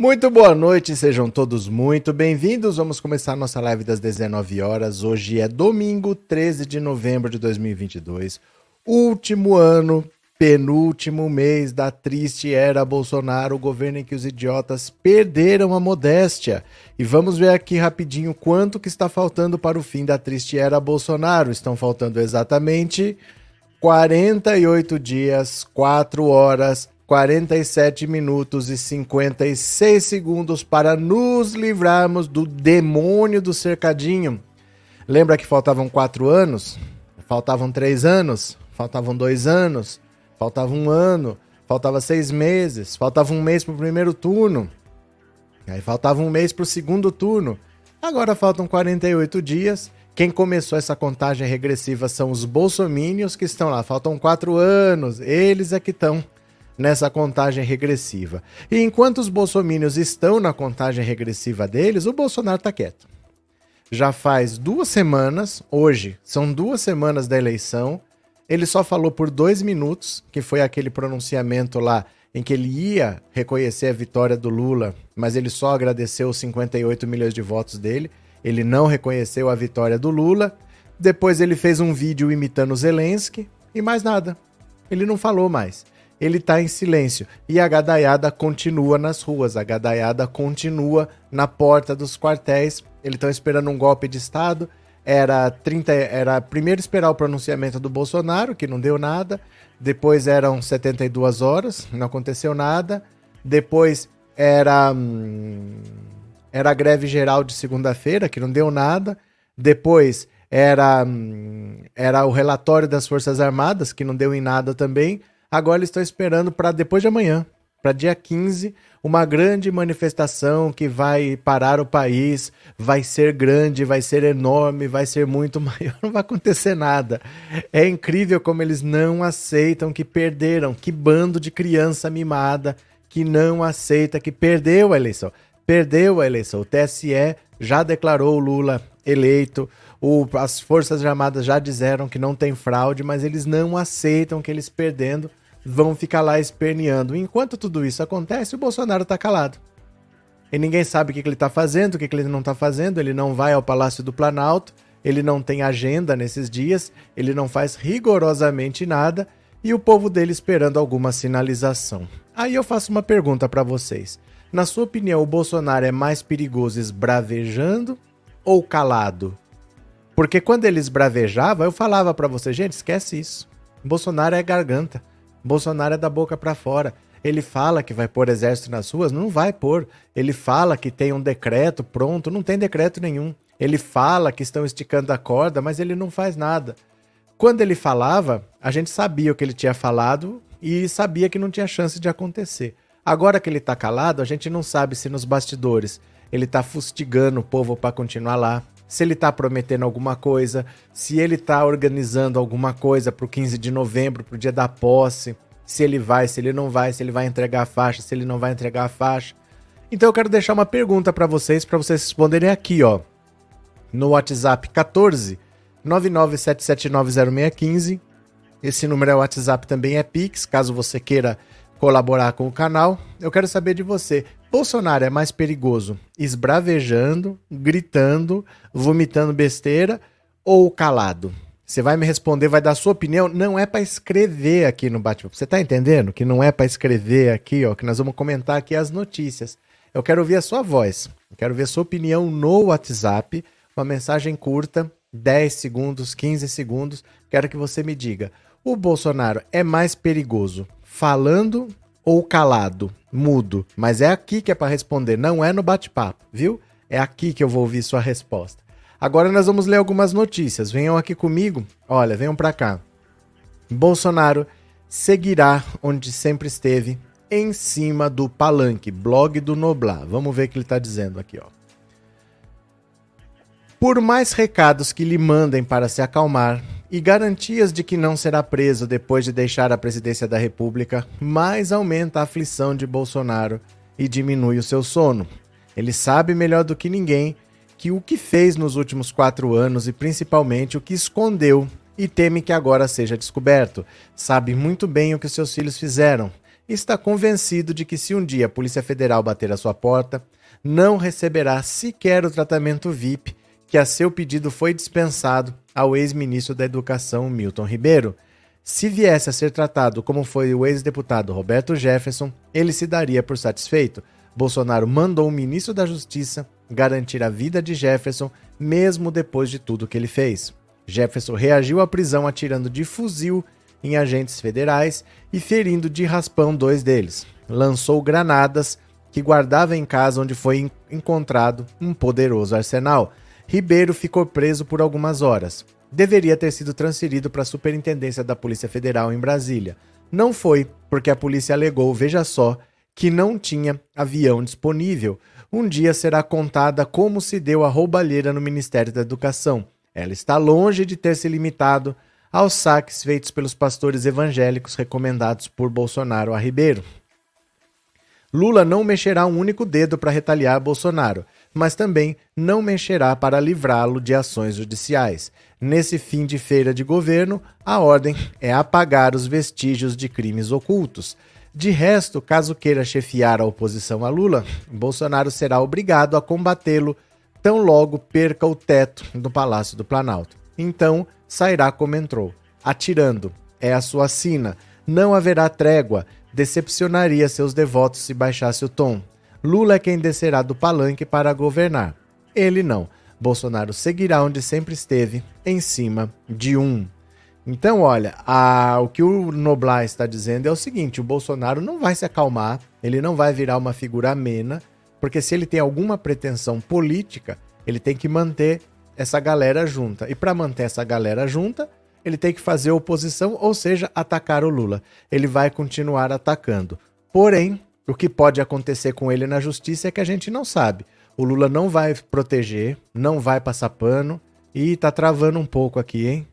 Muito boa noite, sejam todos muito bem-vindos. Vamos começar nossa live das 19 horas. Hoje é domingo, 13 de novembro de 2022, último ano, penúltimo mês da triste era Bolsonaro, o governo em que os idiotas perderam a modéstia. E vamos ver aqui rapidinho quanto que está faltando para o fim da triste era Bolsonaro. Estão faltando exatamente 48 dias, 4 horas, 47 minutos e 56 segundos para nos livrarmos do demônio do cercadinho. Lembra que faltavam quatro anos? Faltavam três anos? Faltavam dois anos? Faltava um ano? Faltava seis meses? Faltava um mês para o primeiro turno? Aí faltava um mês para o segundo turno. Agora faltam 48 dias. Quem começou essa contagem regressiva são os bolsomínios que estão lá. Faltam quatro anos. Eles é que estão nessa contagem regressiva. E enquanto os bolsomínios estão na contagem regressiva deles, o Bolsonaro está quieto. Já faz duas semanas, hoje, são duas semanas da eleição, ele só falou por dois minutos, que foi aquele pronunciamento lá em que ele ia reconhecer a vitória do Lula, mas ele só agradeceu os 58 milhões de votos dele, ele não reconheceu a vitória do Lula. Depois ele fez um vídeo imitando Zelensky e mais nada. Ele não falou mais ele está em silêncio. E a gadaiada continua nas ruas, a gadaiada continua na porta dos quartéis. Eles estão esperando um golpe de Estado. Era 30, era primeiro esperar o pronunciamento do Bolsonaro, que não deu nada. Depois eram 72 horas, não aconteceu nada. Depois era hum, era a greve geral de segunda-feira, que não deu nada. Depois era hum, era o relatório das Forças Armadas, que não deu em nada também. Agora eles estão esperando para depois de amanhã, para dia 15, uma grande manifestação que vai parar o país, vai ser grande, vai ser enorme, vai ser muito maior, não vai acontecer nada. É incrível como eles não aceitam que perderam, que bando de criança mimada que não aceita que perdeu a eleição. Perdeu a eleição. O TSE já declarou o Lula eleito. O, as Forças Armadas já disseram que não tem fraude, mas eles não aceitam que eles perdendo vão ficar lá esperneando. Enquanto tudo isso acontece, o Bolsonaro está calado. E ninguém sabe o que, que ele está fazendo, o que, que ele não está fazendo. Ele não vai ao Palácio do Planalto, ele não tem agenda nesses dias, ele não faz rigorosamente nada e o povo dele esperando alguma sinalização. Aí eu faço uma pergunta para vocês. Na sua opinião, o Bolsonaro é mais perigoso esbravejando ou calado? Porque quando ele esbravejava, eu falava para você, gente, esquece isso. Bolsonaro é garganta. Bolsonaro é da boca para fora. Ele fala que vai pôr exército nas ruas, não vai pôr. Ele fala que tem um decreto pronto, não tem decreto nenhum. Ele fala que estão esticando a corda, mas ele não faz nada. Quando ele falava, a gente sabia o que ele tinha falado e sabia que não tinha chance de acontecer. Agora que ele tá calado, a gente não sabe se nos bastidores ele tá fustigando o povo para continuar lá, se ele está prometendo alguma coisa, se ele está organizando alguma coisa para o 15 de novembro, para o dia da posse, se ele vai, se ele não vai, se ele vai entregar a faixa, se ele não vai entregar a faixa. Então eu quero deixar uma pergunta para vocês, para vocês responderem aqui, ó, no WhatsApp 14 997790615. Esse número é o WhatsApp também é Pix, caso você queira colaborar com o canal. Eu quero saber de você. Bolsonaro é mais perigoso esbravejando, gritando, vomitando besteira ou calado? Você vai me responder, vai dar sua opinião. Não é para escrever aqui no bate-papo. Você tá entendendo que não é para escrever aqui, ó, que nós vamos comentar aqui as notícias. Eu quero ouvir a sua voz. Eu quero ver a sua opinião no WhatsApp, uma mensagem curta, 10 segundos, 15 segundos. Quero que você me diga: o Bolsonaro é mais perigoso falando ou calado, mudo. Mas é aqui que é para responder, não é no bate-papo, viu? É aqui que eu vou ouvir sua resposta. Agora nós vamos ler algumas notícias. Venham aqui comigo. Olha, venham para cá. Bolsonaro seguirá onde sempre esteve, em cima do palanque, blog do Noblar. Vamos ver o que ele está dizendo aqui, ó. Por mais recados que lhe mandem para se acalmar, e garantias de que não será preso depois de deixar a presidência da República, mais aumenta a aflição de Bolsonaro e diminui o seu sono. Ele sabe melhor do que ninguém que o que fez nos últimos quatro anos e principalmente o que escondeu e teme que agora seja descoberto. Sabe muito bem o que seus filhos fizeram está convencido de que se um dia a Polícia Federal bater à sua porta, não receberá sequer o tratamento VIP que a seu pedido foi dispensado ao ex-ministro da Educação Milton Ribeiro. Se viesse a ser tratado como foi o ex-deputado Roberto Jefferson, ele se daria por satisfeito. Bolsonaro mandou o ministro da Justiça garantir a vida de Jefferson, mesmo depois de tudo que ele fez. Jefferson reagiu à prisão atirando de fuzil em agentes federais e ferindo de raspão dois deles. Lançou granadas que guardava em casa onde foi encontrado um poderoso arsenal. Ribeiro ficou preso por algumas horas. Deveria ter sido transferido para a Superintendência da Polícia Federal em Brasília. Não foi, porque a polícia alegou, veja só, que não tinha avião disponível. Um dia será contada como se deu a roubalheira no Ministério da Educação. Ela está longe de ter se limitado aos saques feitos pelos pastores evangélicos recomendados por Bolsonaro a Ribeiro. Lula não mexerá um único dedo para retaliar Bolsonaro, mas também não mexerá para livrá-lo de ações judiciais. Nesse fim de feira de governo, a ordem é apagar os vestígios de crimes ocultos. De resto, caso queira chefiar a oposição a Lula, Bolsonaro será obrigado a combatê-lo tão logo perca o teto do Palácio do Planalto. Então, sairá como entrou, atirando. É a sua sina. Não haverá trégua. Decepcionaria seus devotos se baixasse o tom. Lula é quem descerá do palanque para governar. Ele não. Bolsonaro seguirá onde sempre esteve, em cima de um. Então, olha, a, o que o Noblar está dizendo é o seguinte: o Bolsonaro não vai se acalmar, ele não vai virar uma figura amena, porque se ele tem alguma pretensão política, ele tem que manter essa galera junta. E para manter essa galera junta, ele tem que fazer oposição, ou seja, atacar o Lula. Ele vai continuar atacando. Porém, o que pode acontecer com ele na justiça é que a gente não sabe. O Lula não vai proteger, não vai passar pano e tá travando um pouco aqui, hein?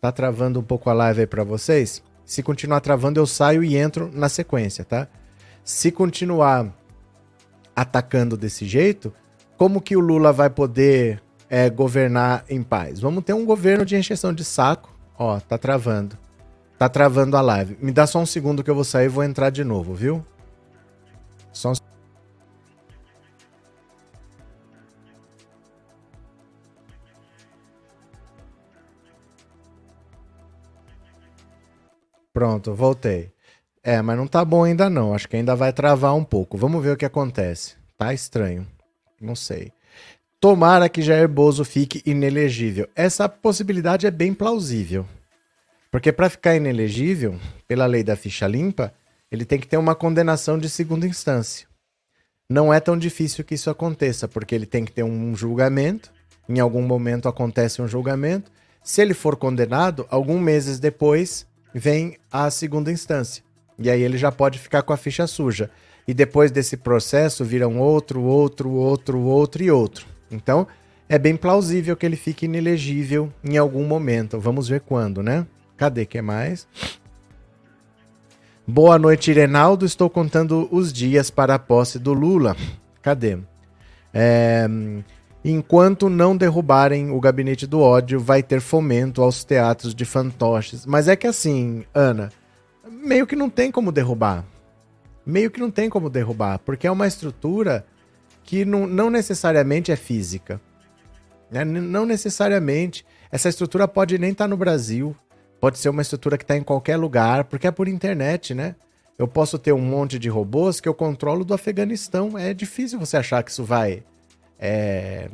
Tá travando um pouco a live aí para vocês? Se continuar travando, eu saio e entro na sequência, tá? Se continuar atacando desse jeito, como que o Lula vai poder é, governar em paz? Vamos ter um governo de encheção de saco. Ó, tá travando. Tá travando a live. Me dá só um segundo que eu vou sair e vou entrar de novo, viu? Pronto, voltei. É, mas não tá bom ainda não. Acho que ainda vai travar um pouco. Vamos ver o que acontece. Tá estranho. Não sei. Tomara que Jair Bozo fique inelegível. Essa possibilidade é bem plausível. Porque para ficar inelegível, pela lei da ficha limpa, ele tem que ter uma condenação de segunda instância. Não é tão difícil que isso aconteça, porque ele tem que ter um julgamento. Em algum momento acontece um julgamento. Se ele for condenado, alguns meses depois vem a segunda instância. E aí ele já pode ficar com a ficha suja. E depois desse processo viram outro, outro, outro, outro e outro. Então, é bem plausível que ele fique inelegível em algum momento. Vamos ver quando, né? Cadê que mais? Boa noite, Irenaldo. Estou contando os dias para a posse do Lula. Cadê? É, enquanto não derrubarem o gabinete do ódio, vai ter fomento aos teatros de fantoches. Mas é que assim, Ana, meio que não tem como derrubar. Meio que não tem como derrubar, porque é uma estrutura que não, não necessariamente é física. Né? Não necessariamente. Essa estrutura pode nem estar tá no Brasil. Pode ser uma estrutura que está em qualquer lugar, porque é por internet, né? Eu posso ter um monte de robôs que eu controlo do Afeganistão. É difícil você achar que isso vai. É,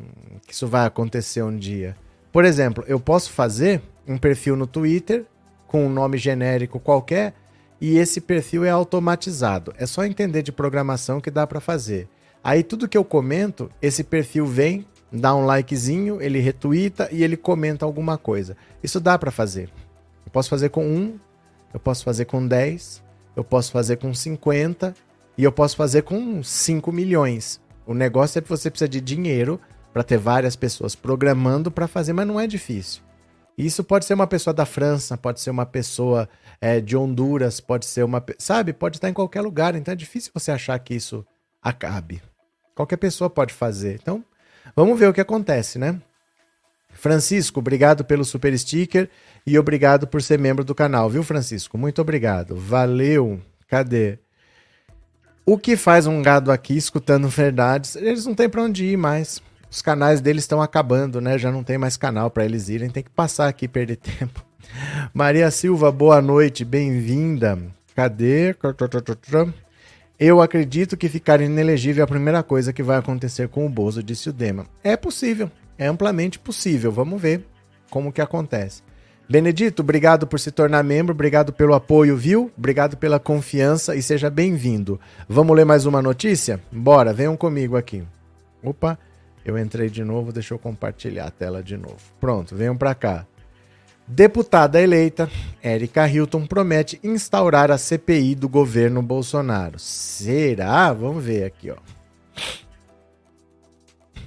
que isso vai acontecer um dia. Por exemplo, eu posso fazer um perfil no Twitter com um nome genérico qualquer e esse perfil é automatizado. É só entender de programação que dá para fazer. Aí tudo que eu comento, esse perfil vem, dá um likezinho, ele retuita e ele comenta alguma coisa. Isso dá para fazer. Posso fazer com um, eu posso fazer com 10, eu posso fazer com 50 e eu posso fazer com 5 milhões. O negócio é que você precisa de dinheiro para ter várias pessoas programando para fazer, mas não é difícil. Isso pode ser uma pessoa da França, pode ser uma pessoa é, de Honduras, pode ser uma. Sabe? Pode estar em qualquer lugar. Então é difícil você achar que isso acabe. Qualquer pessoa pode fazer. Então, vamos ver o que acontece, né? Francisco, obrigado pelo super sticker e obrigado por ser membro do canal, viu, Francisco? Muito obrigado. Valeu. Cadê? O que faz um gado aqui escutando verdades? Eles não têm para onde ir mais. Os canais deles estão acabando, né? Já não tem mais canal para eles irem. Tem que passar aqui perder tempo. Maria Silva, boa noite, bem-vinda. Cadê? Eu acredito que ficar inelegível é a primeira coisa que vai acontecer com o Bozo, disse o Dema. É possível, é amplamente possível. Vamos ver como que acontece. Benedito, obrigado por se tornar membro, obrigado pelo apoio, viu? Obrigado pela confiança e seja bem-vindo. Vamos ler mais uma notícia? Bora, venham comigo aqui. Opa, eu entrei de novo, deixa eu compartilhar a tela de novo. Pronto, venham para cá. Deputada eleita, Érica Hilton promete instaurar a CPI do governo Bolsonaro. Será? Vamos ver aqui, ó.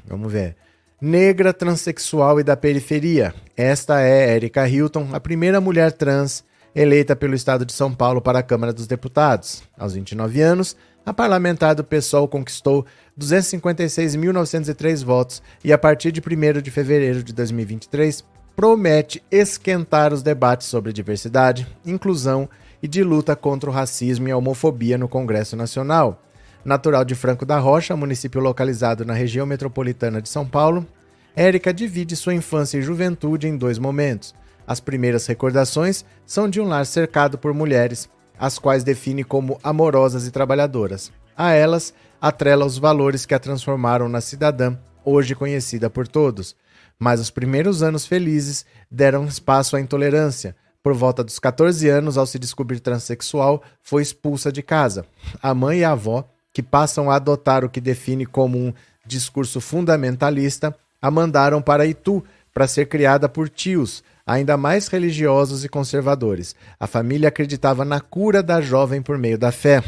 Vamos ver negra, transexual e da periferia. Esta é Erika Hilton, a primeira mulher trans eleita pelo estado de São Paulo para a Câmara dos Deputados. Aos 29 anos, a parlamentar do PSOL conquistou 256.903 votos e, a partir de 1 de fevereiro de 2023, promete esquentar os debates sobre diversidade, inclusão e de luta contra o racismo e a homofobia no Congresso Nacional. Natural de Franco da Rocha, município localizado na região metropolitana de São Paulo, Érica divide sua infância e juventude em dois momentos. As primeiras recordações são de um lar cercado por mulheres, as quais define como amorosas e trabalhadoras. A elas, atrela os valores que a transformaram na cidadã, hoje conhecida por todos. Mas os primeiros anos felizes deram espaço à intolerância. Por volta dos 14 anos, ao se descobrir transexual, foi expulsa de casa. A mãe e a avó que passam a adotar o que define como um discurso fundamentalista, a mandaram para Itu para ser criada por tios, ainda mais religiosos e conservadores. A família acreditava na cura da jovem por meio da fé.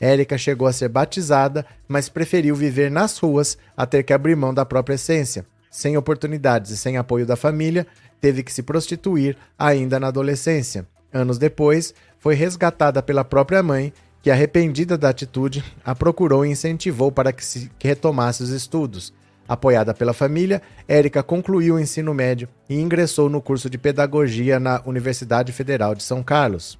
Érica chegou a ser batizada, mas preferiu viver nas ruas a ter que abrir mão da própria essência. Sem oportunidades e sem apoio da família, teve que se prostituir ainda na adolescência. Anos depois, foi resgatada pela própria mãe que, arrependida da atitude, a procurou e incentivou para que, se, que retomasse os estudos. Apoiada pela família, Érica concluiu o ensino médio e ingressou no curso de pedagogia na Universidade Federal de São Carlos.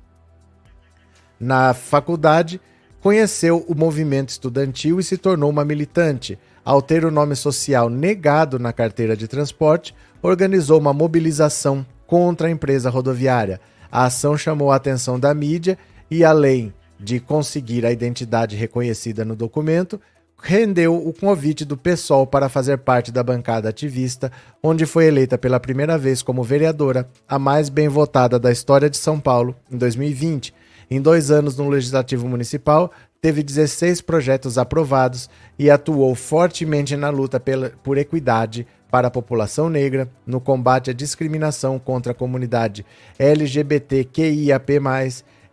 Na faculdade, conheceu o movimento estudantil e se tornou uma militante. Ao ter o nome social negado na carteira de transporte, organizou uma mobilização contra a empresa rodoviária. A ação chamou a atenção da mídia e, além de conseguir a identidade reconhecida no documento, rendeu o convite do PSOL para fazer parte da bancada ativista, onde foi eleita pela primeira vez como vereadora, a mais bem votada da história de São Paulo, em 2020. Em dois anos no Legislativo Municipal, teve 16 projetos aprovados e atuou fortemente na luta pela, por equidade para a população negra, no combate à discriminação contra a comunidade LGBTQIAP+,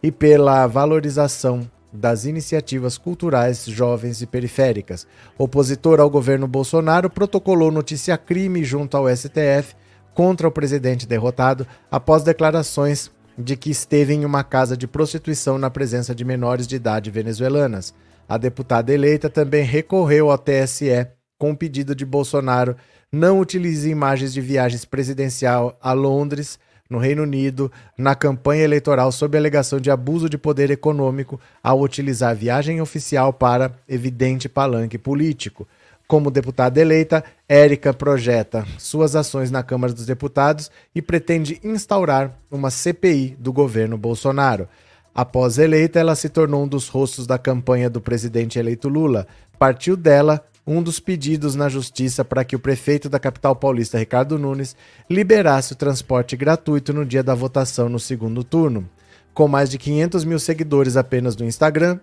e pela valorização das iniciativas culturais jovens e periféricas. Opositor ao governo Bolsonaro, protocolou notícia crime junto ao STF contra o presidente derrotado após declarações de que esteve em uma casa de prostituição na presença de menores de idade venezuelanas. A deputada eleita também recorreu ao TSE com o pedido de Bolsonaro não utilize imagens de viagens presidencial a Londres no Reino Unido na campanha eleitoral sob alegação de abuso de poder econômico ao utilizar viagem oficial para evidente palanque político. Como deputada eleita, Érica projeta suas ações na Câmara dos Deputados e pretende instaurar uma CPI do governo Bolsonaro. Após eleita, ela se tornou um dos rostos da campanha do presidente eleito Lula. Partiu dela um dos pedidos na justiça para que o prefeito da capital paulista, Ricardo Nunes, liberasse o transporte gratuito no dia da votação no segundo turno. Com mais de 500 mil seguidores apenas no Instagram,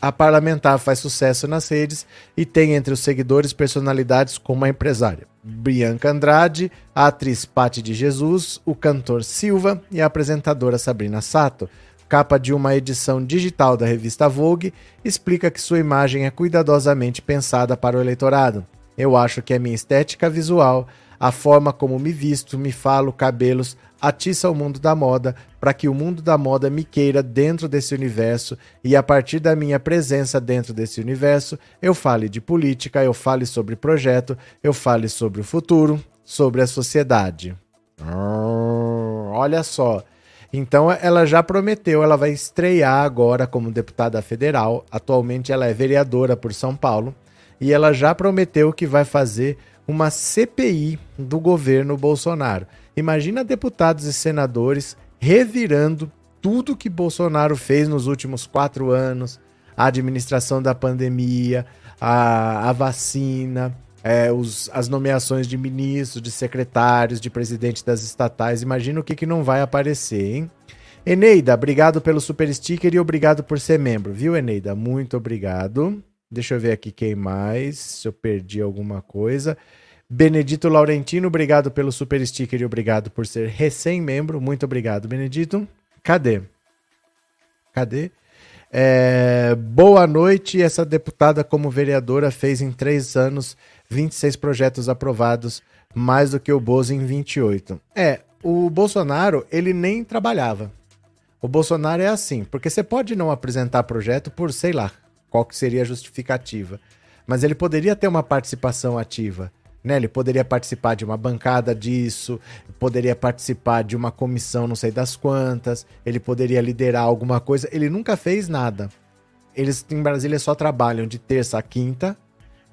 a parlamentar faz sucesso nas redes e tem entre os seguidores personalidades como a empresária Bianca Andrade, a atriz Patti de Jesus, o cantor Silva e a apresentadora Sabrina Sato capa de uma edição digital da revista Vogue, explica que sua imagem é cuidadosamente pensada para o eleitorado. Eu acho que a minha estética visual, a forma como me visto, me falo, cabelos, atiça o mundo da moda para que o mundo da moda me queira dentro desse universo e a partir da minha presença dentro desse universo, eu fale de política, eu fale sobre projeto, eu fale sobre o futuro, sobre a sociedade. olha só, Então ela já prometeu, ela vai estrear agora como deputada federal. Atualmente ela é vereadora por São Paulo e ela já prometeu que vai fazer uma CPI do governo Bolsonaro. Imagina deputados e senadores revirando tudo que Bolsonaro fez nos últimos quatro anos, a administração da pandemia, a, a vacina, é, os, as nomeações de ministros, de secretários, de presidente das estatais. Imagina o que, que não vai aparecer, hein? Eneida, obrigado pelo super sticker e obrigado por ser membro, viu, Eneida? Muito obrigado. Deixa eu ver aqui quem mais, se eu perdi alguma coisa. Benedito Laurentino, obrigado pelo super sticker e obrigado por ser recém-membro. Muito obrigado, Benedito. Cadê? Cadê? É, boa noite. Essa deputada, como vereadora, fez em três anos 26 projetos aprovados, mais do que o Bozo em 28. É, o Bolsonaro, ele nem trabalhava. O Bolsonaro é assim, porque você pode não apresentar projeto por, sei lá, qual que seria a justificativa. Mas ele poderia ter uma participação ativa. Né? Ele poderia participar de uma bancada disso, poderia participar de uma comissão não sei das quantas, ele poderia liderar alguma coisa. Ele nunca fez nada. Eles em Brasília só trabalham de terça a quinta.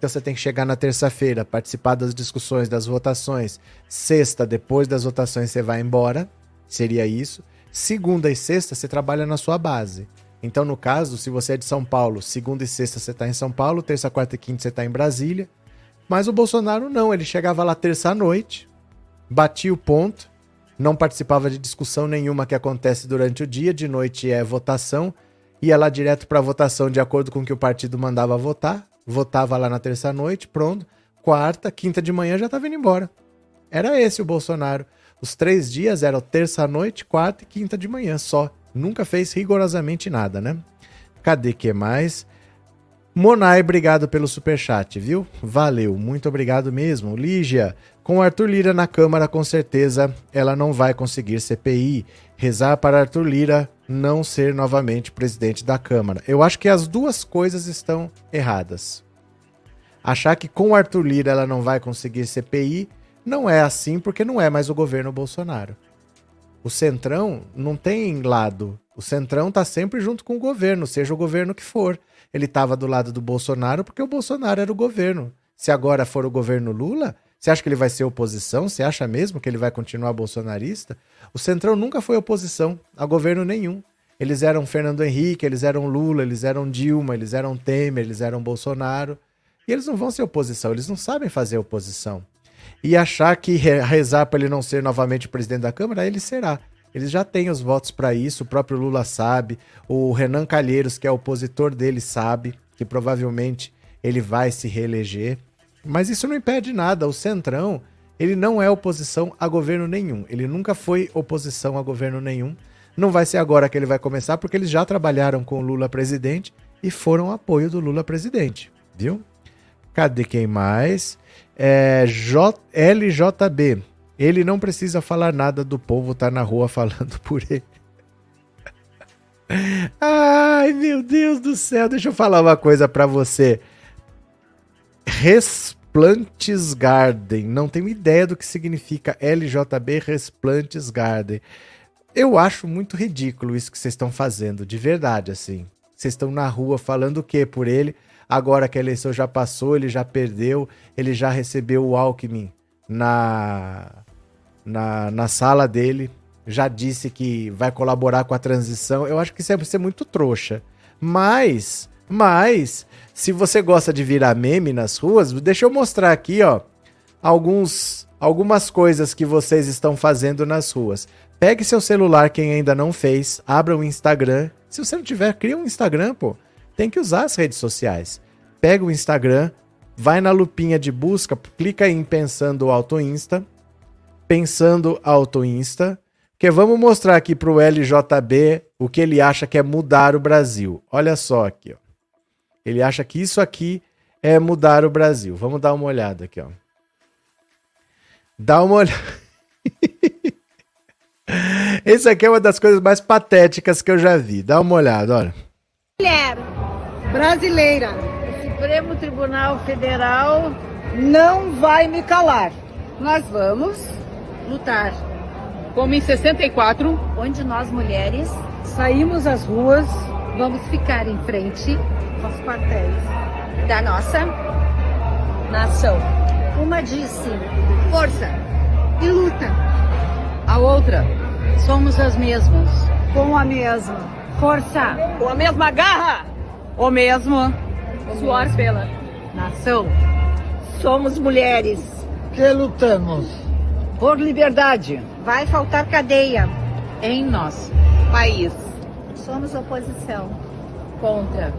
Então você tem que chegar na terça-feira, participar das discussões, das votações. Sexta, depois das votações, você vai embora. Seria isso. Segunda e sexta, você trabalha na sua base. Então, no caso, se você é de São Paulo, segunda e sexta você está em São Paulo, terça, quarta e quinta você está em Brasília. Mas o Bolsonaro não, ele chegava lá terça-noite, batia o ponto, não participava de discussão nenhuma que acontece durante o dia, de noite é votação, ia lá direto para votação de acordo com o que o partido mandava votar, votava lá na terça-noite, pronto, quarta, quinta de manhã já estava indo embora. Era esse o Bolsonaro. Os três dias eram terça-noite, quarta e quinta de manhã só. Nunca fez rigorosamente nada, né? Cadê que mais? Monai, obrigado pelo superchat, viu? Valeu, muito obrigado mesmo. Lígia, com Arthur Lira na Câmara, com certeza ela não vai conseguir CPI. Rezar para Arthur Lira não ser novamente presidente da Câmara. Eu acho que as duas coisas estão erradas. Achar que com Arthur Lira ela não vai conseguir CPI não é assim porque não é mais o governo Bolsonaro. O Centrão não tem lado. O Centrão está sempre junto com o governo, seja o governo que for ele estava do lado do Bolsonaro porque o Bolsonaro era o governo. Se agora for o governo Lula, você acha que ele vai ser oposição? Você acha mesmo que ele vai continuar bolsonarista? O Centrão nunca foi oposição a governo nenhum. Eles eram Fernando Henrique, eles eram Lula, eles eram Dilma, eles eram Temer, eles eram Bolsonaro. E eles não vão ser oposição, eles não sabem fazer oposição. E achar que rezar para ele não ser novamente presidente da Câmara, ele será. Eles já têm os votos para isso, o próprio Lula sabe, o Renan Calheiros, que é opositor dele, sabe que provavelmente ele vai se reeleger. Mas isso não impede nada. O Centrão, ele não é oposição a governo nenhum. Ele nunca foi oposição a governo nenhum. Não vai ser agora que ele vai começar, porque eles já trabalharam com o Lula presidente e foram apoio do Lula presidente, viu? Cadê quem mais? É, J LJB. Ele não precisa falar nada do povo tá na rua falando por ele. Ai, meu Deus do céu, deixa eu falar uma coisa para você. Resplantes Garden, não tenho ideia do que significa LJB Resplantes Garden. Eu acho muito ridículo isso que vocês estão fazendo, de verdade, assim. Vocês estão na rua falando o quê por ele? Agora que a eleição já passou, ele já perdeu, ele já recebeu o Alckmin na na, na sala dele, já disse que vai colaborar com a transição. Eu acho que isso é ser muito trouxa. Mas, mas, se você gosta de virar meme nas ruas, deixa eu mostrar aqui, ó, alguns, algumas coisas que vocês estão fazendo nas ruas. Pegue seu celular, quem ainda não fez, abra o Instagram. Se você não tiver, cria um Instagram, pô. Tem que usar as redes sociais. Pega o Instagram, vai na lupinha de busca, clica em Pensando Auto Insta, pensando Auto Insta, que vamos mostrar aqui para o LJB o que ele acha que é mudar o Brasil. Olha só aqui, ó. Ele acha que isso aqui é mudar o Brasil. Vamos dar uma olhada aqui, ó. Dá uma olhada. Esse aqui é uma das coisas mais patéticas que eu já vi. Dá uma olhada, olha. Mulher brasileira. O Supremo Tribunal Federal não vai me calar. Nós vamos lutar. como em 64, onde nós mulheres saímos às ruas, vamos ficar em frente aos quartéis da nossa nação. Uma disse: força e luta. A outra: somos as mesmas. Com a mesma força, com a mesma garra, o mesmo suor pela nação. Somos mulheres que lutamos por liberdade. Vai faltar cadeia em nosso país. Somos oposição contra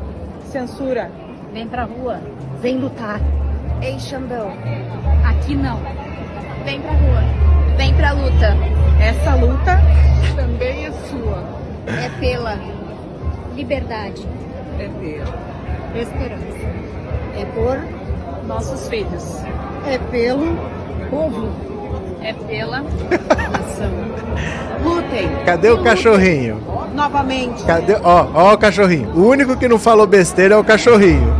censura. Vem pra rua. Vem lutar. Ei, Xandão. Aqui não. Vem pra rua. Vem pra luta. Essa luta também é sua. É pela liberdade. É pela esperança. É por nossos filhos. É pelo povo. É pela nação. Lutem. Cadê o cachorrinho? Novamente. Cadê? Ó, ó o cachorrinho. O único que não falou besteira é o cachorrinho.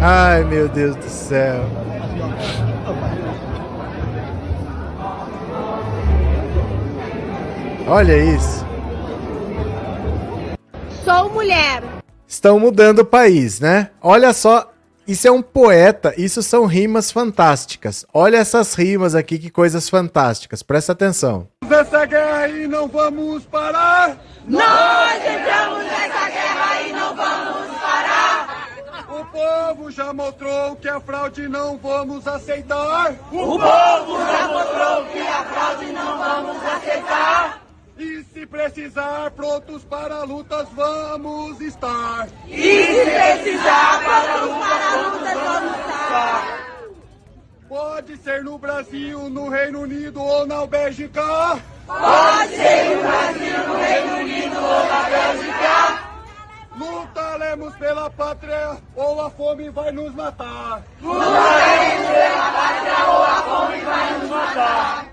Ai, meu Deus do céu. Olha isso. Sou mulher. Estão mudando o país, né? Olha só, isso é um poeta, isso são rimas fantásticas. Olha essas rimas aqui, que coisas fantásticas. Presta atenção. Nessa guerra e não vamos parar. Nós entramos nessa guerra e não vamos parar. O povo já mostrou que a fraude não vamos aceitar. O povo já mostrou que a fraude não vamos aceitar. E se precisar, prontos para lutas vamos estar. E se precisar, para lutas vamos estar. Pode ser no Brasil, no Reino Unido ou na Bélgica. Pode ser no Brasil, no Reino Unido ou na Bélgica. Lutaremos pela pátria ou a fome vai nos matar. Lutaremos pela pátria ou a fome vai nos matar.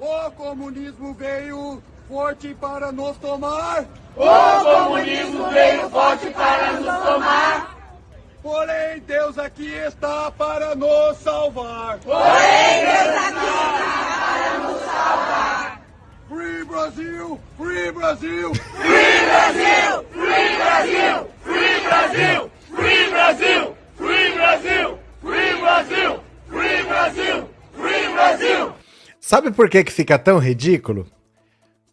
O comunismo veio forte para nos tomar. O comunismo veio forte para nos tomar. Porém, Deus aqui está para nos salvar. Porém, Deus aqui está para nos salvar. Free Brasil! Free Brasil! Free Brasil! Free Brasil! Free Brasil! Free Brasil! Free Brasil! Free Brasil! Free Brasil! Free Brasil! Sabe por que, que fica tão ridículo?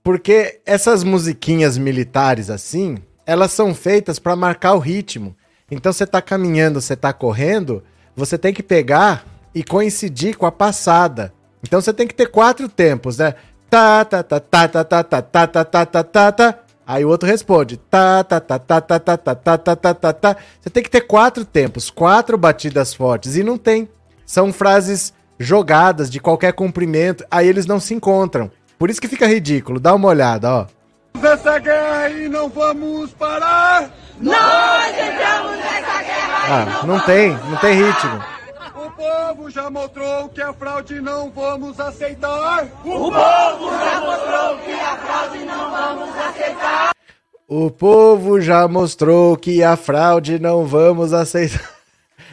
Porque essas musiquinhas militares assim, elas são feitas para marcar o ritmo. Então você tá caminhando, você tá correndo, você tem que pegar e coincidir com a passada. Então você tem que ter quatro tempos, né? Tá, tá, tá, tá, tá, tá, tá, tá, tá, tá, tá, tá, tá. Aí o outro responde. Tá, tá, tá, tá, tá, tá, tá, tá, tá, tá, tá, tá. Você tem que ter quatro tempos, quatro batidas fortes. E não tem. São frases jogadas de qualquer comprimento. Aí eles não se encontram. Por isso que fica ridículo. Dá uma olhada, ó. Nessa guerra e não vamos parar. Nós entramos nessa guerra ah, e não não tem, não tem ritmo. O povo já mostrou que a fraude não vamos aceitar. O povo já mostrou que a fraude não vamos aceitar. O povo já mostrou que a fraude não vamos aceitar.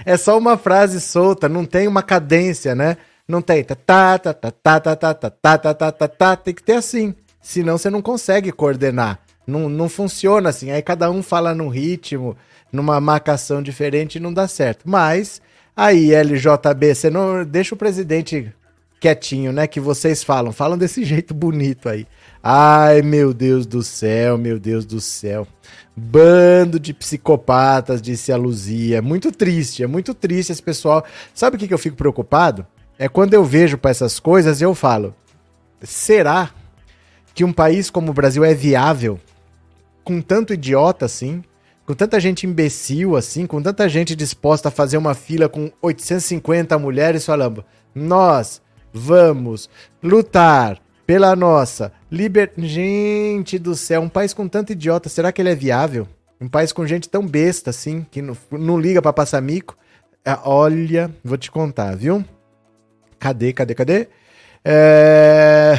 É só uma frase solta, não tem uma cadência, né? Não tem tá tá tá tá tá tá tá tá tá tá tá tá tá tem que ter assim. Senão você não consegue coordenar. Não, não funciona assim. Aí cada um fala num ritmo, numa marcação diferente e não dá certo. Mas aí, LJB, você não deixa o presidente quietinho, né? Que vocês falam. Falam desse jeito bonito aí. Ai, meu Deus do céu, meu Deus do céu. Bando de psicopatas, disse a Luzia. Muito triste, é muito triste esse pessoal. Sabe o que, que eu fico preocupado? É quando eu vejo para essas coisas eu falo: será que um país como o Brasil é viável com tanto idiota assim? Com tanta gente imbecil assim, com tanta gente disposta a fazer uma fila com 850 mulheres falando: "Nós vamos lutar pela nossa liber... Gente do céu, um país com tanto idiota, será que ele é viável? Um país com gente tão besta assim, que não, não liga para passar mico? Ah, olha, vou te contar, viu? Cadê, cadê, cadê? É...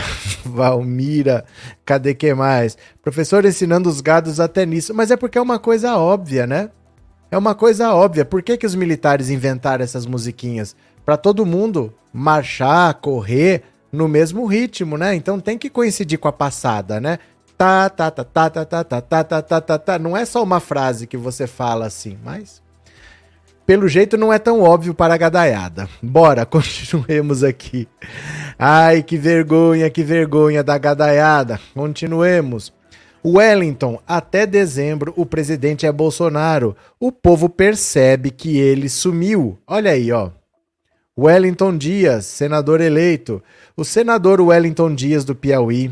Valmira, cadê que mais? Professor ensinando os gados até nisso. Mas é porque é uma coisa óbvia, né? É uma coisa óbvia. Por que, que os militares inventaram essas musiquinhas? Para todo mundo marchar, correr, no mesmo ritmo, né? Então tem que coincidir com a passada, né? Tá, tá, tá, tá, tá, tá, tá, tá, tá, tá, tá, tá. Não é só uma frase que você fala assim, mas pelo jeito não é tão óbvio para a gadaiada. Bora, continuemos aqui. Ai, que vergonha, que vergonha da gadaiada. Continuemos. Wellington, até dezembro o presidente é Bolsonaro. O povo percebe que ele sumiu. Olha aí, ó. Wellington Dias, senador eleito. O senador Wellington Dias do Piauí,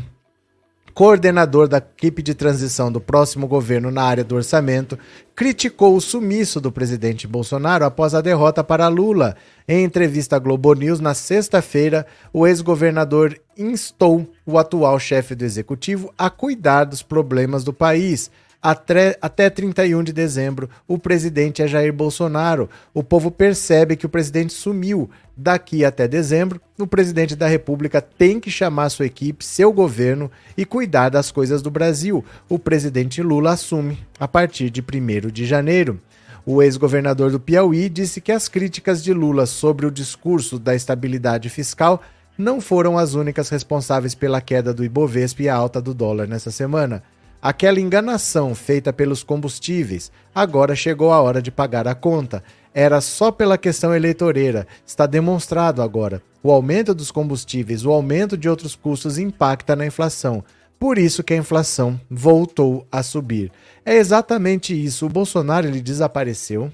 coordenador da equipe de transição do próximo governo na área do orçamento, criticou o sumiço do presidente Bolsonaro após a derrota para Lula. Em entrevista à Globo News na sexta-feira, o ex-governador instou o atual chefe do executivo a cuidar dos problemas do país. Até, até 31 de dezembro, o presidente é Jair Bolsonaro. O povo percebe que o presidente sumiu. Daqui até dezembro, o presidente da República tem que chamar sua equipe, seu governo e cuidar das coisas do Brasil. O presidente Lula assume a partir de 1 de janeiro. O ex-governador do Piauí disse que as críticas de Lula sobre o discurso da estabilidade fiscal não foram as únicas responsáveis pela queda do Ibovespa e a alta do dólar nessa semana. Aquela enganação feita pelos combustíveis, agora chegou a hora de pagar a conta. Era só pela questão eleitoreira. Está demonstrado agora. O aumento dos combustíveis, o aumento de outros custos impacta na inflação. Por isso que a inflação voltou a subir. É exatamente isso. O Bolsonaro ele desapareceu.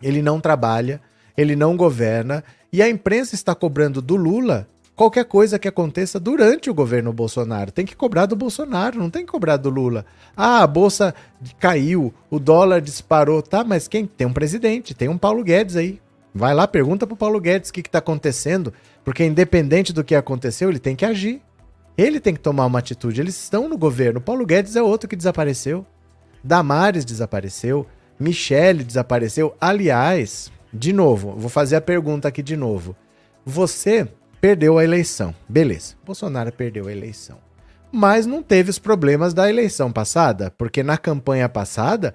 Ele não trabalha, ele não governa e a imprensa está cobrando do Lula qualquer coisa que aconteça durante o governo Bolsonaro. Tem que cobrar do Bolsonaro, não tem que cobrar do Lula. Ah, a bolsa caiu, o dólar disparou, tá? Mas quem? Tem um presidente, tem um Paulo Guedes aí. Vai lá, pergunta pro Paulo Guedes o que, que tá acontecendo, porque independente do que aconteceu, ele tem que agir. Ele tem que tomar uma atitude. Eles estão no governo. Paulo Guedes é outro que desapareceu. Damares desapareceu. Michele desapareceu. Aliás, de novo, vou fazer a pergunta aqui de novo. Você perdeu a eleição. Beleza, Bolsonaro perdeu a eleição. Mas não teve os problemas da eleição passada, porque na campanha passada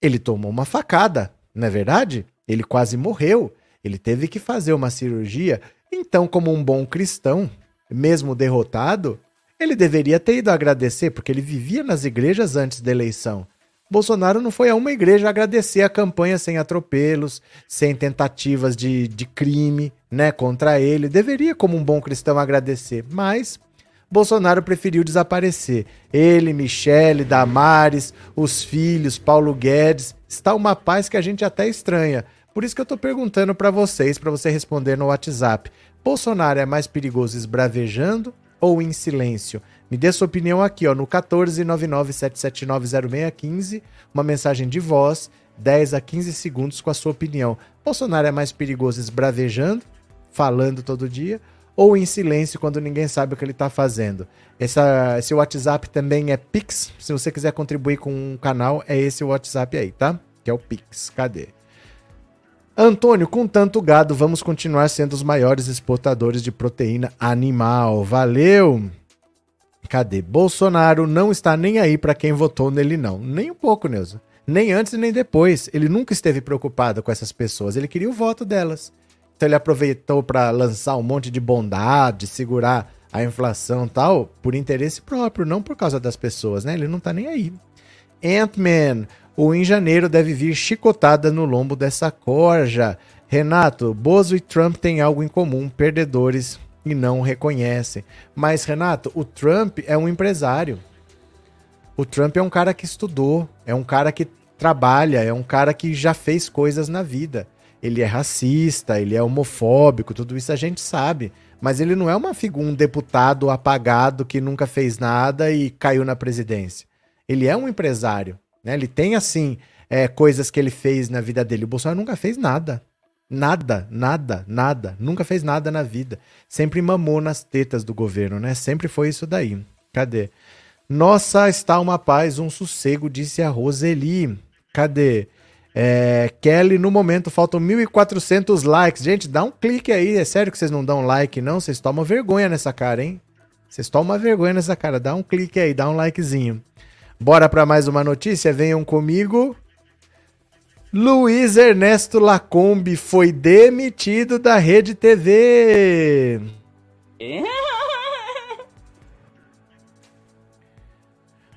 ele tomou uma facada, não é verdade? Ele quase morreu, ele teve que fazer uma cirurgia. Então, como um bom cristão, mesmo derrotado, ele deveria ter ido agradecer, porque ele vivia nas igrejas antes da eleição. Bolsonaro não foi a uma igreja agradecer a campanha sem atropelos, sem tentativas de, de crime né, contra ele. Deveria, como um bom cristão, agradecer, mas Bolsonaro preferiu desaparecer. Ele, Michele, Damares, os filhos, Paulo Guedes. Está uma paz que a gente até estranha. Por isso que eu estou perguntando para vocês, para você responder no WhatsApp. Bolsonaro é mais perigoso esbravejando ou em silêncio? Me dê sua opinião aqui, ó, no 14997790615, uma mensagem de voz, 10 a 15 segundos com a sua opinião. Bolsonaro é mais perigoso esbravejando, falando todo dia, ou em silêncio quando ninguém sabe o que ele está fazendo? Essa, esse WhatsApp também é Pix. Se você quiser contribuir com o canal, é esse o WhatsApp aí, tá? Que é o Pix. Cadê? Antônio, com tanto gado, vamos continuar sendo os maiores exportadores de proteína animal. Valeu! Cadê? Bolsonaro não está nem aí para quem votou nele, não. Nem um pouco, Neuza. Nem antes nem depois. Ele nunca esteve preocupado com essas pessoas. Ele queria o voto delas. Então ele aproveitou para lançar um monte de bondade, segurar a inflação tal, por interesse próprio, não por causa das pessoas, né? Ele não tá nem aí. Ant-Man, o em janeiro deve vir chicotada no lombo dessa corja. Renato, Bozo e Trump têm algo em comum, perdedores e não reconhecem. Mas, Renato, o Trump é um empresário. O Trump é um cara que estudou, é um cara que trabalha, é um cara que já fez coisas na vida. Ele é racista, ele é homofóbico, tudo isso a gente sabe. Mas ele não é uma figura, um deputado apagado que nunca fez nada e caiu na presidência. Ele é um empresário. Né? Ele tem, assim, é, coisas que ele fez na vida dele. O Bolsonaro nunca fez nada. Nada, nada, nada. Nunca fez nada na vida. Sempre mamou nas tetas do governo, né? Sempre foi isso daí. Cadê? Nossa, está uma paz, um sossego, disse a Roseli. Cadê? É, Kelly, no momento faltam 1.400 likes. Gente, dá um clique aí. É sério que vocês não dão like, não? Vocês tomam vergonha nessa cara, hein? Vocês tomam vergonha nessa cara. Dá um clique aí, dá um likezinho. Bora para mais uma notícia? Venham comigo. Luiz Ernesto Lacombe foi demitido da Rede TV.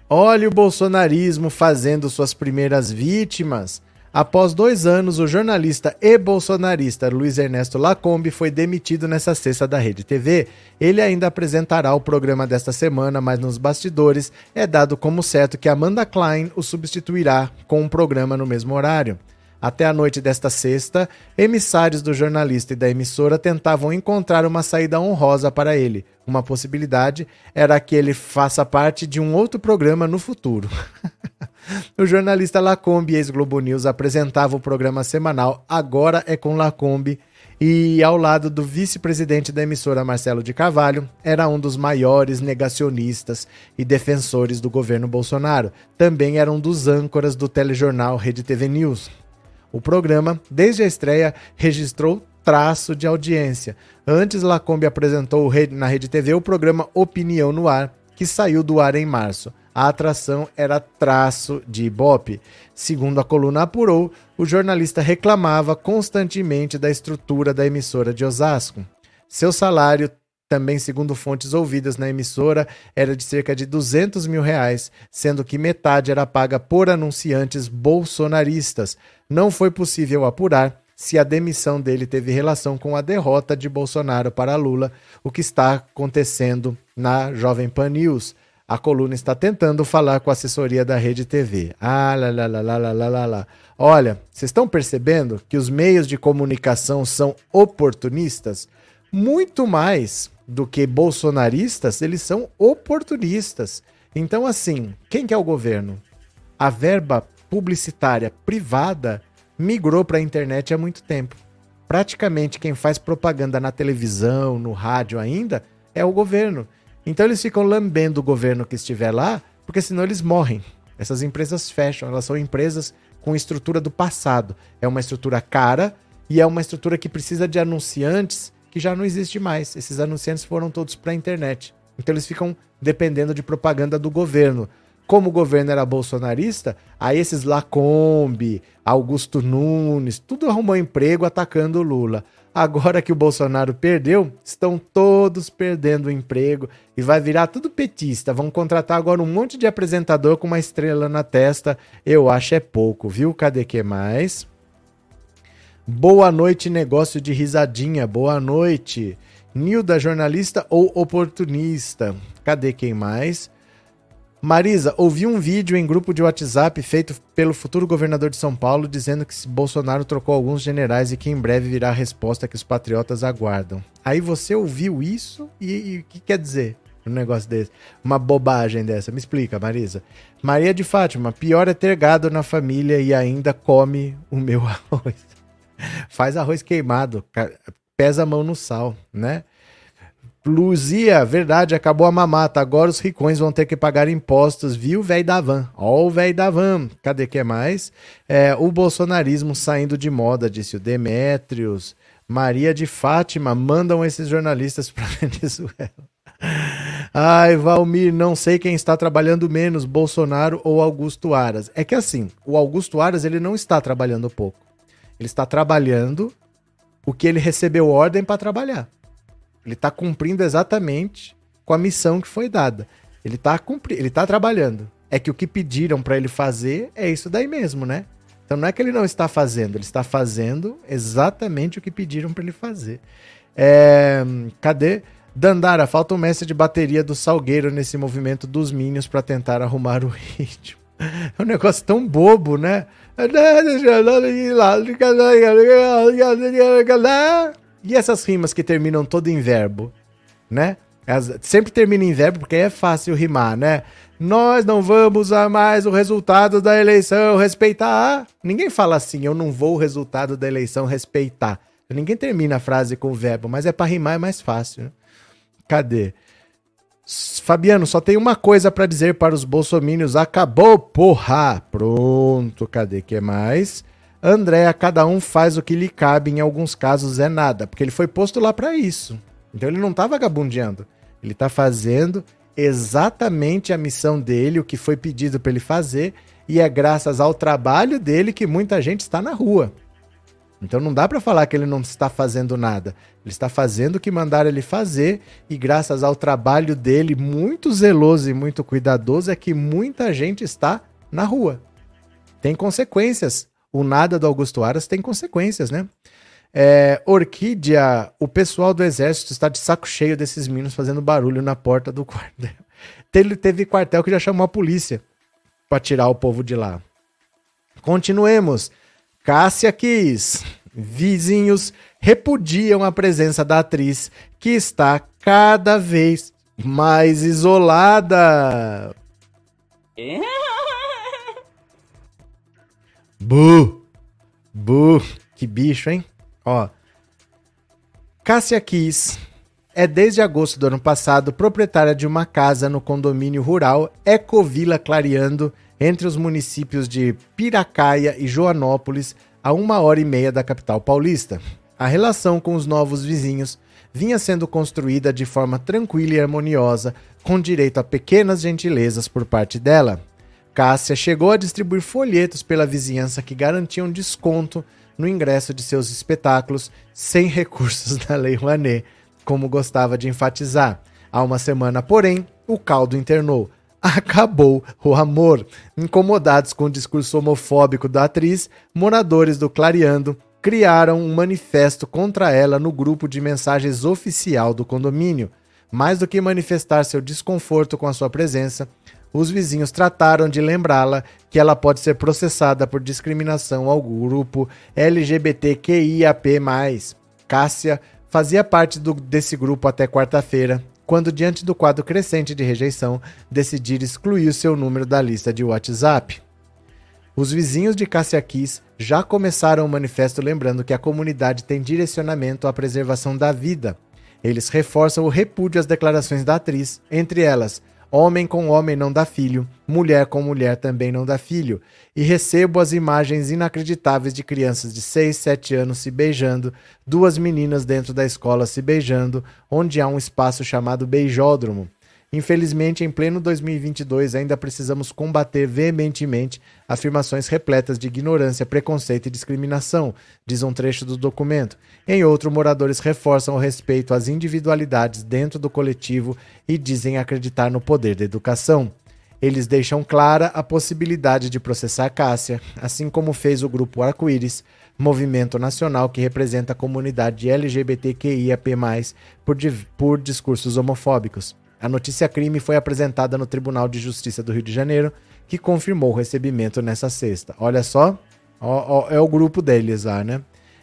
Olha o bolsonarismo fazendo suas primeiras vítimas. Após dois anos, o jornalista e bolsonarista Luiz Ernesto Lacombe foi demitido nessa sexta da Rede TV. Ele ainda apresentará o programa desta semana, mas nos bastidores é dado como certo que Amanda Klein o substituirá com um programa no mesmo horário. Até a noite desta sexta, emissários do jornalista e da emissora tentavam encontrar uma saída honrosa para ele. Uma possibilidade era que ele faça parte de um outro programa no futuro. o jornalista Lacombe, ex-Globo News, apresentava o programa semanal Agora é com Lacombe e, ao lado do vice-presidente da emissora, Marcelo de Carvalho, era um dos maiores negacionistas e defensores do governo Bolsonaro. Também era um dos âncoras do telejornal Rede TV News. O programa, desde a estreia, registrou traço de audiência. Antes, Lacombe apresentou na Rede TV o programa Opinião no Ar, que saiu do ar em março. A atração era traço de Ibope. Segundo a coluna apurou, o jornalista reclamava constantemente da estrutura da emissora de Osasco. Seu salário também segundo fontes ouvidas na emissora, era de cerca de 200 mil reais, sendo que metade era paga por anunciantes bolsonaristas. Não foi possível apurar se a demissão dele teve relação com a derrota de Bolsonaro para Lula, o que está acontecendo na Jovem Pan News. A coluna está tentando falar com a assessoria da Rede TV. Ah, lá, lá, lá, lá, lá, lá, lá. Olha, vocês estão percebendo que os meios de comunicação são oportunistas? Muito mais do que bolsonaristas, eles são oportunistas. Então, assim, quem que é o governo? A verba publicitária privada migrou para a internet há muito tempo. Praticamente quem faz propaganda na televisão, no rádio ainda, é o governo. Então eles ficam lambendo o governo que estiver lá, porque senão eles morrem. Essas empresas fecham, elas são empresas com estrutura do passado. É uma estrutura cara e é uma estrutura que precisa de anunciantes que já não existe mais. Esses anunciantes foram todos para a internet. Então eles ficam dependendo de propaganda do governo. Como o governo era bolsonarista, aí esses Lacombe, Augusto Nunes, tudo arrumou emprego atacando o Lula. Agora que o Bolsonaro perdeu, estão todos perdendo o emprego e vai virar tudo petista. Vão contratar agora um monte de apresentador com uma estrela na testa. Eu acho é pouco, viu? Cadê que mais? Boa noite, negócio de risadinha. Boa noite. Nilda, jornalista ou oportunista? Cadê quem mais? Marisa, ouvi um vídeo em grupo de WhatsApp feito pelo futuro governador de São Paulo dizendo que Bolsonaro trocou alguns generais e que em breve virá a resposta que os patriotas aguardam. Aí você ouviu isso e o que quer dizer um negócio desse? Uma bobagem dessa. Me explica, Marisa. Maria de Fátima, pior é ter gado na família e ainda come o meu arroz. Faz arroz queimado, pesa a mão no sal, né? Luzia, verdade, acabou a mamata. Agora os ricões vão ter que pagar impostos, viu, velho da van? Ó, o velho da van. Cadê que é mais? É, o bolsonarismo saindo de moda, disse o Demétrios. Maria de Fátima, mandam esses jornalistas para Venezuela. Ai, Valmir, não sei quem está trabalhando menos, Bolsonaro ou Augusto Aras. É que assim, o Augusto Aras ele não está trabalhando pouco. Ele está trabalhando o que ele recebeu ordem para trabalhar. Ele está cumprindo exatamente com a missão que foi dada. Ele está cumprindo, ele está trabalhando. É que o que pediram para ele fazer é isso daí mesmo, né? Então não é que ele não está fazendo, ele está fazendo exatamente o que pediram para ele fazer. É, cadê? Dandara, falta um mestre de bateria do Salgueiro nesse movimento dos Minions para tentar arrumar o ritmo. É um negócio tão bobo, né? E essas rimas que terminam todo em verbo, né? As, sempre termina em verbo porque é fácil rimar, né? Nós não vamos usar mais o resultado da eleição respeitar. Ninguém fala assim, eu não vou o resultado da eleição respeitar. Ninguém termina a frase com verbo, mas é para rimar é mais fácil. Né? Cadê? Fabiano, só tem uma coisa para dizer para os bolsomínios. Acabou, porra! Pronto, cadê que mais? André, cada um faz o que lhe cabe, em alguns casos é nada, porque ele foi posto lá para isso. Então ele não tá vagabundeando. Ele tá fazendo exatamente a missão dele, o que foi pedido para ele fazer, e é graças ao trabalho dele que muita gente está na rua. Então não dá para falar que ele não está fazendo nada. Ele está fazendo o que mandaram ele fazer e graças ao trabalho dele muito zeloso e muito cuidadoso é que muita gente está na rua. Tem consequências. O nada do Augusto Aras tem consequências, né? É, Orquídea, o pessoal do exército está de saco cheio desses meninos fazendo barulho na porta do quartel. Teve, teve quartel que já chamou a polícia para tirar o povo de lá. Continuemos. Cássia quis. Vizinhos repudiam a presença da atriz que está cada vez mais isolada. Bu! Bu! Que bicho, hein? Ó. Cássia Kiss é desde agosto do ano passado proprietária de uma casa no condomínio rural Ecovila Clareando, entre os municípios de Piracaia e Joanópolis, a uma hora e meia da capital paulista. A relação com os novos vizinhos vinha sendo construída de forma tranquila e harmoniosa, com direito a pequenas gentilezas por parte dela. Cássia chegou a distribuir folhetos pela vizinhança que garantiam desconto no ingresso de seus espetáculos sem recursos da Lei Rouanet, como gostava de enfatizar. Há uma semana, porém, o caldo internou. Acabou o amor. Incomodados com o discurso homofóbico da atriz, moradores do Clareando criaram um manifesto contra ela no grupo de mensagens oficial do condomínio. Mais do que manifestar seu desconforto com a sua presença, os vizinhos trataram de lembrá-la que ela pode ser processada por discriminação ao grupo LGBTQIAP+. Cássia fazia parte do, desse grupo até quarta-feira, quando, diante do quadro crescente de rejeição, decidir excluir o seu número da lista de WhatsApp. Os vizinhos de Cássia Kiss já começaram o manifesto lembrando que a comunidade tem direcionamento à preservação da vida. Eles reforçam o repúdio às declarações da atriz, entre elas Homem com homem não dá filho, mulher com mulher também não dá filho. E recebo as imagens inacreditáveis de crianças de 6, 7 anos se beijando, duas meninas dentro da escola se beijando, onde há um espaço chamado beijódromo. Infelizmente, em pleno 2022, ainda precisamos combater veementemente afirmações repletas de ignorância, preconceito e discriminação, diz um trecho do documento. Em outro, moradores reforçam o respeito às individualidades dentro do coletivo e dizem acreditar no poder da educação. Eles deixam clara a possibilidade de processar Cássia, assim como fez o grupo Arco-Íris, movimento nacional que representa a comunidade LGBTQIAP+, por, por discursos homofóbicos. A notícia crime foi apresentada no Tribunal de Justiça do Rio de Janeiro, que confirmou o recebimento nessa sexta. Olha só, ó, ó, é o grupo deles lá, né?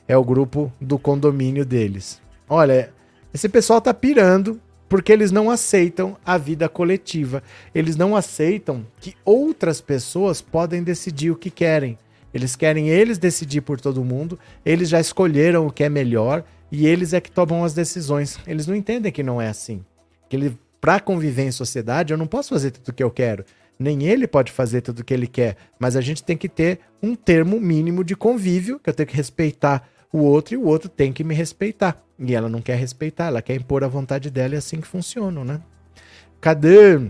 É o grupo do condomínio deles. Olha, esse pessoal tá pirando porque eles não aceitam a vida coletiva. Eles não aceitam que outras pessoas podem decidir o que querem. Eles querem eles decidir por todo mundo, eles já escolheram o que é melhor e eles é que tomam as decisões. Eles não entendem que não é assim. Que ele para conviver em sociedade, eu não posso fazer tudo o que eu quero. Nem ele pode fazer tudo o que ele quer. Mas a gente tem que ter um termo mínimo de convívio, que eu tenho que respeitar o outro e o outro tem que me respeitar. E ela não quer respeitar, ela quer impor a vontade dela e é assim que funciona, né? Cadê?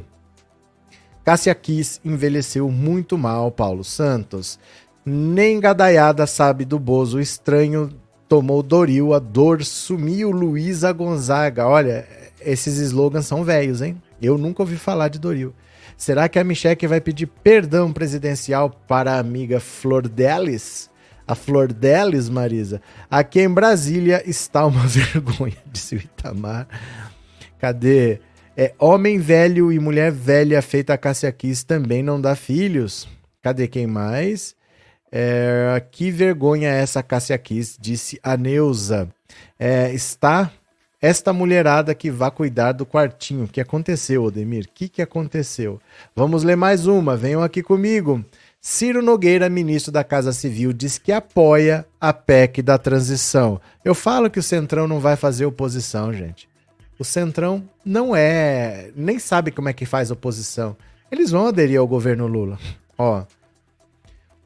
Cássia Kiss envelheceu muito mal, Paulo Santos. Nem gadaiada sabe do Bozo. Estranho tomou Doril, a dor sumiu Luísa Gonzaga. Olha, esses slogans são velhos, hein? Eu nunca ouvi falar de Doril. Será que a Micheque vai pedir perdão presidencial para a amiga Flor Delis? A Flor Delis, Marisa? Aqui em Brasília está uma vergonha, disse o Itamar. Cadê? É, homem velho e mulher velha feita a Cássia Kiss também não dá filhos. Cadê quem mais? É, que vergonha é essa Cássia Kiss, disse a Neuza. É, está esta mulherada que vá cuidar do quartinho. O que aconteceu, Odemir? O que, que aconteceu? Vamos ler mais uma. Venham aqui comigo. Ciro Nogueira, ministro da Casa Civil, diz que apoia a PEC da transição. Eu falo que o Centrão não vai fazer oposição, gente. O Centrão não é. nem sabe como é que faz oposição. Eles vão aderir ao governo Lula. Ó,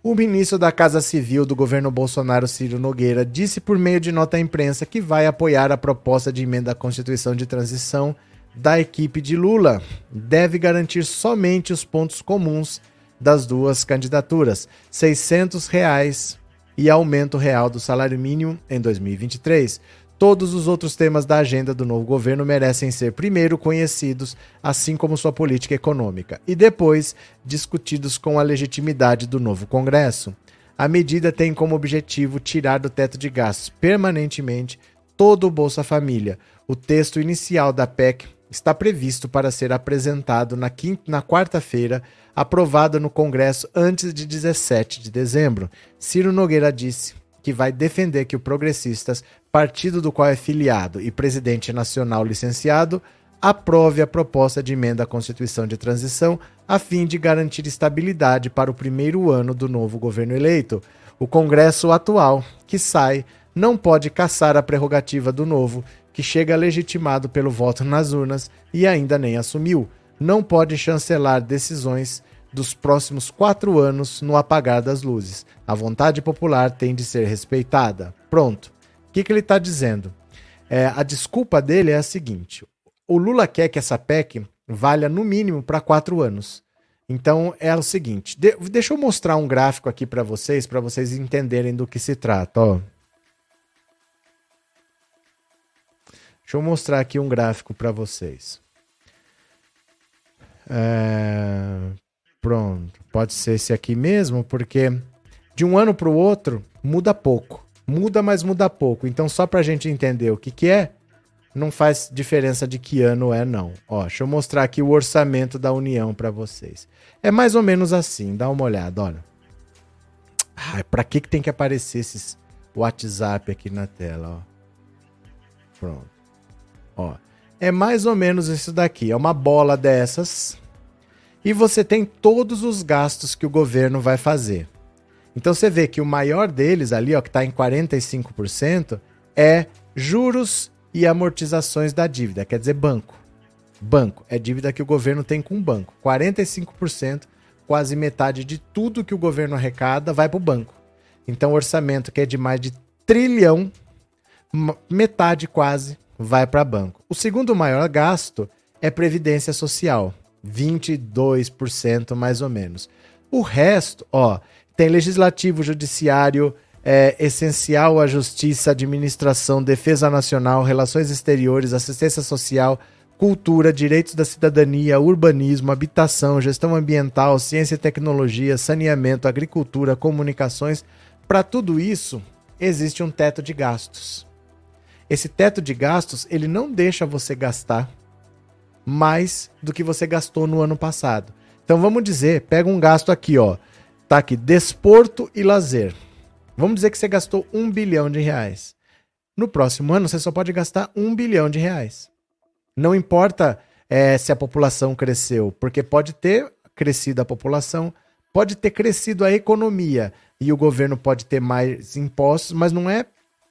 o ministro da Casa Civil do governo Bolsonaro, Ciro Nogueira, disse por meio de nota à imprensa que vai apoiar a proposta de emenda à Constituição de transição da equipe de Lula. Deve garantir somente os pontos comuns das duas candidaturas: 600 reais e aumento real do salário mínimo em 2023. Todos os outros temas da agenda do novo governo merecem ser primeiro conhecidos, assim como sua política econômica, e depois discutidos com a legitimidade do novo Congresso. A medida tem como objetivo tirar do teto de gastos permanentemente todo o Bolsa Família. O texto inicial da PEC está previsto para ser apresentado na, na quarta-feira, aprovado no Congresso antes de 17 de dezembro. Ciro Nogueira disse que vai defender que o Progressistas, partido do qual é filiado e presidente nacional licenciado, aprove a proposta de emenda à Constituição de transição a fim de garantir estabilidade para o primeiro ano do novo governo eleito. O Congresso atual, que sai, não pode caçar a prerrogativa do novo, que chega legitimado pelo voto nas urnas e ainda nem assumiu. Não pode chancelar decisões dos próximos quatro anos no apagar das luzes. A vontade popular tem de ser respeitada. Pronto. O que, que ele está dizendo? É, a desculpa dele é a seguinte: o Lula quer que essa PEC valha no mínimo para quatro anos. Então é o seguinte: de, deixa eu mostrar um gráfico aqui para vocês, para vocês entenderem do que se trata. Ó. Deixa eu mostrar aqui um gráfico para vocês. É, Pronto. Pode ser esse aqui mesmo, porque de um ano para o outro muda pouco. Muda, mas muda pouco. Então, só para a gente entender o que, que é, não faz diferença de que ano é, não. Ó, deixa eu mostrar aqui o orçamento da União para vocês. É mais ou menos assim, dá uma olhada, olha. Ai, pra que, que tem que aparecer esses WhatsApp aqui na tela, ó. Pronto. Ó, é mais ou menos isso daqui. É uma bola dessas e você tem todos os gastos que o governo vai fazer. Então você vê que o maior deles ali, ó, que está em 45%, é juros e amortizações da dívida, quer dizer, banco. Banco é dívida que o governo tem com o banco. 45%, quase metade de tudo que o governo arrecada vai para o banco. Então, o orçamento que é de mais de trilhão, metade quase vai para banco. O segundo maior gasto é previdência social. 22% mais ou menos. O resto, ó, tem legislativo, judiciário, é, essencial à justiça, administração, defesa nacional, relações exteriores, assistência social, cultura, direitos da cidadania, urbanismo, habitação, gestão ambiental, ciência e tecnologia, saneamento, agricultura, comunicações. Para tudo isso, existe um teto de gastos. Esse teto de gastos, ele não deixa você gastar mais do que você gastou no ano passado. Então vamos dizer, pega um gasto aqui, ó. Tá aqui, desporto e lazer. Vamos dizer que você gastou um bilhão de reais. No próximo ano, você só pode gastar um bilhão de reais. Não importa é, se a população cresceu, porque pode ter crescido a população, pode ter crescido a economia e o governo pode ter mais impostos, mas não é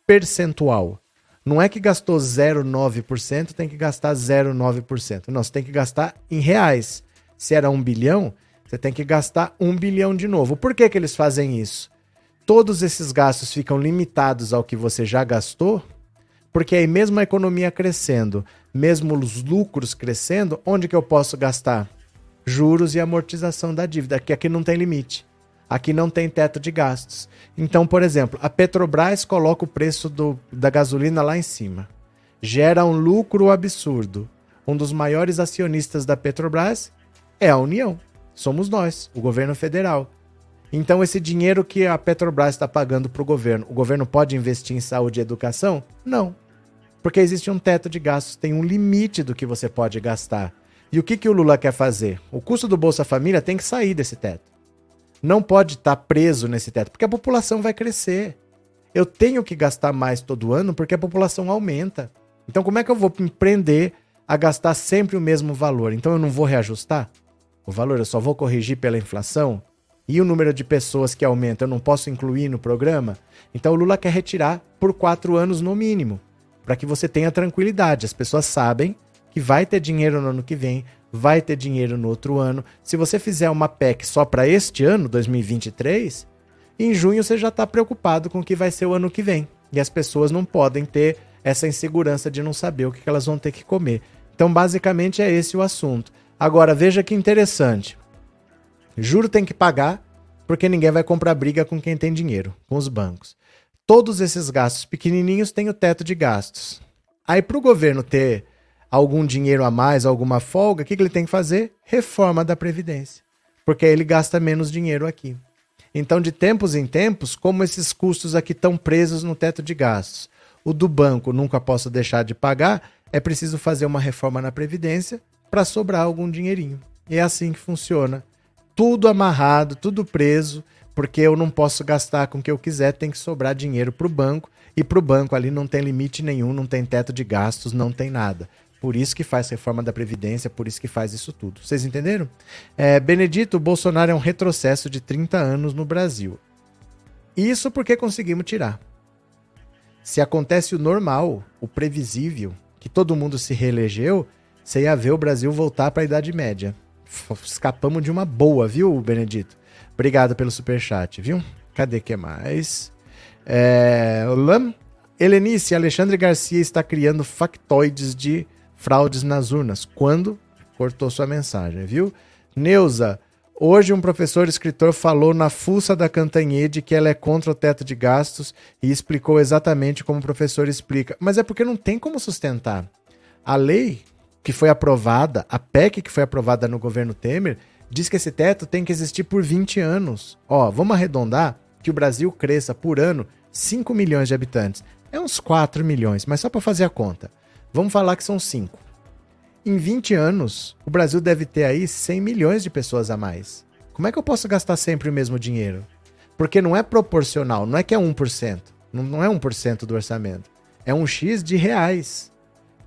percentual. Não é que gastou 0,9%, tem que gastar 0,9%. Não, você tem que gastar em reais. Se era um bilhão, você tem que gastar um bilhão de novo. Por que, que eles fazem isso? Todos esses gastos ficam limitados ao que você já gastou, porque aí mesmo a economia crescendo, mesmo os lucros crescendo, onde que eu posso gastar? Juros e amortização da dívida, que aqui não tem limite. Aqui não tem teto de gastos. Então, por exemplo, a Petrobras coloca o preço do, da gasolina lá em cima. Gera um lucro absurdo. Um dos maiores acionistas da Petrobras é a União. Somos nós, o governo federal. Então, esse dinheiro que a Petrobras está pagando para o governo, o governo pode investir em saúde e educação? Não. Porque existe um teto de gastos, tem um limite do que você pode gastar. E o que, que o Lula quer fazer? O custo do Bolsa Família tem que sair desse teto não pode estar tá preso nesse teto, porque a população vai crescer. Eu tenho que gastar mais todo ano porque a população aumenta. Então, como é que eu vou me prender a gastar sempre o mesmo valor? Então, eu não vou reajustar o valor, eu só vou corrigir pela inflação? E o número de pessoas que aumenta, eu não posso incluir no programa? Então, o Lula quer retirar por quatro anos no mínimo, para que você tenha tranquilidade. As pessoas sabem que vai ter dinheiro no ano que vem, vai ter dinheiro no outro ano. Se você fizer uma PEC só para este ano, 2023, em junho você já está preocupado com o que vai ser o ano que vem. E as pessoas não podem ter essa insegurança de não saber o que elas vão ter que comer. Então, basicamente, é esse o assunto. Agora, veja que interessante. Juro tem que pagar, porque ninguém vai comprar briga com quem tem dinheiro, com os bancos. Todos esses gastos pequenininhos têm o teto de gastos. Aí, para o governo ter algum dinheiro a mais, alguma folga, o que, que ele tem que fazer? Reforma da Previdência. Porque aí ele gasta menos dinheiro aqui. Então, de tempos em tempos, como esses custos aqui estão presos no teto de gastos, o do banco nunca posso deixar de pagar, é preciso fazer uma reforma na Previdência para sobrar algum dinheirinho. E é assim que funciona. Tudo amarrado, tudo preso, porque eu não posso gastar com o que eu quiser, tem que sobrar dinheiro para o banco, e para o banco ali não tem limite nenhum, não tem teto de gastos, não tem nada. Por isso que faz reforma da Previdência, por isso que faz isso tudo. Vocês entenderam? É, Benedito, Bolsonaro é um retrocesso de 30 anos no Brasil. Isso porque conseguimos tirar. Se acontece o normal, o previsível, que todo mundo se reelegeu, você ia ver o Brasil voltar para a Idade Média. Escapamos de uma boa, viu, Benedito? Obrigado pelo superchat, viu? Cadê que mais? É, Lam, Helenice, Alexandre Garcia está criando factoides de fraudes nas urnas. Quando? Cortou sua mensagem, viu? Neuza, hoje um professor escritor falou na fuça da Cantanhede que ela é contra o teto de gastos e explicou exatamente como o professor explica. Mas é porque não tem como sustentar. A lei que foi aprovada, a PEC que foi aprovada no governo Temer, diz que esse teto tem que existir por 20 anos. Ó, vamos arredondar que o Brasil cresça por ano 5 milhões de habitantes. É uns 4 milhões, mas só para fazer a conta. Vamos falar que são 5. Em 20 anos, o Brasil deve ter aí 100 milhões de pessoas a mais. Como é que eu posso gastar sempre o mesmo dinheiro? Porque não é proporcional, não é que é 1%. Não é 1% do orçamento. É um X de reais.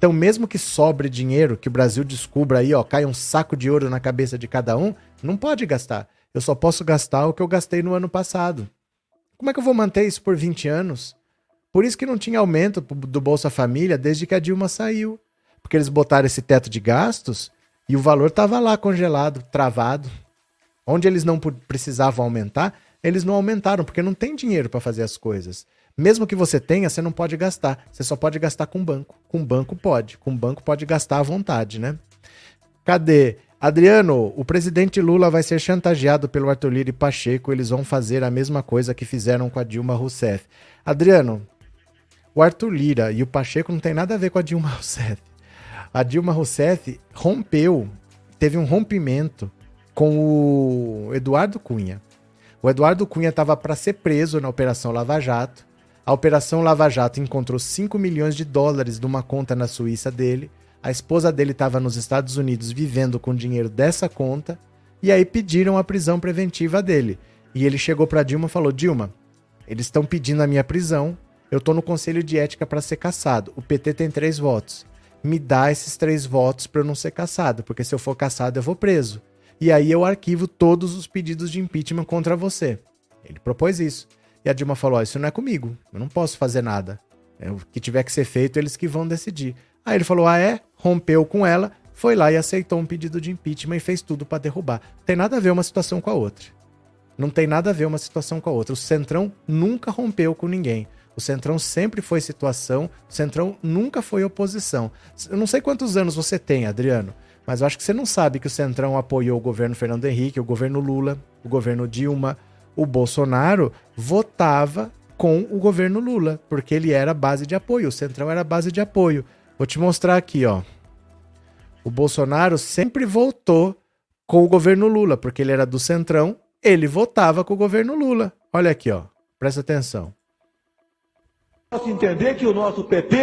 Então, mesmo que sobre dinheiro, que o Brasil descubra aí, ó, cai um saco de ouro na cabeça de cada um, não pode gastar. Eu só posso gastar o que eu gastei no ano passado. Como é que eu vou manter isso por 20 anos? Por isso que não tinha aumento do Bolsa Família desde que a Dilma saiu. Porque eles botaram esse teto de gastos e o valor estava lá congelado, travado. Onde eles não precisavam aumentar, eles não aumentaram, porque não tem dinheiro para fazer as coisas. Mesmo que você tenha, você não pode gastar. Você só pode gastar com banco. Com banco pode. Com banco pode gastar à vontade, né? Cadê? Adriano, o presidente Lula vai ser chantageado pelo Arthur Lira e Pacheco. Eles vão fazer a mesma coisa que fizeram com a Dilma Rousseff. Adriano, o Arthur Lira e o Pacheco não tem nada a ver com a Dilma Rousseff. A Dilma Rousseff rompeu, teve um rompimento com o Eduardo Cunha. O Eduardo Cunha estava para ser preso na Operação Lava Jato. A Operação Lava Jato encontrou 5 milhões de dólares numa conta na Suíça dele. A esposa dele estava nos Estados Unidos vivendo com dinheiro dessa conta. E aí pediram a prisão preventiva dele. E ele chegou para Dilma e falou: Dilma, eles estão pedindo a minha prisão. Eu tô no conselho de ética para ser caçado. O PT tem três votos. Me dá esses três votos para eu não ser caçado, porque se eu for caçado eu vou preso. E aí eu arquivo todos os pedidos de impeachment contra você. Ele propôs isso. E a Dilma falou: oh, Isso não é comigo, eu não posso fazer nada. É, o que tiver que ser feito, eles que vão decidir. Aí ele falou: Ah, é? Rompeu com ela, foi lá e aceitou um pedido de impeachment e fez tudo para derrubar. Tem nada a ver uma situação com a outra. Não tem nada a ver uma situação com a outra. O Centrão nunca rompeu com ninguém. O Centrão sempre foi situação, o Centrão nunca foi oposição. Eu não sei quantos anos você tem, Adriano, mas eu acho que você não sabe que o Centrão apoiou o governo Fernando Henrique, o governo Lula, o governo Dilma. O Bolsonaro votava com o governo Lula, porque ele era base de apoio, o Centrão era base de apoio. Vou te mostrar aqui, ó. O Bolsonaro sempre votou com o governo Lula, porque ele era do Centrão, ele votava com o governo Lula. Olha aqui, ó. Presta atenção posso entender que o nosso PT,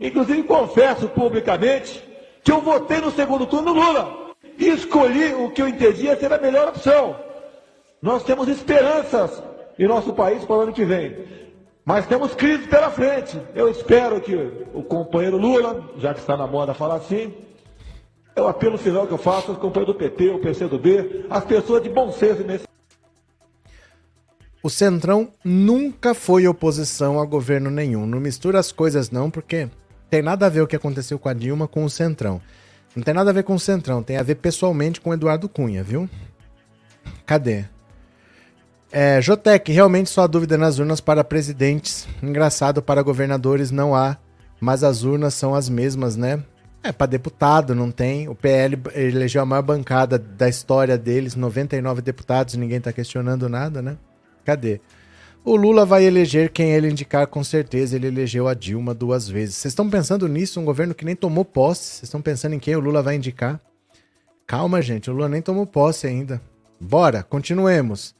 inclusive confesso publicamente, que eu votei no segundo turno no Lula e escolhi o que eu entendia ser a melhor opção. Nós temos esperanças em nosso país para o ano que vem. Mas temos crise pela frente. Eu espero que o companheiro Lula, já que está na moda falar assim, é o apelo final que eu faço aos companheiros do PT, o PCdoB, as pessoas de bom senso nesse o Centrão nunca foi oposição a governo nenhum. Não mistura as coisas, não, porque tem nada a ver o que aconteceu com a Dilma com o Centrão. Não tem nada a ver com o Centrão, tem a ver pessoalmente com o Eduardo Cunha, viu? Cadê? É, Jotec, realmente só há dúvida nas urnas para presidentes. Engraçado, para governadores não há, mas as urnas são as mesmas, né? É, para deputado não tem. O PL elegeu a maior bancada da história deles, 99 deputados, ninguém tá questionando nada, né? Cadê? O Lula vai eleger quem ele indicar, com certeza. Ele elegeu a Dilma duas vezes. Vocês estão pensando nisso? Um governo que nem tomou posse. Vocês estão pensando em quem o Lula vai indicar? Calma, gente. O Lula nem tomou posse ainda. Bora, continuemos.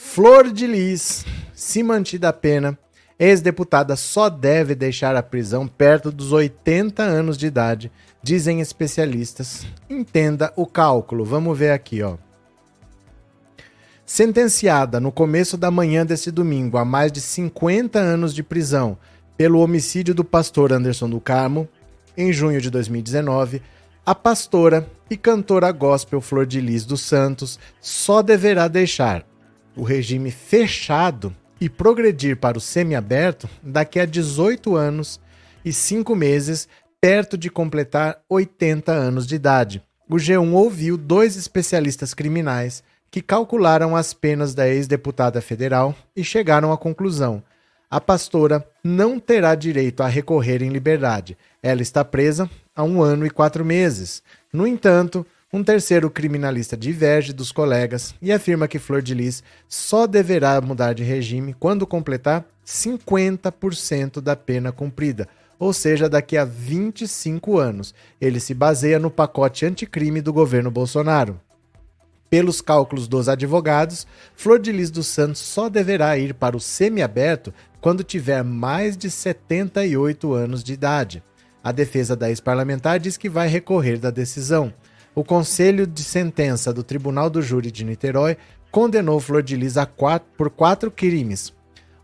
Flor de Lis, se mantida a pena, ex-deputada só deve deixar a prisão perto dos 80 anos de idade, dizem especialistas. Entenda o cálculo. Vamos ver aqui, ó. Sentenciada no começo da manhã desse domingo a mais de 50 anos de prisão pelo homicídio do pastor Anderson do Carmo, em junho de 2019, a pastora e cantora gospel Flor de Lis dos Santos só deverá deixar o regime fechado e progredir para o semiaberto daqui a 18 anos e 5 meses, perto de completar 80 anos de idade. O G1 ouviu dois especialistas criminais que calcularam as penas da ex-deputada federal e chegaram à conclusão: a pastora não terá direito a recorrer em liberdade. Ela está presa há um ano e quatro meses. No entanto, um terceiro criminalista diverge dos colegas e afirma que Flor de Lis só deverá mudar de regime quando completar 50% da pena cumprida, ou seja, daqui a 25 anos. Ele se baseia no pacote anticrime do governo Bolsonaro. Pelos cálculos dos advogados, Flor de Lis dos Santos só deverá ir para o semiaberto quando tiver mais de 78 anos de idade. A defesa da ex-parlamentar diz que vai recorrer da decisão. O Conselho de Sentença do Tribunal do Júri de Niterói condenou Flor de Lis quatro, por quatro crimes: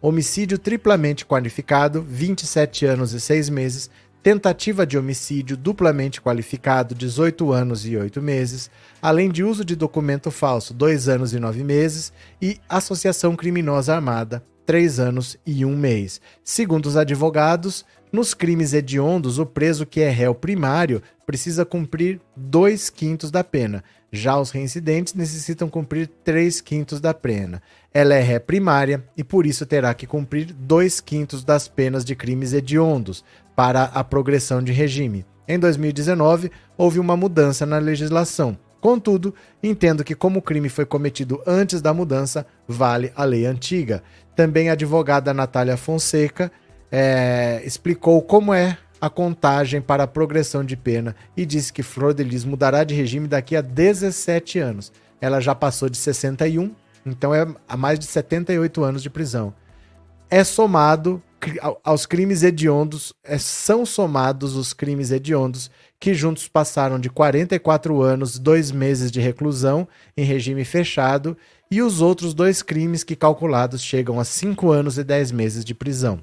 homicídio triplamente qualificado, 27 anos e 6 meses, tentativa de homicídio duplamente qualificado, 18 anos e 8 meses, além de uso de documento falso, 2 anos e 9 meses, e associação criminosa armada, 3 anos e 1 mês. Segundo os advogados, nos crimes hediondos, o preso que é réu primário precisa cumprir 2 quintos da pena. Já os reincidentes necessitam cumprir 3 quintos da pena. Ela é ré primária e por isso terá que cumprir 2 quintos das penas de crimes hediondos, para a progressão de regime. Em 2019, houve uma mudança na legislação. Contudo, entendo que, como o crime foi cometido antes da mudança, vale a lei antiga. Também a advogada Natália Fonseca é, explicou como é a contagem para a progressão de pena e disse que Flor de Lis mudará de regime daqui a 17 anos. Ela já passou de 61, então é a mais de 78 anos de prisão. É somado aos crimes hediondos, é, são somados os crimes hediondos que juntos passaram de 44 anos, dois meses de reclusão em regime fechado, e os outros dois crimes que calculados chegam a 5 anos e 10 meses de prisão.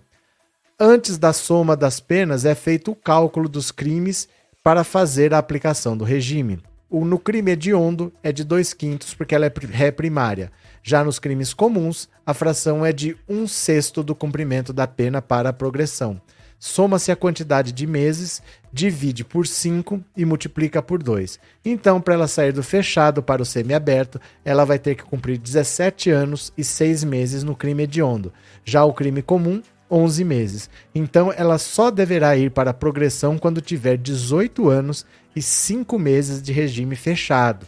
Antes da soma das penas é feito o cálculo dos crimes para fazer a aplicação do regime. O, no crime hediondo é de 2 quintos, porque ela é ré primária. Já nos crimes comuns, a fração é de um sexto do cumprimento da pena para a progressão. Soma-se a quantidade de meses, divide por 5 e multiplica por 2. Então, para ela sair do fechado para o semiaberto, ela vai ter que cumprir 17 anos e 6 meses no crime hediondo. Já o crime comum, 11 meses. Então, ela só deverá ir para a progressão quando tiver 18 anos e 5 meses de regime fechado.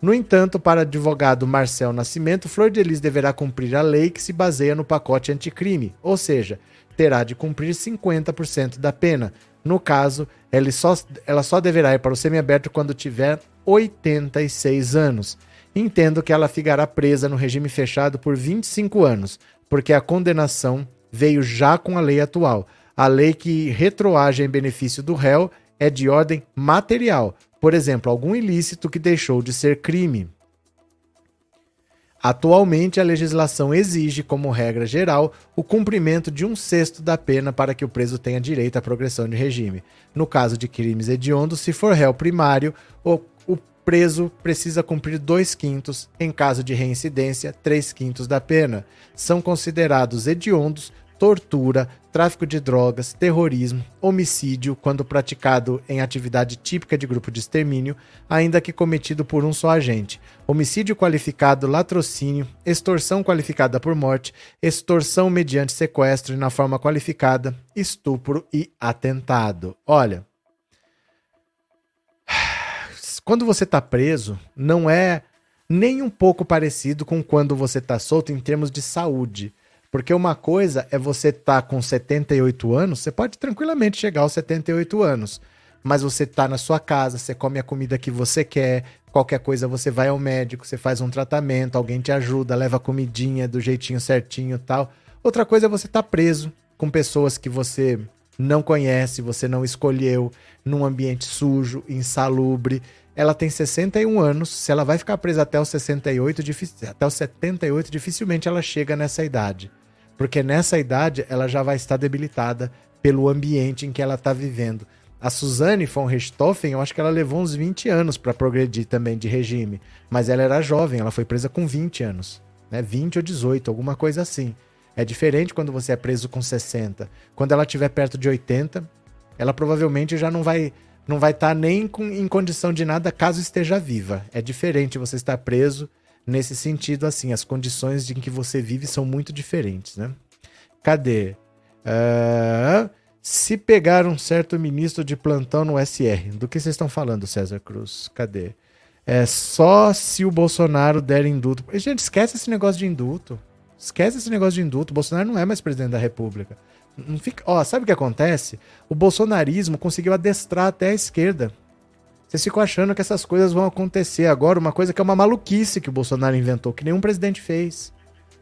No entanto, para advogado Marcel Nascimento, Flor de Lis deverá cumprir a lei que se baseia no pacote anticrime, ou seja, terá de cumprir 50% da pena. No caso, ela só, ela só deverá ir para o semiaberto quando tiver 86 anos. Entendo que ela ficará presa no regime fechado por 25 anos, porque a condenação veio já com a lei atual. A lei que retroage em benefício do réu é de ordem material, por exemplo, algum ilícito que deixou de ser crime. Atualmente, a legislação exige, como regra geral, o cumprimento de um sexto da pena para que o preso tenha direito à progressão de regime. No caso de crimes hediondos, se for réu primário, o, o preso precisa cumprir dois quintos, em caso de reincidência, três quintos da pena. São considerados hediondos tortura, tráfico de drogas, terrorismo, homicídio, quando praticado em atividade típica de grupo de extermínio, ainda que cometido por um só agente, homicídio qualificado, latrocínio, extorsão qualificada por morte, extorsão mediante sequestro na forma qualificada, estupro e atentado. Olha, quando você tá preso, não é nem um pouco parecido com quando você tá solto em termos de saúde. Porque uma coisa é você tá com 78 anos, você pode tranquilamente chegar aos 78 anos, mas você tá na sua casa, você come a comida que você quer, qualquer coisa você vai ao médico, você faz um tratamento, alguém te ajuda, leva a comidinha do jeitinho certinho tal. Outra coisa é você tá preso com pessoas que você não conhece, você não escolheu, num ambiente sujo, insalubre. Ela tem 61 anos, se ela vai ficar presa até os 68, dific- até os 78, dificilmente ela chega nessa idade. Porque nessa idade ela já vai estar debilitada pelo ambiente em que ela está vivendo. A Suzane von Richthofen, eu acho que ela levou uns 20 anos para progredir também de regime. Mas ela era jovem, ela foi presa com 20 anos. Né? 20 ou 18, alguma coisa assim. É diferente quando você é preso com 60. Quando ela estiver perto de 80, ela provavelmente já não vai não vai estar nem com, em condição de nada caso esteja viva. É diferente você estar preso nesse sentido assim. As condições em que você vive são muito diferentes, né? Cadê? Ah, se pegar um certo ministro de plantão no SR, do que vocês estão falando, César Cruz? Cadê? É só se o Bolsonaro der indulto. Gente, esquece esse negócio de indulto. Esquece esse negócio de indulto. O Bolsonaro não é mais presidente da República. Não fica... Ó, sabe o que acontece? O bolsonarismo conseguiu adestrar até a esquerda. Vocês ficam achando que essas coisas vão acontecer agora, uma coisa que é uma maluquice que o Bolsonaro inventou, que nenhum presidente fez.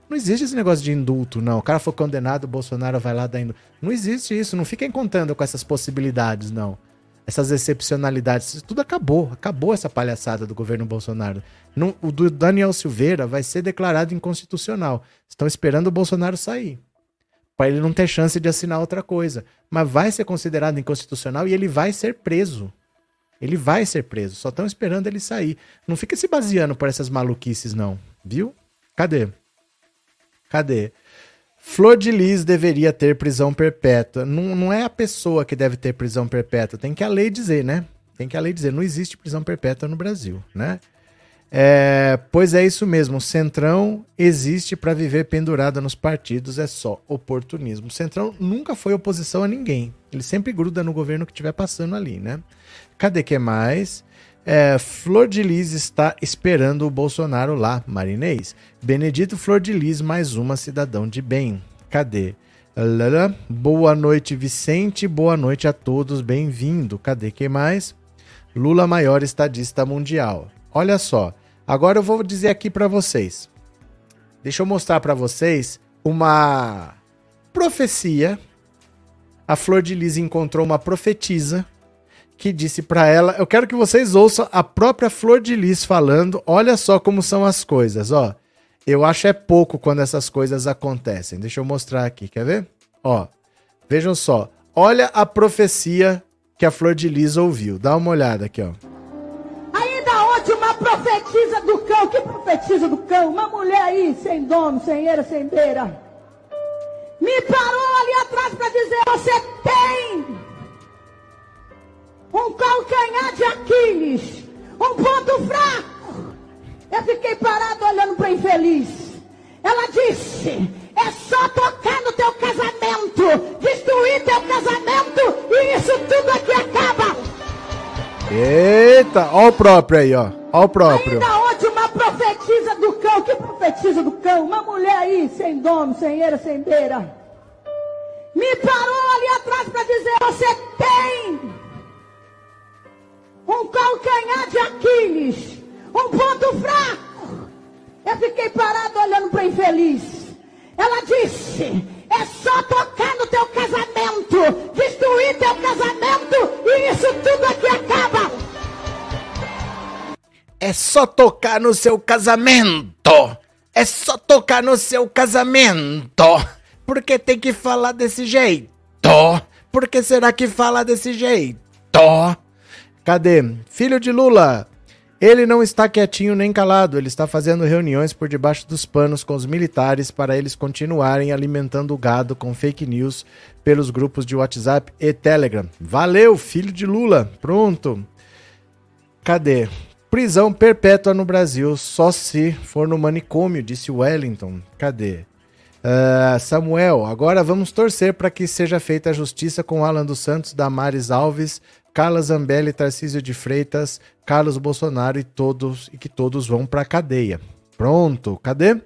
Não existe esse negócio de indulto, não. O cara foi condenado, o Bolsonaro vai lá dar indulto. Não existe isso. Não fiquem contando com essas possibilidades, não. Essas excepcionalidades. Isso tudo acabou. Acabou essa palhaçada do governo Bolsonaro. Não, o do Daniel Silveira vai ser declarado inconstitucional. Estão esperando o Bolsonaro sair. Para ele não ter chance de assinar outra coisa. Mas vai ser considerado inconstitucional e ele vai ser preso. Ele vai ser preso. Só estão esperando ele sair. Não fica se baseando por essas maluquices, não. Viu? Cadê? Cadê? Flor de Lis deveria ter prisão perpétua. Não, não é a pessoa que deve ter prisão perpétua. Tem que a lei dizer, né? Tem que a lei dizer. Não existe prisão perpétua no Brasil, né? É, pois é isso mesmo. O Centrão existe para viver pendurado nos partidos. É só oportunismo. O Centrão nunca foi oposição a ninguém. Ele sempre gruda no governo que estiver passando ali, né? Cadê que mais? É, Flor de Lis está esperando o Bolsonaro lá, Marinês. Benedito Flor de Lis, mais uma cidadão de bem. Cadê? Lala. Boa noite, Vicente. Boa noite a todos. Bem-vindo. Cadê que mais? Lula maior estadista mundial. Olha só. Agora eu vou dizer aqui para vocês. Deixa eu mostrar para vocês uma profecia. A Flor de Lis encontrou uma profetisa que disse para ela, eu quero que vocês ouçam a própria Flor de Lis falando, olha só como são as coisas, ó. Eu acho é pouco quando essas coisas acontecem. Deixa eu mostrar aqui, quer ver? Ó, vejam só. Olha a profecia que a Flor de Lis ouviu. Dá uma olhada aqui, ó. Profetisa do cão, que profetisa do cão? Uma mulher aí, sem dono, sem eira, sem beira. Me parou ali atrás para dizer, você tem um calcanhar de Aquiles, um ponto fraco. Eu fiquei parado olhando para infeliz. Ela disse: é só tocar no teu casamento, destruir teu casamento e isso tudo aqui acaba. Eita, ó o próprio aí, ó. Ó o próprio. Ainda ontem uma profetisa do cão, que profetisa do cão? Uma mulher aí, sem dono, sem eira, sem beira. Me parou ali atrás para dizer: você tem um calcanhar de Aquiles, um ponto fraco. Eu fiquei parado olhando para infeliz. É só tocar no seu casamento. É só tocar no seu casamento. Por que tem que falar desse jeito? Por que será que fala desse jeito? Cadê? Filho de Lula. Ele não está quietinho nem calado, ele está fazendo reuniões por debaixo dos panos com os militares para eles continuarem alimentando o gado com fake news pelos grupos de WhatsApp e Telegram. Valeu, filho de Lula. Pronto. Cadê? Prisão perpétua no Brasil só se for no manicômio, disse Wellington. Cadê? Uh, Samuel, agora vamos torcer para que seja feita a justiça com Alan dos Santos, Damares Alves, Carla Zambelli, Tarcísio de Freitas, Carlos Bolsonaro e todos e que todos vão para cadeia. Pronto, cadê?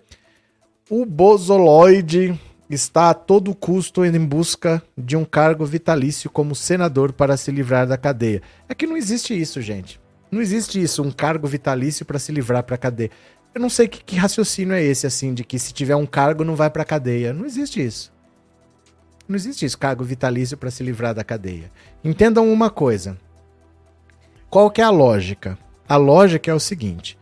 O Bozoloide está a todo custo em busca de um cargo vitalício como senador para se livrar da cadeia. É que não existe isso, gente. Não existe isso, um cargo vitalício para se livrar para cadeia. Eu não sei que, que, raciocínio é esse, assim, de que se tiver um cargo não vai para cadeia. Não existe isso. Não existe isso, cargo vitalício para se livrar da cadeia. Entendam uma coisa. Qual que é a lógica? A lógica é o seguinte: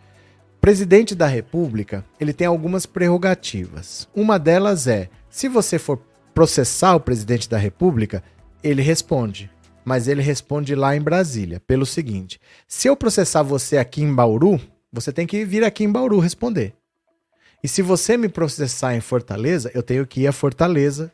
o presidente da República ele tem algumas prerrogativas. Uma delas é se você for processar o presidente da República, ele responde. Mas ele responde lá em Brasília, pelo seguinte: se eu processar você aqui em Bauru, você tem que vir aqui em Bauru responder. E se você me processar em Fortaleza, eu tenho que ir a Fortaleza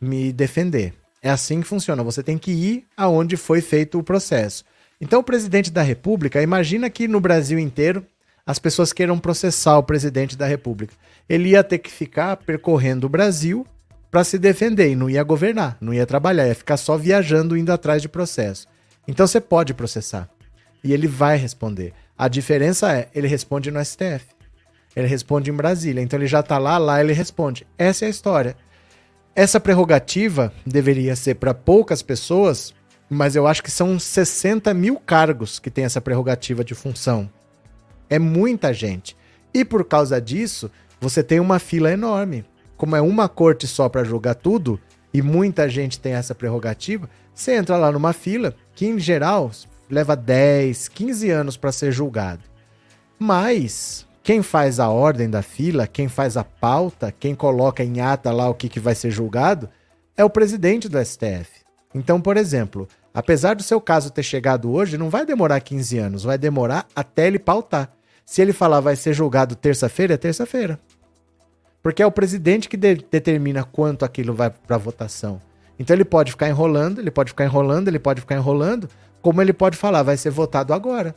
me defender. É assim que funciona. Você tem que ir aonde foi feito o processo. Então, o presidente da República, imagina que no Brasil inteiro as pessoas queiram processar o presidente da República. Ele ia ter que ficar percorrendo o Brasil para se defender e não ia governar, não ia trabalhar, ia ficar só viajando indo atrás de processo. Então você pode processar e ele vai responder. A diferença é, ele responde no STF. Ele responde em Brasília. Então ele já está lá, lá ele responde. Essa é a história. Essa prerrogativa deveria ser para poucas pessoas, mas eu acho que são 60 mil cargos que tem essa prerrogativa de função. É muita gente. E por causa disso, você tem uma fila enorme. Como é uma corte só para julgar tudo, e muita gente tem essa prerrogativa, você entra lá numa fila que, em geral, leva 10, 15 anos para ser julgado. Mas quem faz a ordem da fila, quem faz a pauta, quem coloca em ata lá o que, que vai ser julgado, é o presidente do STF. Então, por exemplo, apesar do seu caso ter chegado hoje, não vai demorar 15 anos, vai demorar até ele pautar. Se ele falar vai ser julgado terça-feira, é terça-feira. Porque é o presidente que de determina quanto aquilo vai para votação. Então ele pode ficar enrolando, ele pode ficar enrolando, ele pode ficar enrolando, como ele pode falar, vai ser votado agora.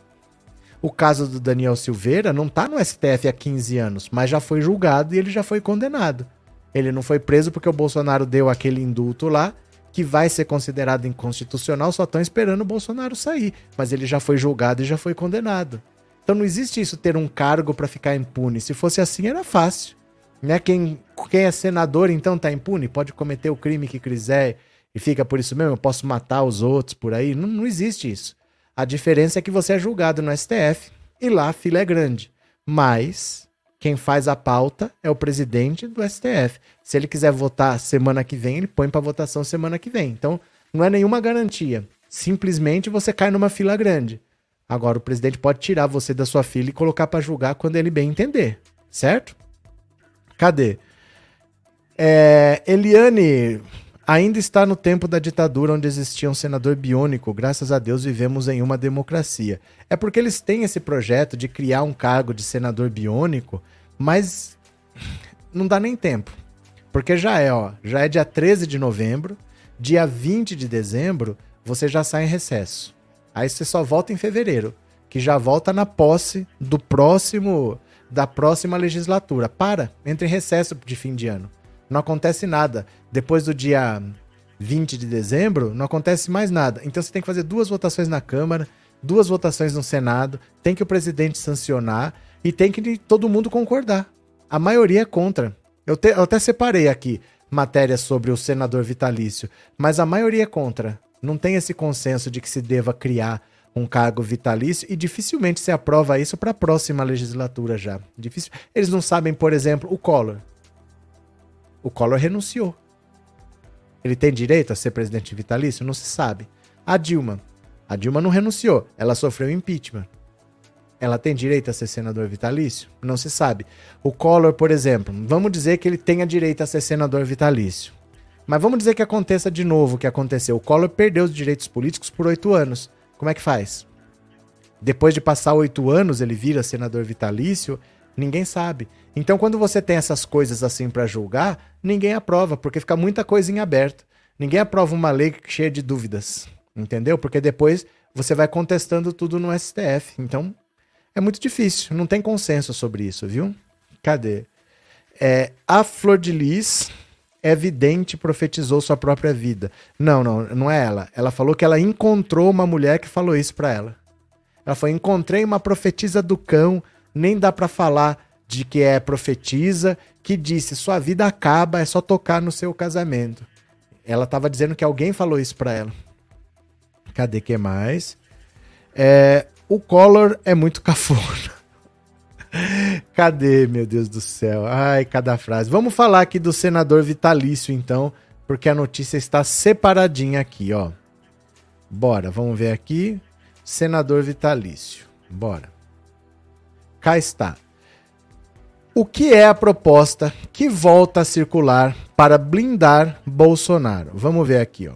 O caso do Daniel Silveira não está no STF há 15 anos, mas já foi julgado e ele já foi condenado. Ele não foi preso porque o Bolsonaro deu aquele indulto lá, que vai ser considerado inconstitucional, só estão esperando o Bolsonaro sair. Mas ele já foi julgado e já foi condenado. Então não existe isso ter um cargo para ficar impune. Se fosse assim, era fácil. Né? Quem, quem é senador, então, tá impune? Pode cometer o crime que quiser e fica por isso mesmo? Eu posso matar os outros por aí? Não, não existe isso. A diferença é que você é julgado no STF e lá a fila é grande. Mas quem faz a pauta é o presidente do STF. Se ele quiser votar semana que vem, ele põe para votação semana que vem. Então, não é nenhuma garantia. Simplesmente você cai numa fila grande. Agora, o presidente pode tirar você da sua fila e colocar para julgar quando ele bem entender, certo? Cadê? É, Eliane ainda está no tempo da ditadura onde existia um senador biônico. Graças a Deus vivemos em uma democracia. É porque eles têm esse projeto de criar um cargo de senador biônico, mas não dá nem tempo. Porque já é, ó, já é dia 13 de novembro, dia 20 de dezembro, você já sai em recesso. Aí você só volta em fevereiro, que já volta na posse do próximo da próxima legislatura. Para, entra em recesso de fim de ano. Não acontece nada. Depois do dia 20 de dezembro, não acontece mais nada. Então você tem que fazer duas votações na Câmara, duas votações no Senado, tem que o presidente sancionar e tem que todo mundo concordar. A maioria é contra. Eu, te, eu até separei aqui matérias sobre o senador vitalício, mas a maioria é contra. Não tem esse consenso de que se deva criar um cargo vitalício e dificilmente se aprova isso para a próxima legislatura já. Difícil. Eles não sabem, por exemplo, o Collor. O Collor renunciou. Ele tem direito a ser presidente vitalício? Não se sabe. A Dilma. A Dilma não renunciou. Ela sofreu impeachment. Ela tem direito a ser senador vitalício? Não se sabe. O Collor, por exemplo, vamos dizer que ele tenha direito a ser senador vitalício. Mas vamos dizer que aconteça de novo o que aconteceu. O Collor perdeu os direitos políticos por oito anos. Como é que faz? Depois de passar oito anos, ele vira senador vitalício? Ninguém sabe. Então, quando você tem essas coisas assim para julgar, ninguém aprova, porque fica muita coisa em aberto. Ninguém aprova uma lei cheia de dúvidas. Entendeu? Porque depois você vai contestando tudo no STF. Então, é muito difícil. Não tem consenso sobre isso, viu? Cadê? É, a Flor de Lis é vidente profetizou sua própria vida. Não, não, não é ela. Ela falou que ela encontrou uma mulher que falou isso para ela. Ela falou: encontrei uma profetisa do cão, nem dá pra falar de que é profetisa, que disse: sua vida acaba, é só tocar no seu casamento. Ela tava dizendo que alguém falou isso pra ela. Cadê que mais? É, o Collor é muito cafona. Cadê, meu Deus do céu? Ai, cada frase. Vamos falar aqui do senador vitalício, então, porque a notícia está separadinha aqui, ó. Bora, vamos ver aqui. Senador vitalício. Bora. Cá está. O que é a proposta que volta a circular para blindar Bolsonaro? Vamos ver aqui, ó.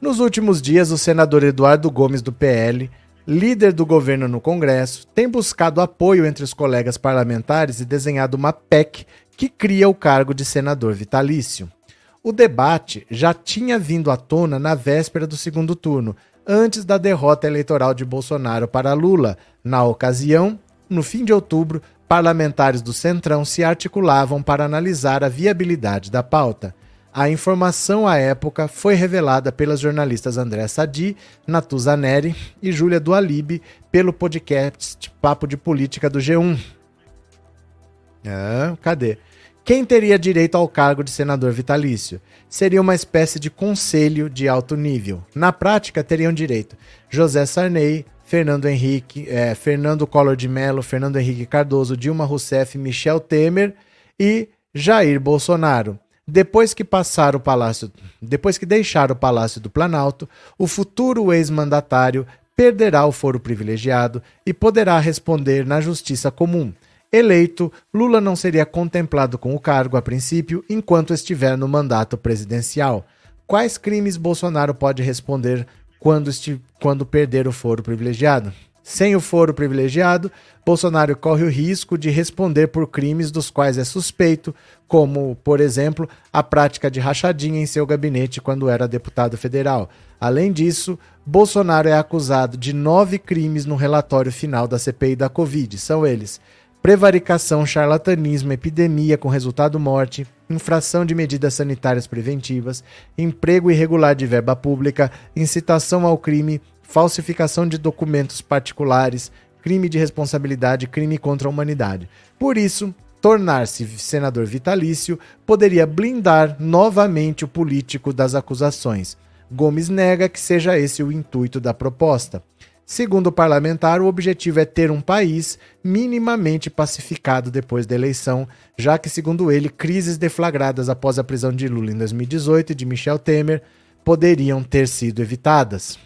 Nos últimos dias, o senador Eduardo Gomes do PL líder do governo no Congresso, tem buscado apoio entre os colegas parlamentares e desenhado uma PEC que cria o cargo de senador vitalício. O debate já tinha vindo à tona na véspera do segundo turno, antes da derrota eleitoral de Bolsonaro para Lula. Na ocasião, no fim de outubro, parlamentares do Centrão se articulavam para analisar a viabilidade da pauta. A informação à época foi revelada pelas jornalistas André Sadi, Natuza Neri e Júlia Dualibe pelo podcast Papo de Política do G1. Ah, cadê? Quem teria direito ao cargo de senador vitalício? Seria uma espécie de conselho de alto nível. Na prática, teriam direito José Sarney, Fernando Henrique, é, Fernando Collor de Mello, Fernando Henrique Cardoso, Dilma Rousseff, Michel Temer e Jair Bolsonaro. Depois que passar o palácio, depois que deixar o Palácio do Planalto, o futuro ex-mandatário perderá o foro privilegiado e poderá responder na justiça comum. Eleito, Lula não seria contemplado com o cargo a princípio enquanto estiver no mandato presidencial. Quais crimes Bolsonaro pode responder quando, quando perder o foro privilegiado? Sem o foro privilegiado, Bolsonaro corre o risco de responder por crimes dos quais é suspeito, como, por exemplo, a prática de rachadinha em seu gabinete quando era deputado federal. Além disso, Bolsonaro é acusado de nove crimes no relatório final da CPI da Covid. São eles: prevaricação, charlatanismo, epidemia com resultado morte, infração de medidas sanitárias preventivas, emprego irregular de verba pública, incitação ao crime, falsificação de documentos particulares, crime de responsabilidade, crime contra a humanidade. Por isso, tornar-se senador vitalício poderia blindar novamente o político das acusações. Gomes nega que seja esse o intuito da proposta. Segundo o parlamentar, o objetivo é ter um país minimamente pacificado depois da eleição, já que, segundo ele, crises deflagradas após a prisão de Lula em 2018 e de Michel Temer poderiam ter sido evitadas.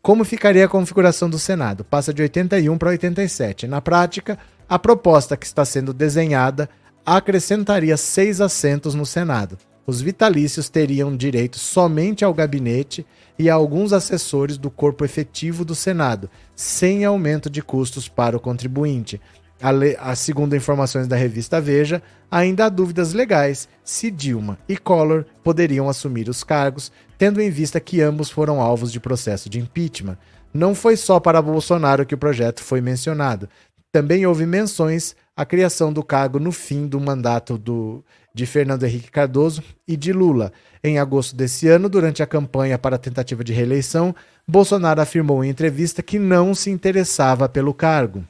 Como ficaria a configuração do Senado? Passa de 81 para 87. Na prática, a proposta que está sendo desenhada acrescentaria seis assentos no Senado. Os vitalícios teriam direito somente ao gabinete e a alguns assessores do corpo efetivo do Senado, sem aumento de custos para o contribuinte. A, a, segundo informações da revista Veja, ainda há dúvidas legais se Dilma e Collor poderiam assumir os cargos, tendo em vista que ambos foram alvos de processo de impeachment. Não foi só para Bolsonaro que o projeto foi mencionado. Também houve menções à criação do cargo no fim do mandato do, de Fernando Henrique Cardoso e de Lula. Em agosto desse ano, durante a campanha para a tentativa de reeleição, Bolsonaro afirmou em entrevista que não se interessava pelo cargo.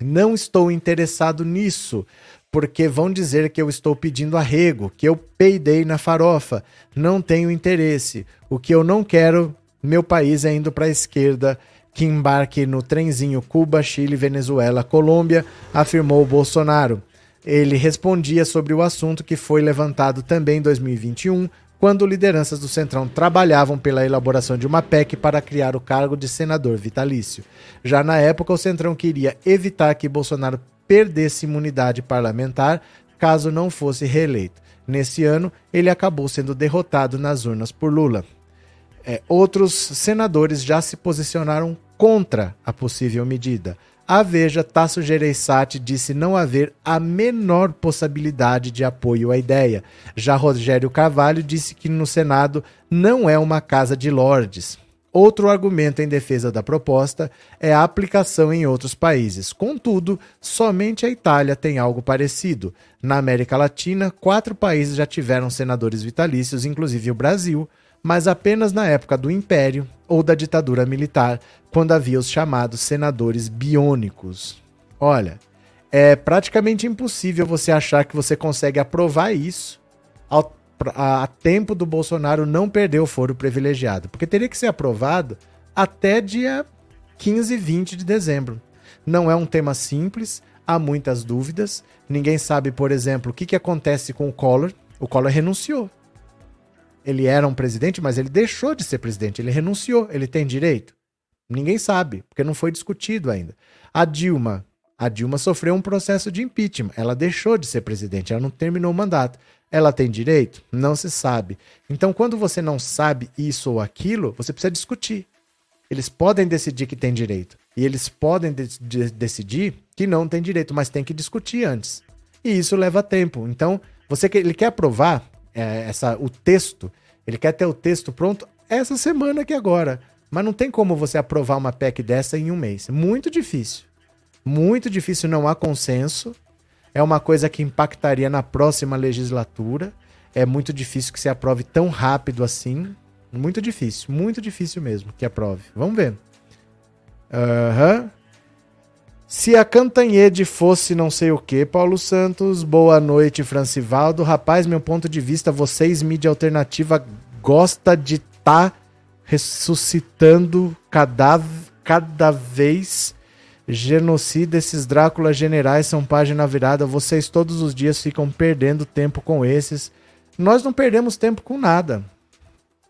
Não estou interessado nisso, porque vão dizer que eu estou pedindo arrego, que eu peidei na farofa. Não tenho interesse. O que eu não quero, meu país é indo para a esquerda, que embarque no trenzinho Cuba, Chile, Venezuela, Colômbia, afirmou Bolsonaro. Ele respondia sobre o assunto que foi levantado também em 2021 quando lideranças do Centrão trabalhavam pela elaboração de uma PEC para criar o cargo de senador vitalício. Já na época, o Centrão queria evitar que Bolsonaro perdesse imunidade parlamentar caso não fosse reeleito. Nesse ano, ele acabou sendo derrotado nas urnas por Lula. É, outros senadores já se posicionaram contra a possível medida. A Veja, Tasso Gereissati disse não haver a menor possibilidade de apoio à ideia. Já Rogério Carvalho disse que no Senado não é uma casa de lordes. Outro argumento em defesa da proposta é a aplicação em outros países. Contudo, somente a Itália tem algo parecido. Na América Latina, quatro países já tiveram senadores vitalícios, inclusive o Brasil. mas apenas na época do Império ou da ditadura militar, quando havia os chamados senadores biônicos. Olha, é praticamente impossível você achar que você consegue aprovar isso a, a tempo do Bolsonaro não perder o foro privilegiado, porque teria que ser aprovado até dia 15 e 20 de dezembro. Não é um tema simples, há muitas dúvidas. Ninguém sabe, por exemplo, o que, que acontece com o Collor. O Collor renunciou. Ele era um presidente, mas ele deixou de ser presidente. Ele renunciou. Ele tem direito? Ninguém sabe, porque não foi discutido ainda. A Dilma. A Dilma sofreu um processo de impeachment. Ela deixou de ser presidente. Ela não terminou o mandato. Ela tem direito? Não se sabe. Então, quando você não sabe isso ou aquilo, você precisa discutir. Eles podem decidir que tem direito. E eles podem de de decidir que não tem direito, mas tem que discutir antes. E isso leva tempo. Então, você ele quer aprovar é, essa, o texto, ele quer ter o texto pronto essa semana aqui agora. Mas não tem como você aprovar uma PEC dessa em um mês. Muito difícil. Muito difícil, não há consenso. É uma coisa que impactaria na próxima legislatura. É muito difícil que se aprove tão rápido assim. Muito difícil, muito difícil mesmo que aprove. Vamos ver. Uhum. Se a Cantanhede fosse não sei o que, Paulo Santos, boa noite, Francivaldo. Rapaz, meu ponto de vista, vocês, mídia alternativa, gosta de estar tá ressuscitando cada, cada vez genocida. Esses Dráculas generais são página virada. Vocês todos os dias ficam perdendo tempo com esses. Nós não perdemos tempo com nada.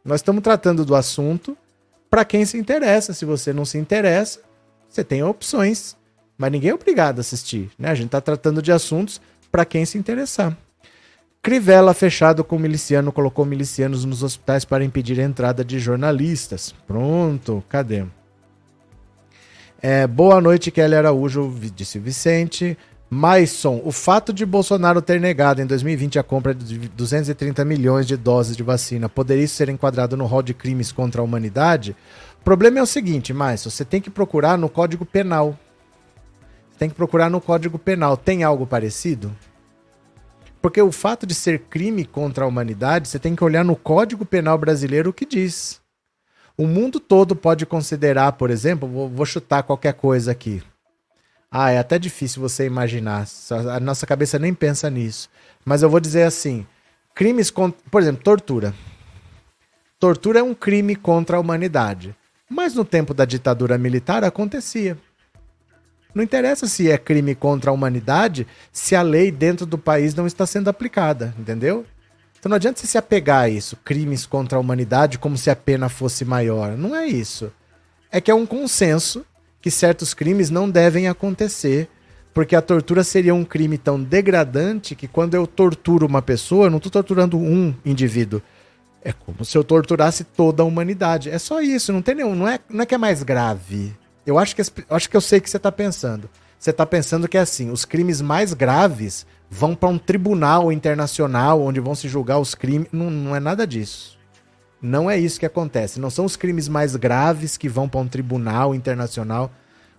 Nós estamos tratando do assunto para quem se interessa. Se você não se interessa, você tem opções, mas ninguém é obrigado a assistir. Né? A gente está tratando de assuntos para quem se interessar. Crivella, fechado com miliciano, colocou milicianos nos hospitais para impedir a entrada de jornalistas. Pronto, cadê? É, boa noite, Kelly Araújo, disse Vicente. Maison, o fato de Bolsonaro ter negado em 2020 a compra de 230 milhões de doses de vacina poderia ser enquadrado no rol de crimes contra a humanidade? O problema é o seguinte, Maison, você tem que procurar no Código Penal. Tem que procurar no Código Penal. Tem algo parecido? Porque o fato de ser crime contra a humanidade, você tem que olhar no Código Penal brasileiro o que diz. O mundo todo pode considerar, por exemplo, vou, vou chutar qualquer coisa aqui ah, é até difícil você imaginar. A nossa cabeça nem pensa nisso. Mas eu vou dizer assim: crimes contra. Por exemplo, tortura. Tortura é um crime contra a humanidade. Mas no tempo da ditadura militar acontecia. Não interessa se é crime contra a humanidade se a lei dentro do país não está sendo aplicada, entendeu? Então não adianta você se apegar a isso, crimes contra a humanidade, como se a pena fosse maior. Não é isso. É que é um consenso que certos crimes não devem acontecer, porque a tortura seria um crime tão degradante que quando eu torturo uma pessoa, eu não estou torturando um indivíduo. É como se eu torturasse toda a humanidade. É só isso, não tem nenhum. Não é, não é que é mais grave. Eu acho que, acho que eu sei o que você está pensando. Você está pensando que é assim: os crimes mais graves vão para um tribunal internacional onde vão se julgar os crimes. Não, não é nada disso. Não é isso que acontece. Não são os crimes mais graves que vão para um tribunal internacional.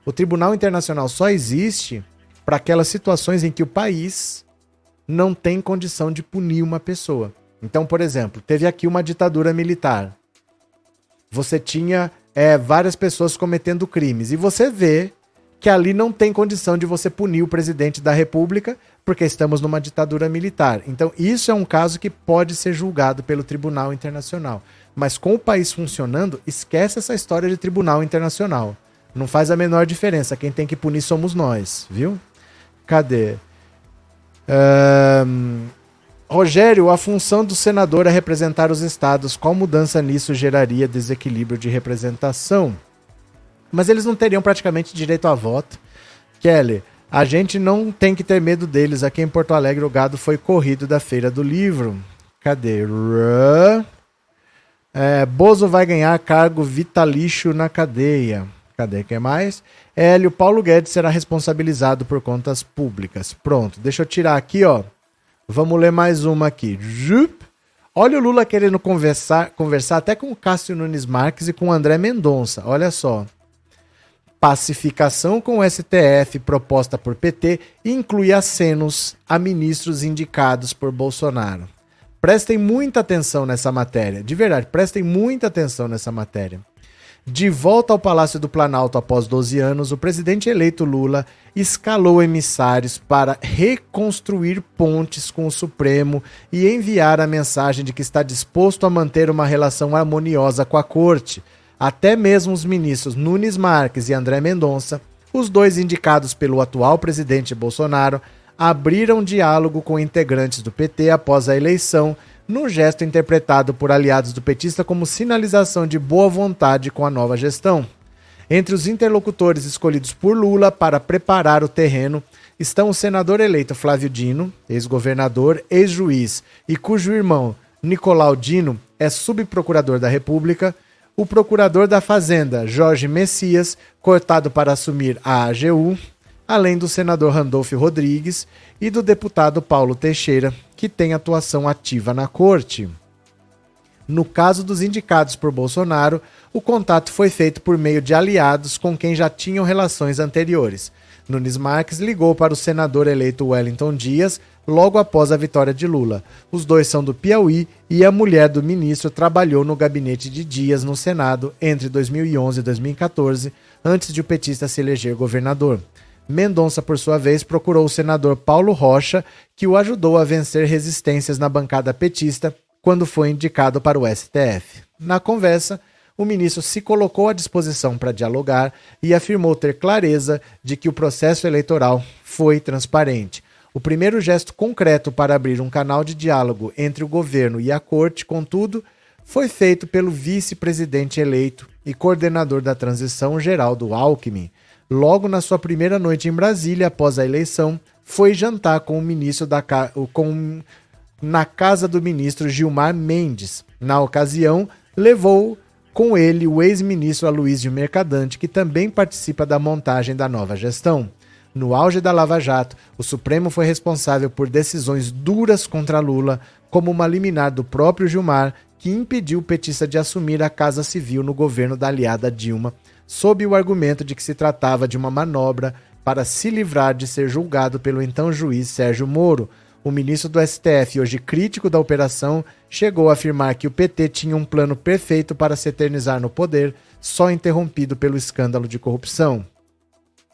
O tribunal internacional só existe para aquelas situações em que o país não tem condição de punir uma pessoa. Então, por exemplo, teve aqui uma ditadura militar. Você tinha é, várias pessoas cometendo crimes. E você vê que ali não tem condição de você punir o presidente da república, porque estamos numa ditadura militar. Então, isso é um caso que pode ser julgado pelo Tribunal Internacional. Mas com o país funcionando, esquece essa história de Tribunal Internacional. Não faz a menor diferença. Quem tem que punir somos nós, viu? Cadê? Um... Rogério, a função do senador é representar os estados. Qual mudança nisso geraria desequilíbrio de representação? Mas eles não teriam praticamente direito a voto. Kelly, a gente não tem que ter medo deles. Aqui em Porto Alegre o gado foi corrido da feira do livro. Cadê? É, Bozo vai ganhar cargo vitalício na cadeia. Cadê que mais? Hélio Paulo Guedes será responsabilizado por contas públicas. Pronto, deixa eu tirar aqui, ó. Vamos ler mais uma aqui. Jup. Olha o Lula querendo conversar, conversar até com o Cássio Nunes Marques e com o André Mendonça. Olha só. Pacificação com o STF proposta por PT inclui acenos a ministros indicados por Bolsonaro. Prestem muita atenção nessa matéria. De verdade, prestem muita atenção nessa matéria. De volta ao Palácio do Planalto após 12 anos, o presidente eleito Lula escalou emissários para reconstruir pontes com o Supremo e enviar a mensagem de que está disposto a manter uma relação harmoniosa com a corte. Até mesmo os ministros Nunes Marques e André Mendonça, os dois indicados pelo atual presidente Bolsonaro, abriram diálogo com integrantes do PT após a eleição num gesto interpretado por aliados do petista como sinalização de boa vontade com a nova gestão. Entre os interlocutores escolhidos por Lula para preparar o terreno estão o senador eleito Flávio Dino, ex-governador, ex-juiz e cujo irmão Nicolau Dino é subprocurador da República, o procurador da Fazenda Jorge Messias, cortado para assumir a AGU, além do senador Randolfo Rodrigues e do deputado Paulo Teixeira, que tem atuação ativa na corte. No caso dos indicados por Bolsonaro, o contato foi feito por meio de aliados com quem já tinham relações anteriores. Nunes Marques ligou para o senador eleito Wellington Dias logo após a vitória de Lula. Os dois são do Piauí e a mulher do ministro trabalhou no gabinete de Dias no Senado entre 2011 e 2014, antes de o petista se eleger governador. Mendonça, por sua vez, procurou o senador Paulo Rocha, que o ajudou a vencer resistências na bancada petista quando foi indicado para o STF. Na conversa, o ministro se colocou à disposição para dialogar e afirmou ter clareza de que o processo eleitoral foi transparente. O primeiro gesto concreto para abrir um canal de diálogo entre o governo e a corte, contudo, foi feito pelo vice-presidente eleito e coordenador da transição, Geraldo Alckmin, logo na sua primeira noite em Brasília após a eleição, foi jantar com o ministro da com na casa do ministro Gilmar Mendes. Na ocasião, levou com ele o ex-ministro Aloysio Mercadante, que também participa da montagem da nova gestão. No auge da Lava Jato, o Supremo foi responsável por decisões duras contra Lula, como uma liminar do próprio Gilmar, que impediu o petista de assumir a Casa Civil no governo da aliada Dilma, sob o argumento de que se tratava de uma manobra para se livrar de ser julgado pelo então juiz Sérgio Moro. O ministro do STF, hoje crítico da operação, chegou a afirmar que o PT tinha um plano perfeito para se eternizar no poder, só interrompido pelo escândalo de corrupção.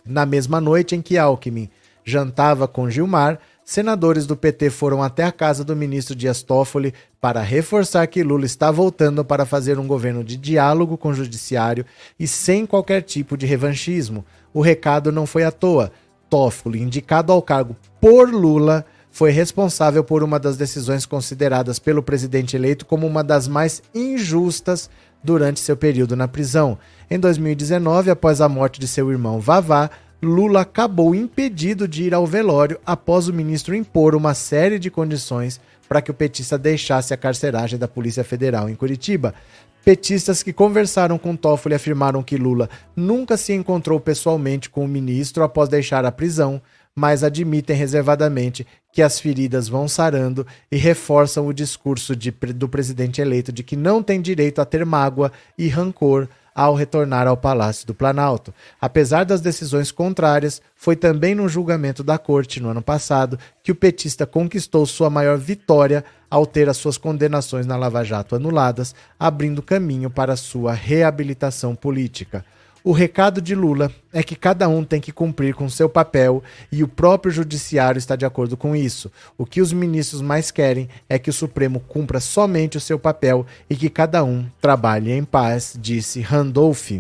Na mesma noite em que Alckmin jantava com Gilmar, senadores do PT foram até a casa do ministro Dias Toffoli para reforçar que Lula está voltando para fazer um governo de diálogo com o judiciário e sem qualquer tipo de revanchismo. O recado não foi à toa. Toffoli, indicado ao cargo por Lula, foi responsável por uma das decisões consideradas pelo presidente eleito como uma das mais injustas durante seu período na prisão. Em 2019, após a morte de seu irmão Vavá, Lula acabou impedido de ir ao velório após o ministro impor uma série de condições para que o petista deixasse a carceragem da Polícia Federal em Curitiba. Petistas que conversaram com Toffoli afirmaram que Lula nunca se encontrou pessoalmente com o ministro após deixar a prisão, mas admitem reservadamente que as feridas vão sarando e reforçam o discurso de, do presidente eleito de que não tem direito a ter mágoa e rancor ao retornar ao Palácio do Planalto. Apesar das decisões contrárias, foi também no julgamento da corte no ano passado que o petista conquistou sua maior vitória ao ter as suas condenações na Lava Jato anuladas, abrindo caminho para sua reabilitação política. O recado de Lula é que cada um tem que cumprir com seu papel e o próprio judiciário está de acordo com isso. O que os ministros mais querem é que o Supremo cumpra somente o seu papel e que cada um trabalhe em paz, disse Randolph.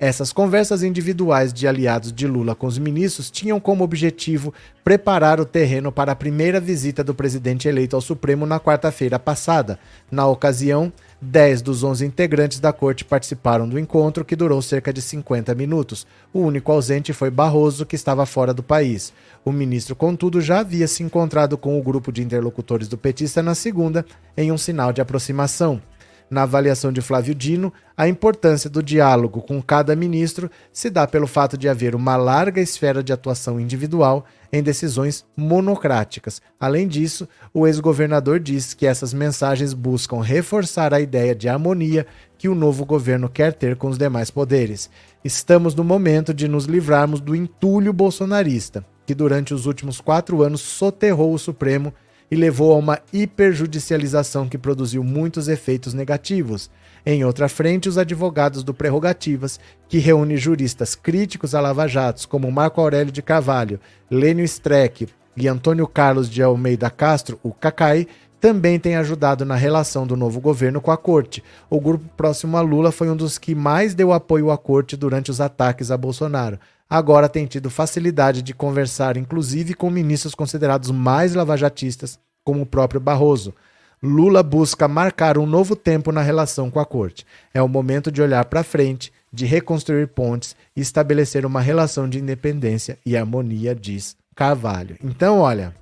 Essas conversas individuais de aliados de Lula com os ministros tinham como objetivo preparar o terreno para a primeira visita do presidente eleito ao Supremo na quarta-feira passada. Na ocasião, 10 dos 11 integrantes da corte participaram do encontro, que durou cerca de 50 minutos. O único ausente foi Barroso, que estava fora do país. O ministro, contudo, já havia se encontrado com o grupo de interlocutores do petista na segunda, em um sinal de aproximação. Na avaliação de Flávio Dino, a importância do diálogo com cada ministro se dá pelo fato de haver uma larga esfera de atuação individual em decisões monocráticas. Além disso, o ex-governador diz que essas mensagens buscam reforçar a ideia de harmonia que o novo governo quer ter com os demais poderes. Estamos no momento de nos livrarmos do entulho bolsonarista, que durante os últimos quatro anos soterrou o Supremo e levou a uma hiperjudicialização que produziu muitos efeitos negativos. Em outra frente, os advogados do Prerrogativas, que reúne juristas críticos a Lava Jatos, como Marco Aurélio de Carvalho, Lênio Streck e Antônio Carlos de Almeida Castro, o Cacai, também tem ajudado na relação do novo governo com a corte. O grupo próximo a Lula foi um dos que mais deu apoio à corte durante os ataques a Bolsonaro. Agora tem tido facilidade de conversar, inclusive com ministros considerados mais lavajatistas, como o próprio Barroso. Lula busca marcar um novo tempo na relação com a corte. É o momento de olhar para frente, de reconstruir pontes e estabelecer uma relação de independência e harmonia, diz Carvalho. Então, olha,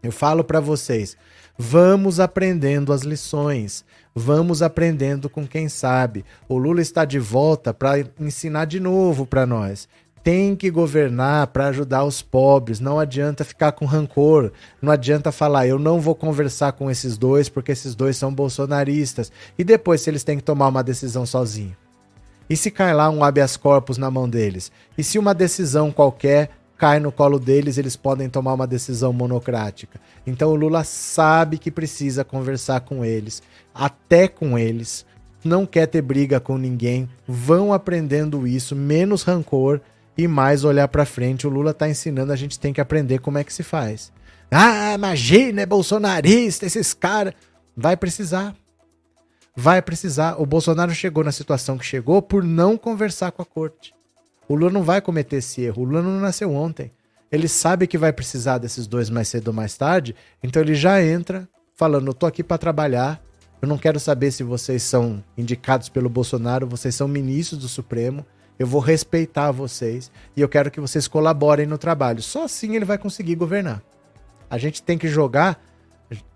eu falo para vocês, vamos aprendendo as lições, vamos aprendendo com quem sabe. O Lula está de volta para ensinar de novo para nós tem que governar para ajudar os pobres. Não adianta ficar com rancor. Não adianta falar, eu não vou conversar com esses dois porque esses dois são bolsonaristas. E depois, se eles têm que tomar uma decisão sozinho? E se cai lá um habeas corpus na mão deles? E se uma decisão qualquer cai no colo deles, eles podem tomar uma decisão monocrática? Então o Lula sabe que precisa conversar com eles, até com eles. Não quer ter briga com ninguém. Vão aprendendo isso, menos rancor e mais olhar para frente. O Lula está ensinando, a gente tem que aprender como é que se faz. Ah, imagina, é bolsonarista, esses caras. Vai precisar. Vai precisar. O Bolsonaro chegou na situação que chegou por não conversar com a corte. O Lula não vai cometer esse erro. O Lula não nasceu ontem. Ele sabe que vai precisar desses dois mais cedo ou mais tarde, então ele já entra falando: eu tô aqui para trabalhar. Eu não quero saber se vocês são indicados pelo Bolsonaro, vocês são ministros do Supremo eu vou respeitar vocês e eu quero que vocês colaborem no trabalho. Só assim ele vai conseguir governar. A gente tem que jogar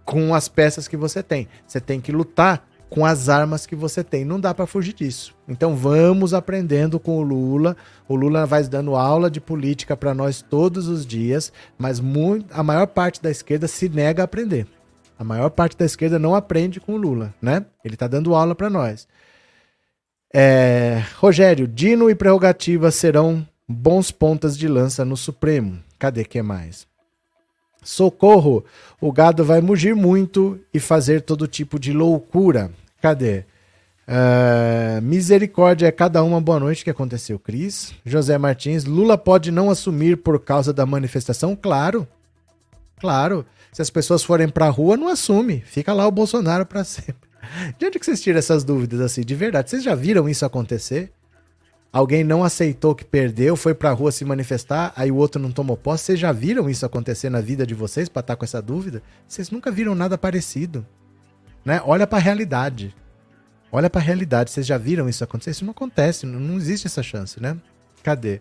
com as peças que você tem. Você tem que lutar com as armas que você tem. Não dá para fugir disso. Então vamos aprendendo com o Lula. O Lula vai dando aula de política para nós todos os dias, mas muito, a maior parte da esquerda se nega a aprender. A maior parte da esquerda não aprende com o Lula, né? Ele está dando aula para nós. É, Rogério, Dino e Prerrogativa serão bons pontas de lança no Supremo. Cadê que mais? Socorro, o gado vai mugir muito e fazer todo tipo de loucura. Cadê? Uh, misericórdia é cada uma boa noite que aconteceu, Cris. José Martins, Lula pode não assumir por causa da manifestação? Claro. Claro. Se as pessoas forem pra rua, não assume. Fica lá o Bolsonaro para sempre. De onde que vocês tiram essas dúvidas assim? De verdade, vocês já viram isso acontecer? Alguém não aceitou que perdeu, foi pra rua se manifestar, aí o outro não tomou posse. Vocês já viram isso acontecer na vida de vocês para estar tá com essa dúvida? Vocês nunca viram nada parecido. Né? Olha para a realidade. Olha para a realidade. Vocês já viram isso acontecer? Isso não acontece, não existe essa chance, né? Cadê?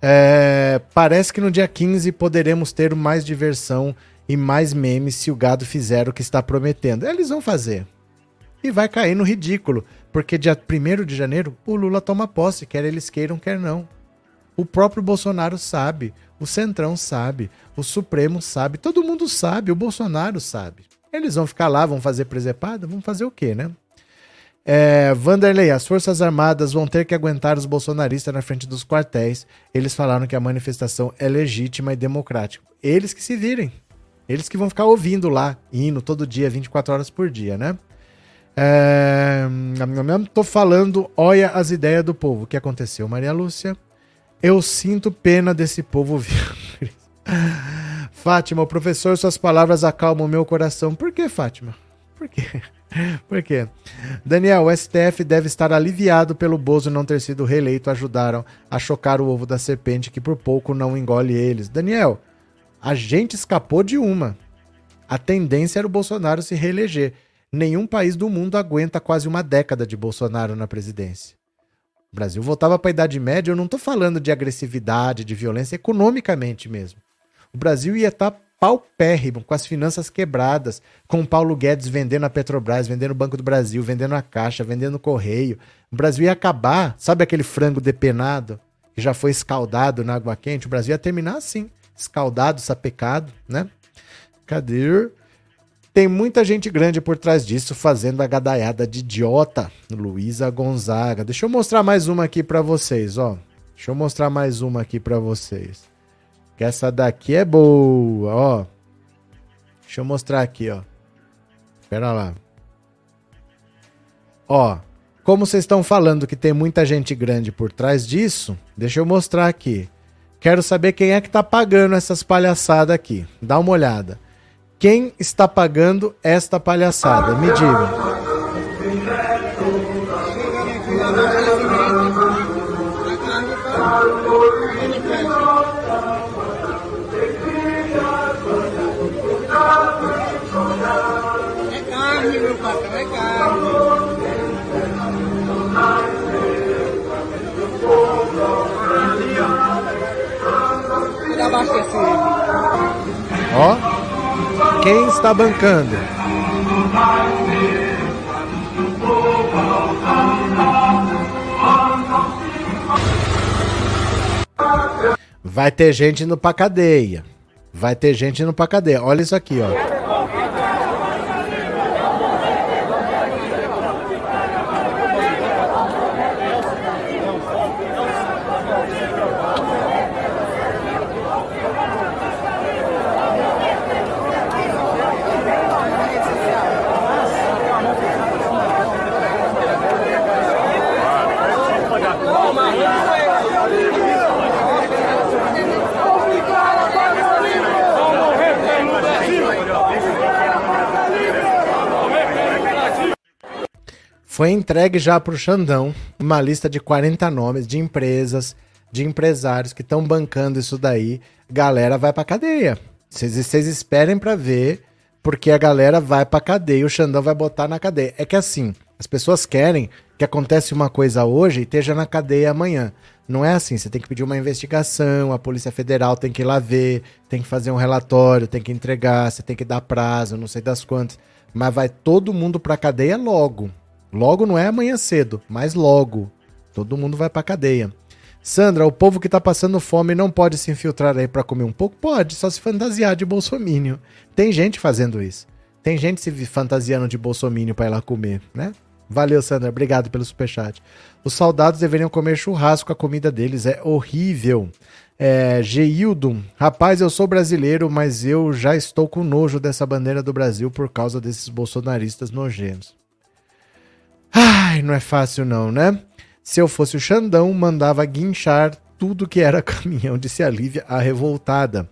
É, parece que no dia 15 poderemos ter mais diversão e mais memes se o gado fizer o que está prometendo. Eles vão fazer e vai cair no ridículo, porque dia 1 de janeiro o Lula toma posse, quer eles queiram, quer não. O próprio Bolsonaro sabe, o Centrão sabe, o Supremo sabe, todo mundo sabe, o Bolsonaro sabe. Eles vão ficar lá, vão fazer presepada? Vão fazer o quê, né? É, Vanderlei, as Forças Armadas vão ter que aguentar os bolsonaristas na frente dos quartéis. Eles falaram que a manifestação é legítima e democrática. Eles que se virem. Eles que vão ficar ouvindo lá, hino todo dia, 24 horas por dia, né? É, tô falando, olha as ideias do povo. O que aconteceu, Maria Lúcia? Eu sinto pena desse povo vivo. Fátima, o professor, suas palavras acalmam meu coração. Por que, Fátima? Por quê? Por quê? Daniel, o STF deve estar aliviado pelo Bozo não ter sido reeleito. Ajudaram a chocar o ovo da serpente que por pouco não engole eles. Daniel, a gente escapou de uma. A tendência era o Bolsonaro se reeleger. Nenhum país do mundo aguenta quase uma década de Bolsonaro na presidência. O Brasil voltava para a Idade Média, eu não estou falando de agressividade, de violência, economicamente mesmo. O Brasil ia estar tá paupérrimo, com as finanças quebradas, com o Paulo Guedes vendendo a Petrobras, vendendo o Banco do Brasil, vendendo a Caixa, vendendo o Correio. O Brasil ia acabar, sabe aquele frango depenado, que já foi escaldado na água quente? O Brasil ia terminar assim, escaldado, sapecado, né? Cadê? Tem muita gente grande por trás disso fazendo a gadaiada de idiota. Luísa Gonzaga. Deixa eu mostrar mais uma aqui para vocês, ó. Deixa eu mostrar mais uma aqui para vocês. Que essa daqui é boa, ó. Deixa eu mostrar aqui, ó. Espera lá. Ó, como vocês estão falando que tem muita gente grande por trás disso, deixa eu mostrar aqui. Quero saber quem é que tá pagando essas palhaçadas aqui. Dá uma olhada. Quem está pagando esta palhaçada? Me diga. Ó, quem está bancando? Vai ter gente indo pra cadeia. Vai ter gente indo pra cadeia. Olha isso aqui, ó. Foi entregue já para o Xandão uma lista de 40 nomes de empresas, de empresários que estão bancando isso daí. Galera vai para cadeia. Vocês esperem para ver, porque a galera vai para cadeia, o Xandão vai botar na cadeia. É que assim, as pessoas querem que acontece uma coisa hoje e esteja na cadeia amanhã. Não é assim, você tem que pedir uma investigação, a Polícia Federal tem que ir lá ver, tem que fazer um relatório, tem que entregar, você tem que dar prazo, não sei das quantas. Mas vai todo mundo pra cadeia logo. Logo não é amanhã cedo, mas logo. Todo mundo vai pra cadeia. Sandra, o povo que tá passando fome não pode se infiltrar aí para comer um pouco? Pode, só se fantasiar de bolsomínio. Tem gente fazendo isso. Tem gente se fantasiando de bolsomínio para ir lá comer, né? Valeu, Sandra. Obrigado pelo superchat. Os soldados deveriam comer churrasco, a comida deles é horrível. É, Geildo, rapaz, eu sou brasileiro, mas eu já estou com nojo dessa bandeira do Brasil por causa desses bolsonaristas nojentos. Ai, não é fácil não, né? Se eu fosse o Xandão, mandava guinchar tudo que era caminhão, disse a Lívia, a revoltada.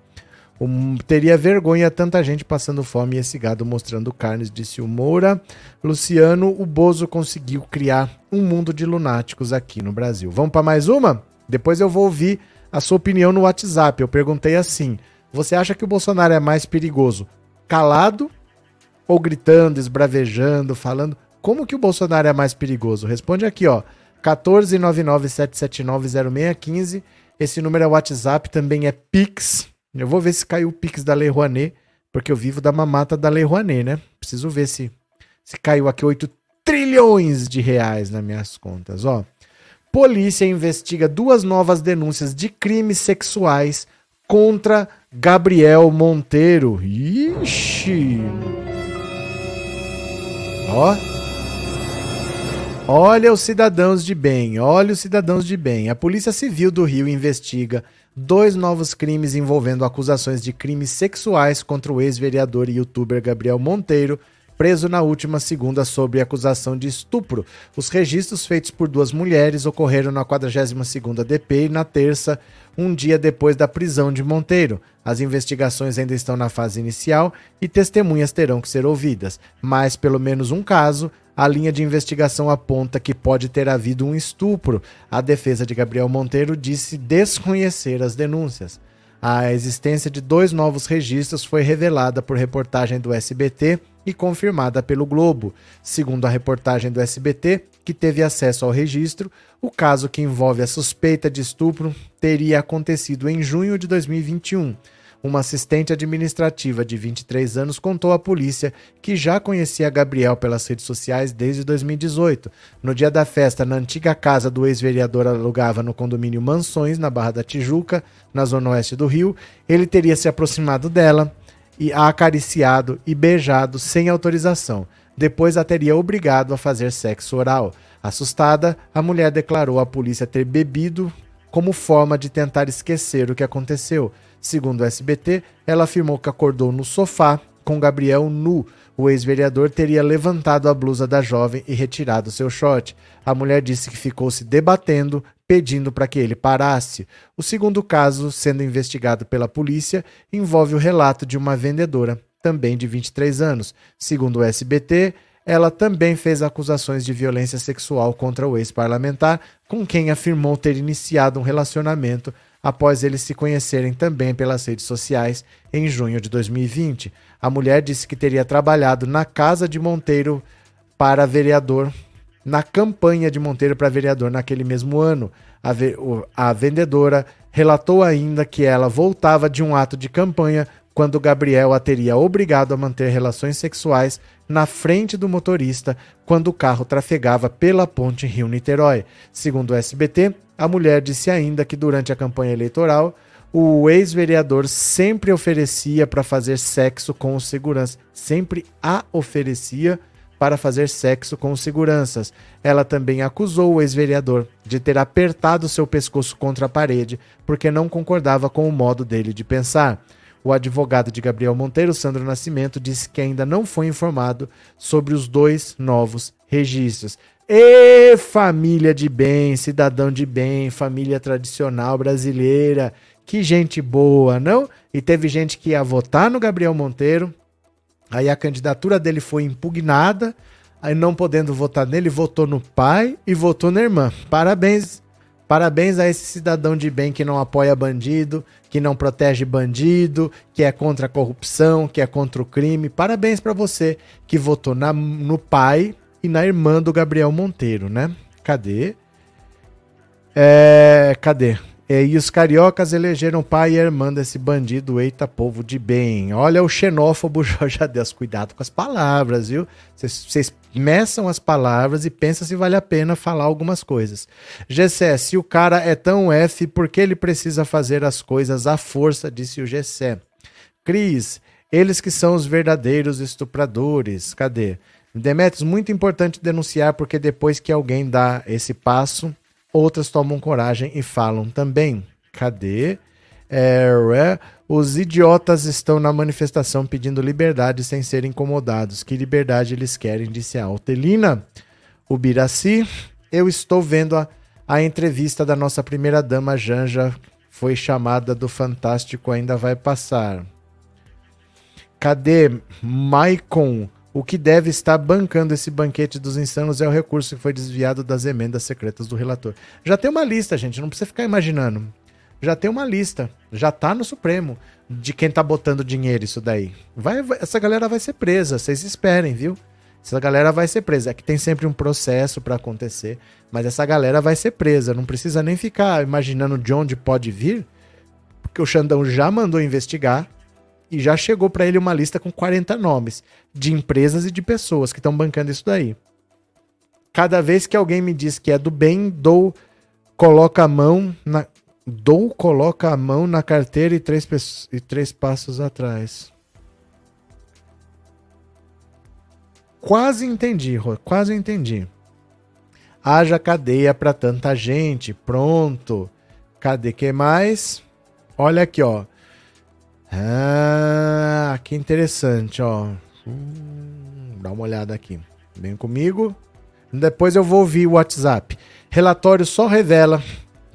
Um, teria vergonha tanta gente passando fome e esse gado mostrando carnes, disse o Moura. Luciano, o Bozo conseguiu criar um mundo de lunáticos aqui no Brasil. Vamos para mais uma? Depois eu vou ouvir a sua opinião no WhatsApp. Eu perguntei assim: você acha que o Bolsonaro é mais perigoso calado ou gritando, esbravejando, falando? Como que o Bolsonaro é mais perigoso? Responde aqui, ó. 14997790615. Esse número é WhatsApp, também é Pix. Eu vou ver se caiu o Pix da Lei Rouanet, porque eu vivo da mamata da Lei Rouanet, né? Preciso ver se, se caiu aqui 8 trilhões de reais nas minhas contas, ó. Polícia investiga duas novas denúncias de crimes sexuais contra Gabriel Monteiro. Ixi! Ó. Olha os cidadãos de bem, olha os cidadãos de bem. A Polícia Civil do Rio investiga dois novos crimes envolvendo acusações de crimes sexuais contra o ex-vereador e youtuber Gabriel Monteiro, preso na última segunda sob acusação de estupro. Os registros feitos por duas mulheres ocorreram na 42ª DP e na terça, um dia depois da prisão de Monteiro. As investigações ainda estão na fase inicial e testemunhas terão que ser ouvidas, mas pelo menos um caso a linha de investigação aponta que pode ter havido um estupro. A defesa de Gabriel Monteiro disse desconhecer as denúncias. A existência de dois novos registros foi revelada por reportagem do SBT e confirmada pelo Globo. Segundo a reportagem do SBT, que teve acesso ao registro, o caso que envolve a suspeita de estupro teria acontecido em junho de 2021. Uma assistente administrativa de 23 anos contou à polícia que já conhecia Gabriel pelas redes sociais desde 2018. No dia da festa, na antiga casa do ex-vereador alugava no condomínio Mansões, na Barra da Tijuca, na zona oeste do Rio, ele teria se aproximado dela e a acariciado e beijado sem autorização. Depois a teria obrigado a fazer sexo oral. Assustada, a mulher declarou à polícia ter bebido como forma de tentar esquecer o que aconteceu. Segundo o SBT, ela afirmou que acordou no sofá, com Gabriel nu. O ex-vereador teria levantado a blusa da jovem e retirado seu short. A mulher disse que ficou se debatendo, pedindo para que ele parasse. O segundo caso, sendo investigado pela polícia, envolve o relato de uma vendedora, também de 23 anos. Segundo o SBT, ela também fez acusações de violência sexual contra o ex-parlamentar, com quem afirmou ter iniciado um relacionamento após eles se conhecerem também pelas redes sociais em junho de 2020. A mulher disse que teria trabalhado na casa de Monteiro para vereador, na campanha de Monteiro para vereador naquele mesmo ano. A, ve a vendedora relatou ainda que ela voltava de um ato de campanha quando Gabriel a teria obrigado a manter relações sexuais na frente do motorista quando o carro trafegava pela ponte Rio-Niterói. Segundo o SBT, a mulher disse ainda que durante a campanha eleitoral, o ex-vereador sempre oferecia para fazer sexo com os seguranças. Sempre a oferecia para fazer sexo com seguranças. Ela também acusou o ex-vereador de ter apertado seu pescoço contra a parede porque não concordava com o modo dele de pensar. O advogado de Gabriel Monteiro, Sandro Nascimento, disse que ainda não foi informado sobre os dois novos registros. E família de bem, cidadão de bem, família tradicional brasileira. Que gente boa, não? E teve gente que ia votar no Gabriel Monteiro, aí a candidatura dele foi impugnada, aí não podendo votar nele, votou no pai e votou na irmã. Parabéns, Parabéns a esse cidadão de bem que não apoia bandido, que não protege bandido, que é contra a corrupção, que é contra o crime. Parabéns para você que votou na, no pai e na irmã do Gabriel Monteiro, né? Cadê? É, cadê? É, e os cariocas elegeram pai e irmã desse bandido, eita povo de bem. Olha o xenófobo Jorge Adeus, cuidado com as palavras, viu? Vocês meçam as palavras e pensam se vale a pena falar algumas coisas. Gessé, se o cara é tão F, por que ele precisa fazer as coisas à força, disse o Gessé. Cris, eles que são os verdadeiros estupradores. Cadê? Demetrios, muito importante denunciar, porque depois que alguém dá esse passo, outras tomam coragem e falam também. Cadê? É, os idiotas estão na manifestação pedindo liberdade sem serem incomodados. Que liberdade eles querem, disse a Altelina. O Biraci, eu estou vendo a, a entrevista da nossa primeira-dama Janja. Foi chamada do Fantástico, ainda vai passar. Cadê Maicon? O que deve estar bancando esse banquete dos insanos é o recurso que foi desviado das emendas secretas do relator. Já tem uma lista, gente, não precisa ficar imaginando. Já tem uma lista, já tá no Supremo de quem tá botando dinheiro isso daí. Vai, essa galera vai ser presa, vocês esperem, viu? Essa galera vai ser presa. É que tem sempre um processo para acontecer, mas essa galera vai ser presa. Não precisa nem ficar imaginando de onde pode vir, porque o Xandão já mandou investigar e já chegou para ele uma lista com 40 nomes de empresas e de pessoas que estão bancando isso daí. Cada vez que alguém me diz que é do bem, dou, coloca a mão na. Dou, coloca a mão na carteira e três, e três passos atrás. Quase entendi, quase entendi. Haja cadeia para tanta gente. Pronto. Cadê que mais? Olha aqui, ó. Ah, que interessante, ó. Hum, dá uma olhada aqui. Vem comigo. Depois eu vou ouvir o WhatsApp. Relatório só revela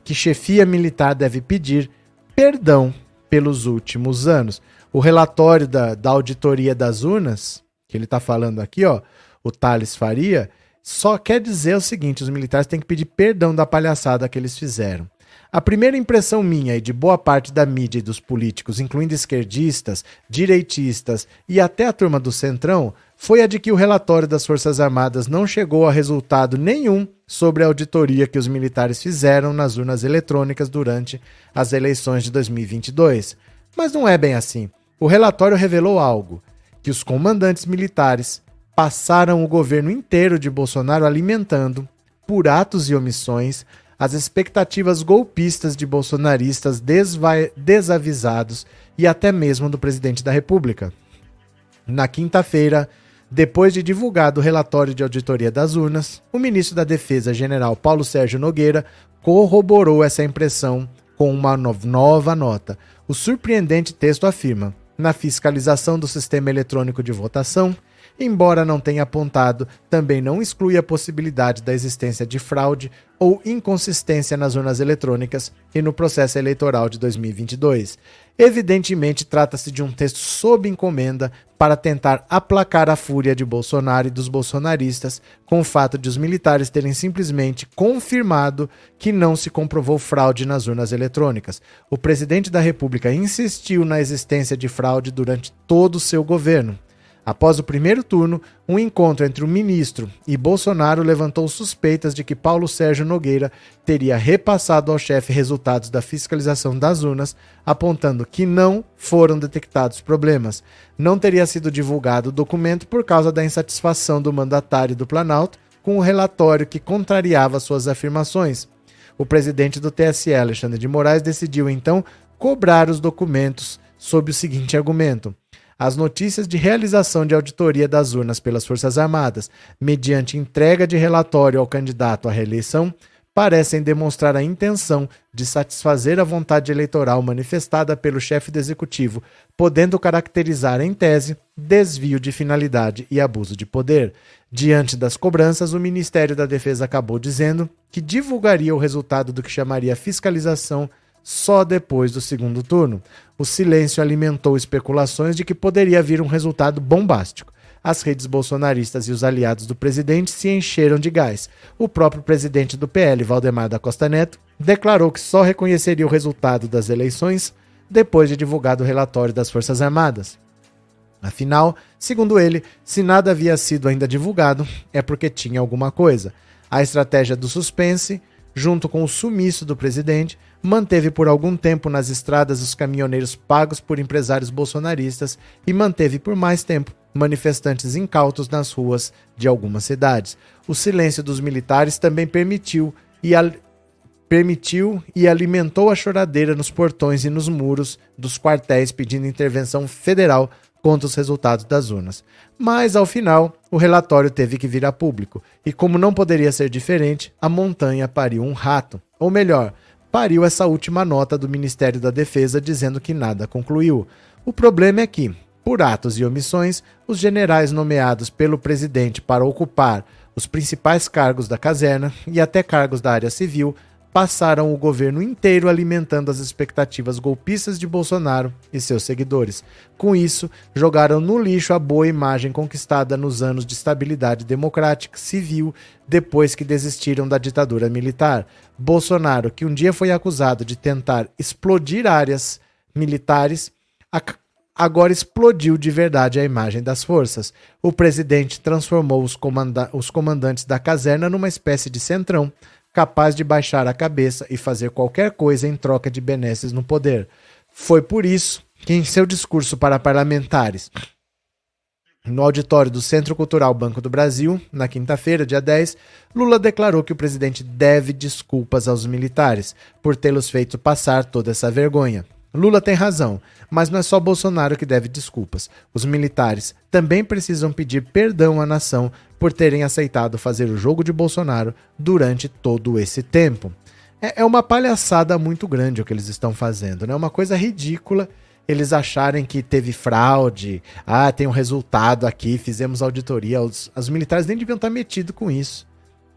que chefia militar deve pedir perdão pelos últimos anos. O relatório da, da auditoria das urnas, que ele está falando aqui, ó, o Thales Faria, só quer dizer o seguinte: os militares têm que pedir perdão da palhaçada que eles fizeram. A primeira impressão minha e de boa parte da mídia e dos políticos, incluindo esquerdistas, direitistas e até a turma do Centrão, foi a de que o relatório das Forças Armadas não chegou a resultado nenhum sobre a auditoria que os militares fizeram nas urnas eletrônicas durante as eleições de 2022. Mas não é bem assim. O relatório revelou algo: que os comandantes militares passaram o governo inteiro de Bolsonaro alimentando, por atos e omissões, as expectativas golpistas de bolsonaristas desavisados e até mesmo do presidente da República. Na quinta-feira, depois de divulgado o relatório de auditoria das urnas, o ministro da Defesa, general Paulo Sérgio Nogueira, corroborou essa impressão com uma nova nota. O surpreendente texto afirma: na fiscalização do sistema eletrônico de votação, embora não tenha apontado, também não exclui a possibilidade da existência de fraude ou inconsistência nas urnas eletrônicas e no processo eleitoral de 2022. Evidentemente, trata-se de um texto sob encomenda para tentar aplacar a fúria de Bolsonaro e dos bolsonaristas com o fato de os militares terem simplesmente confirmado que não se comprovou fraude nas urnas eletrônicas. O presidente da República insistiu na existência de fraude durante todo o seu governo. Após o primeiro turno, um encontro entre o ministro e Bolsonaro levantou suspeitas de que Paulo Sérgio Nogueira teria repassado ao chefe resultados da fiscalização das urnas, apontando que não foram detectados problemas. Não teria sido divulgado o documento por causa da insatisfação do mandatário do Planalto com o relatório que contrariava suas afirmações. O presidente do TSE, Alexandre de Moraes, decidiu então cobrar os documentos sob o seguinte argumento as notícias de realização de auditoria das urnas pelas Forças Armadas, mediante entrega de relatório ao candidato à reeleição, parecem demonstrar a intenção de satisfazer a vontade eleitoral manifestada pelo chefe do executivo, podendo caracterizar, em tese, desvio de finalidade e abuso de poder. Diante das cobranças, o Ministério da Defesa acabou dizendo que divulgaria o resultado do que chamaria fiscalização só depois do segundo turno. O silêncio alimentou especulações de que poderia vir um resultado bombástico. As redes bolsonaristas e os aliados do presidente se encheram de gás. O próprio presidente do PL, Valdemar da Costa Neto, declarou que só reconheceria o resultado das eleições depois de divulgado o relatório das Forças Armadas. Afinal, segundo ele, se nada havia sido ainda divulgado, é porque tinha alguma coisa. A estratégia do suspense, junto com o sumiço do presidente, manteve por algum tempo nas estradas os caminhoneiros pagos por empresários bolsonaristas e manteve por mais tempo manifestantes incautos nas ruas de algumas cidades. O silêncio dos militares também permitiu e, permitiu e alimentou a choradeira nos portões e nos muros dos quartéis pedindo intervenção federal contra os resultados das urnas. Mas, ao final, o relatório teve que vir a público, e como não poderia ser diferente, a montanha pariu um rato. Ou melhor, pariu essa última nota do Ministério da Defesa dizendo que nada concluiu. O problema é que, por atos e omissões, os generais nomeados pelo presidente para ocupar os principais cargos da caserna e até cargos da área civil passaram o governo inteiro alimentando as expectativas golpistas de Bolsonaro e seus seguidores. Com isso, jogaram no lixo a boa imagem conquistada nos anos de estabilidade democrática civil depois que desistiram da ditadura militar. Bolsonaro, que um dia foi acusado de tentar explodir áreas militares, agora explodiu de verdade a imagem das forças. O presidente transformou os, comanda os comandantes da caserna numa espécie de centrão capaz de baixar a cabeça e fazer qualquer coisa em troca de benesses no poder. Foi por isso que, em seu discurso para parlamentares, no auditório do Centro Cultural Banco do Brasil, na quinta-feira, dia 10, Lula declarou que o presidente deve desculpas aos militares por tê-los feito passar toda essa vergonha. Lula tem razão, mas não é só Bolsonaro que deve desculpas. Os militares também precisam pedir perdão à nação por terem aceitado fazer o jogo de Bolsonaro durante todo esse tempo. É, é uma palhaçada muito grande o que eles estão fazendo, né? É uma coisa ridícula eles acharem que teve fraude, ah, tem um resultado aqui, fizemos auditoria. Os, os militares nem deviam estar metidos com isso.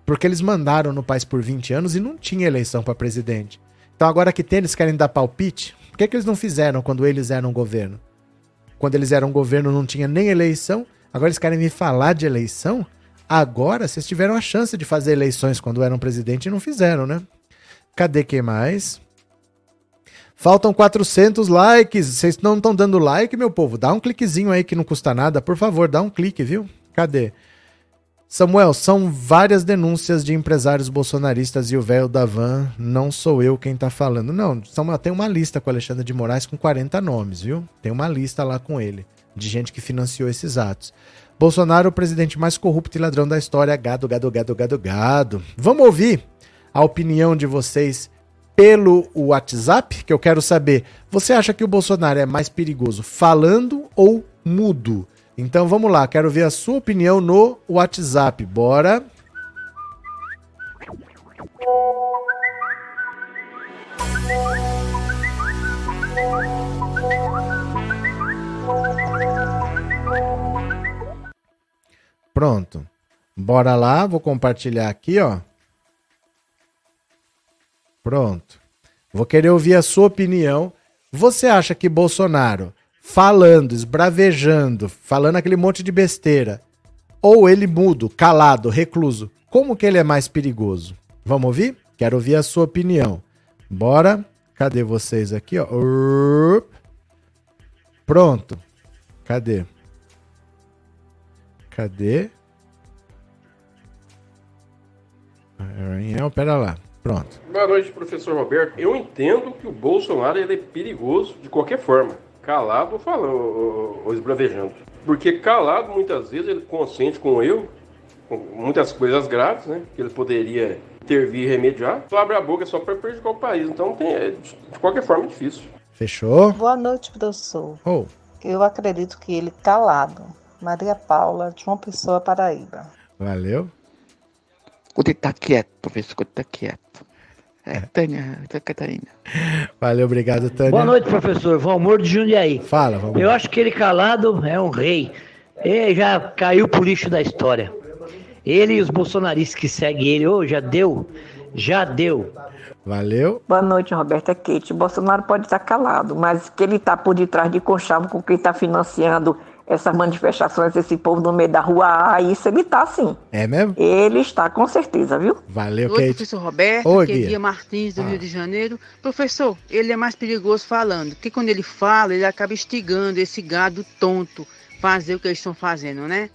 Porque eles mandaram no país por 20 anos e não tinha eleição para presidente. Então agora que tem, eles querem dar palpite? Por que, que eles não fizeram quando eles eram governo? Quando eles eram governo não tinha nem eleição, agora eles querem me falar de eleição? Agora vocês tiveram a chance de fazer eleições quando eram presidente e não fizeram, né? Cadê quem mais? Faltam 400 likes. Vocês não estão dando like, meu povo? Dá um cliquezinho aí que não custa nada. Por favor, dá um clique, viu? Cadê? Samuel, são várias denúncias de empresários bolsonaristas e o velho da van, não sou eu quem tá falando. Não, Samuel, tem uma lista com Alexandre de Moraes com 40 nomes, viu? Tem uma lista lá com ele, de gente que financiou esses atos. Bolsonaro, o presidente mais corrupto e ladrão da história. Gado, gado, gado, gado, gado. Vamos ouvir a opinião de vocês pelo WhatsApp, que eu quero saber. Você acha que o Bolsonaro é mais perigoso falando ou mudo? Então vamos lá, quero ver a sua opinião no WhatsApp. Bora! Pronto. Bora lá, vou compartilhar aqui, ó. Pronto. Vou querer ouvir a sua opinião. Você acha que Bolsonaro falando, esbravejando, falando aquele monte de besteira, ou ele mudo, calado, recluso, como que ele é mais perigoso? Vamos ouvir? Quero ouvir a sua opinião. Bora. Cadê vocês aqui, ó? Pronto. Cadê? Cadê? Não, pera lá. Pronto. Boa noite, professor Roberto. Eu entendo que o Bolsonaro ele é perigoso de qualquer forma. Calado ou ou, ou esbravejando. Porque calado, muitas vezes, ele consente com eu, com muitas coisas graves, né? Que ele poderia intervir e remediar. Só abre a boca só para prejudicar o país. Então, tem, é, de qualquer forma, é difícil. Fechou? Boa noite, professor. Oh. Eu acredito que ele calado. Maria Paula, de uma pessoa Paraíba. Valeu. Quando ele tá quieto, professor, quando tá quieto. É, Tânia, Catarina. Valeu, obrigado, Tânia. Boa noite, professor. Valmor de Jundiaí. Fala, Valmor. Eu acho que ele calado é um rei. Ele já caiu pro lixo da história. Ele e os bolsonaristas que seguem ele, oh, já deu, já deu. Valeu. Boa noite, Roberto. É Kate. Bolsonaro pode estar calado, mas que ele está por detrás de conchavo com quem está financiando essas manifestações, esse povo no meio da rua, ah, isso ele está sim. É mesmo? Ele está com certeza, viu? Valeu, Oi, Kate. professor Roberto, Oi, é Guia. Martins, do Ah. Rio de Janeiro. Professor, ele é mais perigoso falando, porque quando ele fala, ele acaba instigando esse gado tonto fazer o que eles estão fazendo, né?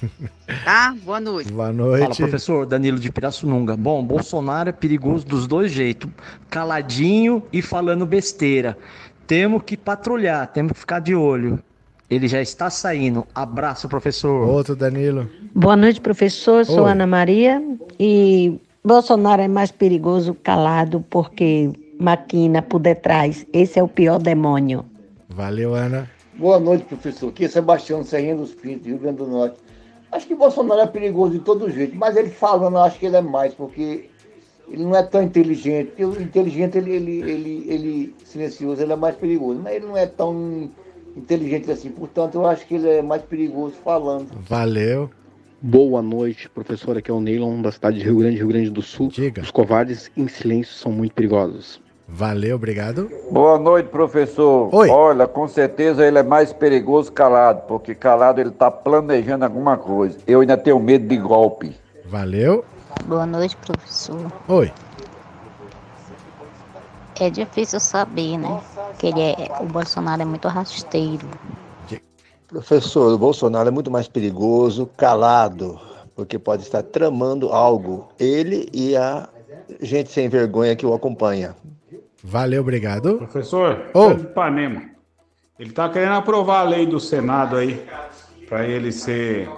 tá? Boa noite. Boa Fala, noite. professor Danilo de Pirassununga. Bom, Bolsonaro é perigoso dos dois jeitos, caladinho e falando besteira. Temos que patrulhar, temos que ficar de olho. Ele já está saindo. Abraço, professor. Outro, Danilo. Boa noite, professor. Sou Oi. Ana Maria e Bolsonaro é mais perigoso calado porque maquina por detrás. Esse é o pior demônio. Valeu, Ana. Boa noite, professor. Aqui é Sebastião Serrinha dos Pintos, Rio Grande do Norte. Acho que Bolsonaro é perigoso de todo jeito, mas ele falando, eu acho que ele é mais, porque ele não é tão inteligente. O inteligente, ele, ele, ele, ele silencioso, ele é mais perigoso, mas ele não é tão inteligente assim. Portanto, eu acho que ele é mais perigoso falando. Valeu. Boa noite, professor. Aqui é o Neilon, da cidade de Rio Grande, Rio Grande do Sul. Diga. Os covardes em silêncio são muito perigosos. Valeu, obrigado. Boa noite, professor. Oi. Olha, com certeza ele é mais perigoso calado, porque calado ele está planejando alguma coisa. Eu ainda tenho medo de golpe. Valeu. Boa noite, professor. Oi. É difícil saber, né? Que ele é, o Bolsonaro é muito rasteiro. Professor, o Bolsonaro é muito mais perigoso calado, porque pode estar tramando algo, ele e a gente sem vergonha que o acompanha. Valeu, obrigado. Professor, oh. de Ipanema. Ele tá querendo aprovar a lei do Senado aí, para ele ser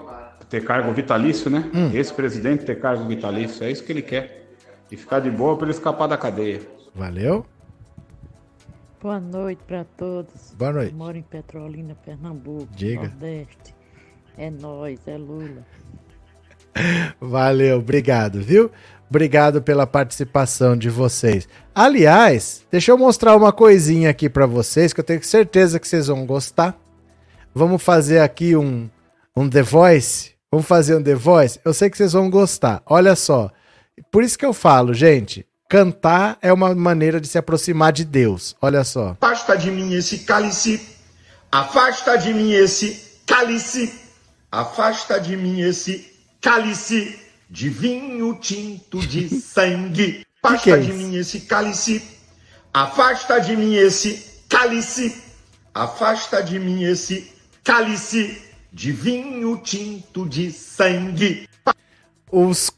ter cargo vitalício, né? Hum. Esse presidente ter cargo vitalício, é isso que ele quer. E ficar de boa para ele escapar da cadeia. Valeu. Boa noite para todos. Boa noite. Moro em Petrolina, Pernambuco, Diga. Nordeste. É nós, é Lula. Valeu, obrigado, viu? Obrigado pela participação de vocês. Aliás, deixa eu mostrar uma coisinha aqui pra vocês que eu tenho certeza que vocês vão gostar. Vamos fazer aqui um, um The Voice. Vamos fazer um The Voice? Eu sei que vocês vão gostar. Olha só. Por isso que eu falo, gente, cantar é uma maneira de se aproximar de Deus. Olha só. Afasta de mim esse cálice, afasta de mim esse cálice, afasta de mim esse cálice de vinho tinto de sangue. Afasta é de mim esse cálice, afasta de mim esse cálice, afasta de mim esse cálice de vinho tinto de sangue. Os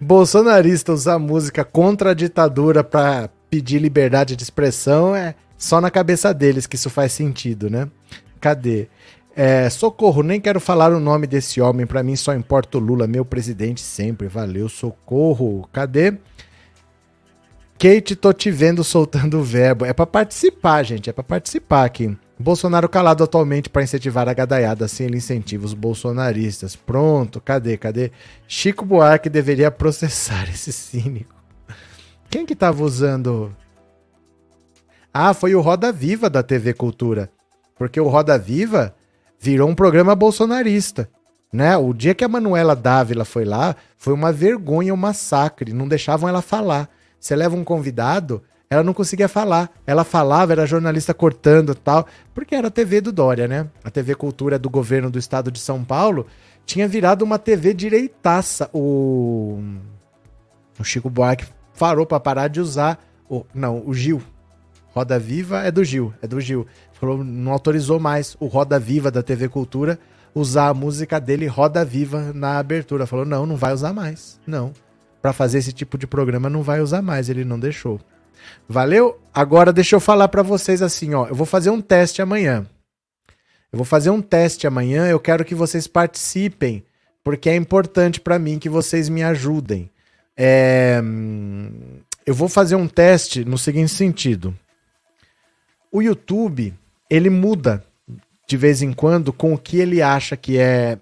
bolsonaristas usar música contra a ditadura pra pedir liberdade de expressão é só na cabeça deles que isso faz sentido, né? Cadê? É, socorro, nem quero falar o nome desse homem, pra mim só importa o Lula, meu presidente sempre. Valeu, socorro. Cadê? Kate, tô te vendo soltando o verbo. É pra participar, gente, é pra participar aqui. Bolsonaro calado atualmente para incentivar a gadaiada, assim ele incentiva os bolsonaristas. Pronto, cadê, cadê? Chico Buarque deveria processar esse cínico. Quem que tava usando? Ah, foi o Roda Viva da TV Cultura. Porque o Roda Viva Virou um programa bolsonarista. Né? O dia que a Manuela Dávila foi lá, foi uma vergonha, um massacre. Não deixavam ela falar. Você leva um convidado, ela não conseguia falar. Ela falava, era jornalista cortando tal, porque era a TV do Dória, né? A TV Cultura do governo do estado de São Paulo tinha virado uma TV direitaça. O, o Chico Buarque parou para parar de usar. O... Não, o Gil. Roda Viva é do Gil, é do Gil. Falou, não autorizou mais o Roda Viva da TV Cultura usar a música dele Roda Viva na abertura. Falou, não, não vai usar mais. Não. Para fazer esse tipo de programa não vai usar mais, ele não deixou. Valeu? Agora deixa eu falar para vocês assim, ó, eu vou fazer um teste amanhã. Eu vou fazer um teste amanhã, eu quero que vocês participem, porque é importante para mim que vocês me ajudem. É... Eu vou fazer um teste no seguinte sentido. O YouTube, ele muda de vez em quando com o que ele acha que é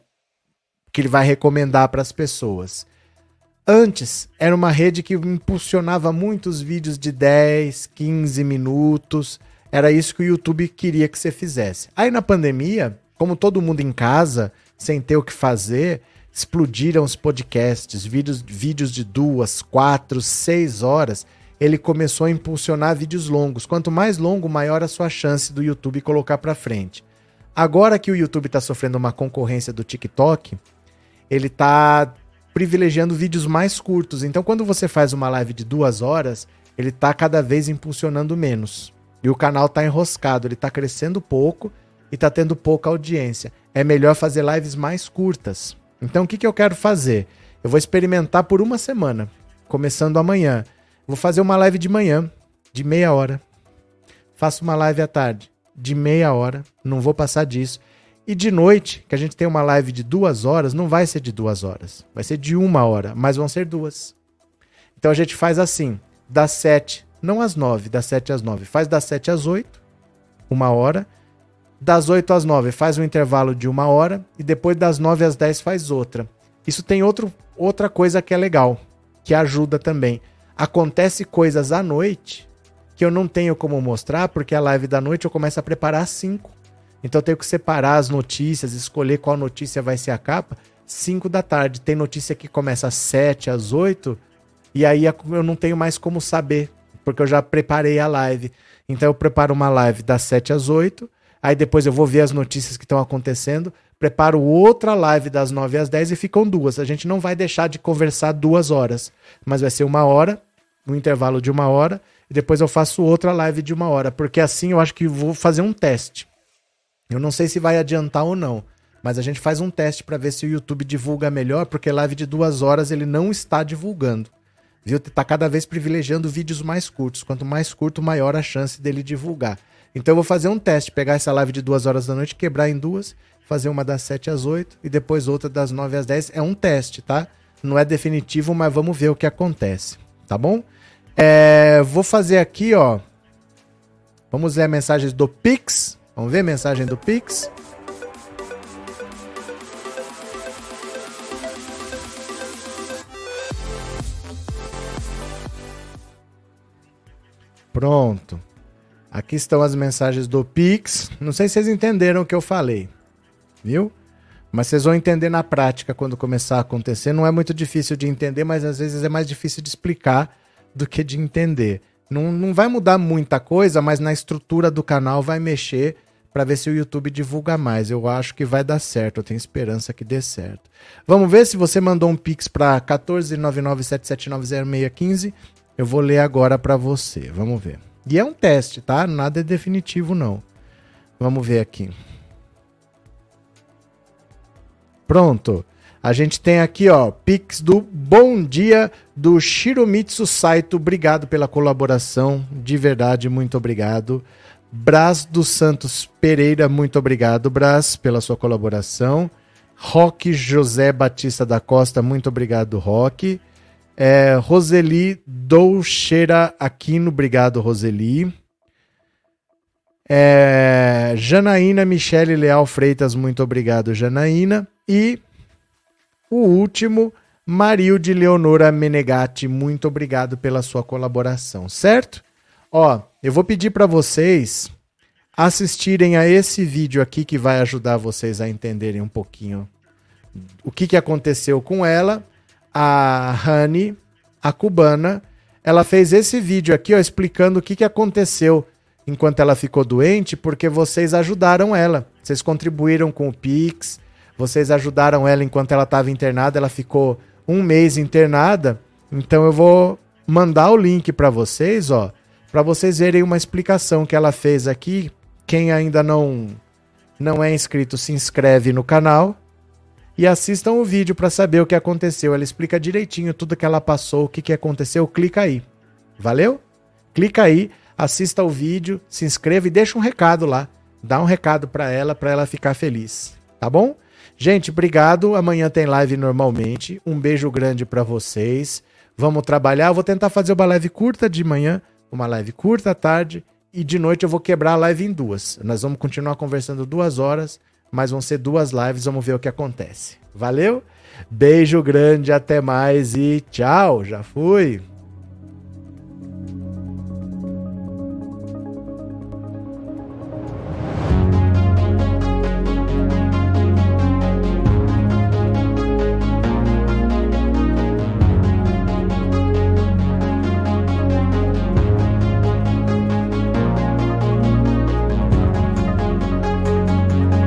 que ele vai recomendar para as pessoas. Antes, era uma rede que impulsionava muitos vídeos de 10, 15 minutos. Era isso que o YouTube queria que você fizesse. Aí na pandemia, como todo mundo em casa, sem ter o que fazer, explodiram os podcasts, vídeos, vídeos de duas, quatro, seis horas. Ele começou a impulsionar vídeos longos. Quanto mais longo, maior a sua chance do YouTube colocar para frente. Agora que o YouTube está sofrendo uma concorrência do TikTok, ele está privilegiando vídeos mais curtos. Então, quando você faz uma live de duas horas, ele está cada vez impulsionando menos. E o canal está enroscado, ele está crescendo pouco e está tendo pouca audiência. É melhor fazer lives mais curtas. Então, o que, que eu quero fazer? Eu vou experimentar por uma semana, começando amanhã. Vou fazer uma live de manhã, de meia hora. Faço uma live à tarde, de meia hora. Não vou passar disso. E de noite, que a gente tem uma live de duas horas, não vai ser de duas horas. Vai ser de uma hora, mas vão ser duas. Então a gente faz assim, das sete, não às nove, das sete às nove. Faz das sete às oito, uma hora. Das oito às nove faz um intervalo de uma hora. E depois das nove às dez faz outra. Isso tem outro, outra coisa que é legal, que ajuda também. Acontece coisas à noite que eu não tenho como mostrar, porque a live da noite eu começo a preparar às cinco. Então eu tenho que separar as notícias, escolher qual notícia vai ser a capa. 5 da tarde. Tem notícia que começa às 7, às 8, e aí eu não tenho mais como saber, porque eu já preparei a live. Então eu preparo uma live das 7 às 8, aí depois eu vou ver as notícias que estão acontecendo, preparo outra live das 9 às 10 e ficam duas. A gente não vai deixar de conversar duas horas, mas vai ser uma hora, um intervalo de uma hora, e depois eu faço outra live de uma hora, porque assim eu acho que vou fazer um teste. Eu não sei se vai adiantar ou não, mas a gente faz um teste para ver se o YouTube divulga melhor, porque live de duas horas ele não está divulgando. Viu? Tá cada vez privilegiando vídeos mais curtos. Quanto mais curto, maior a chance dele divulgar. Então eu vou fazer um teste, pegar essa live de duas horas da noite, quebrar em duas, fazer uma das 7 às 8 e depois outra das 9 às 10. É um teste, tá? Não é definitivo, mas vamos ver o que acontece, tá bom? É, vou fazer aqui, ó. Vamos ler as mensagens do Pix. Vamos ver a mensagem do Pix? Pronto. Aqui estão as mensagens do Pix. Não sei se vocês entenderam o que eu falei. Viu? Mas vocês vão entender na prática quando começar a acontecer. Não é muito difícil de entender, mas às vezes é mais difícil de explicar do que de entender. Não, não vai mudar muita coisa, mas na estrutura do canal vai mexer para ver se o YouTube divulga mais. Eu acho que vai dar certo, eu tenho esperança que dê certo. Vamos ver se você mandou um pix para 14997790615. Eu vou ler agora para você. Vamos ver. E é um teste, tá? Nada é definitivo não. Vamos ver aqui. Pronto. A gente tem aqui, ó, Pix do Bom Dia do Shiromitsu Saito. Obrigado pela colaboração, de verdade, muito obrigado. Brás dos Santos Pereira, muito obrigado, Brás, pela sua colaboração. Roque José Batista da Costa, muito obrigado, Roque. É, Roseli Doucheira Aquino, obrigado, Roseli. É, Janaína Michele Leal Freitas, muito obrigado, Janaína. E o último, Marilde Leonora Menegatti, muito obrigado pela sua colaboração, certo? Ó, eu vou pedir para vocês assistirem a esse vídeo aqui que vai ajudar vocês a entenderem um pouquinho o que, que aconteceu com ela. A Honey, a cubana, ela fez esse vídeo aqui, ó, explicando o que, que aconteceu enquanto ela ficou doente, porque vocês ajudaram ela. Vocês contribuíram com o Pix, vocês ajudaram ela enquanto ela estava internada. Ela ficou um mês internada. Então eu vou mandar o link para vocês, ó, para vocês verem uma explicação que ela fez aqui. Quem ainda não não é inscrito, se inscreve no canal e assistam o vídeo para saber o que aconteceu. Ela explica direitinho tudo que ela passou, o que, que aconteceu. Clica aí. Valeu? Clica aí, assista o vídeo, se inscreva e deixa um recado lá. Dá um recado para ela, para ela ficar feliz. Tá bom? Gente, obrigado. Amanhã tem live normalmente. Um beijo grande para vocês. Vamos trabalhar. Eu vou tentar fazer uma live curta de manhã, uma live curta à tarde e de noite eu vou quebrar a live em duas. Nós vamos continuar conversando duas horas, mas vão ser duas lives, vamos ver o que acontece. Valeu? Beijo grande, até mais e tchau. Já fui.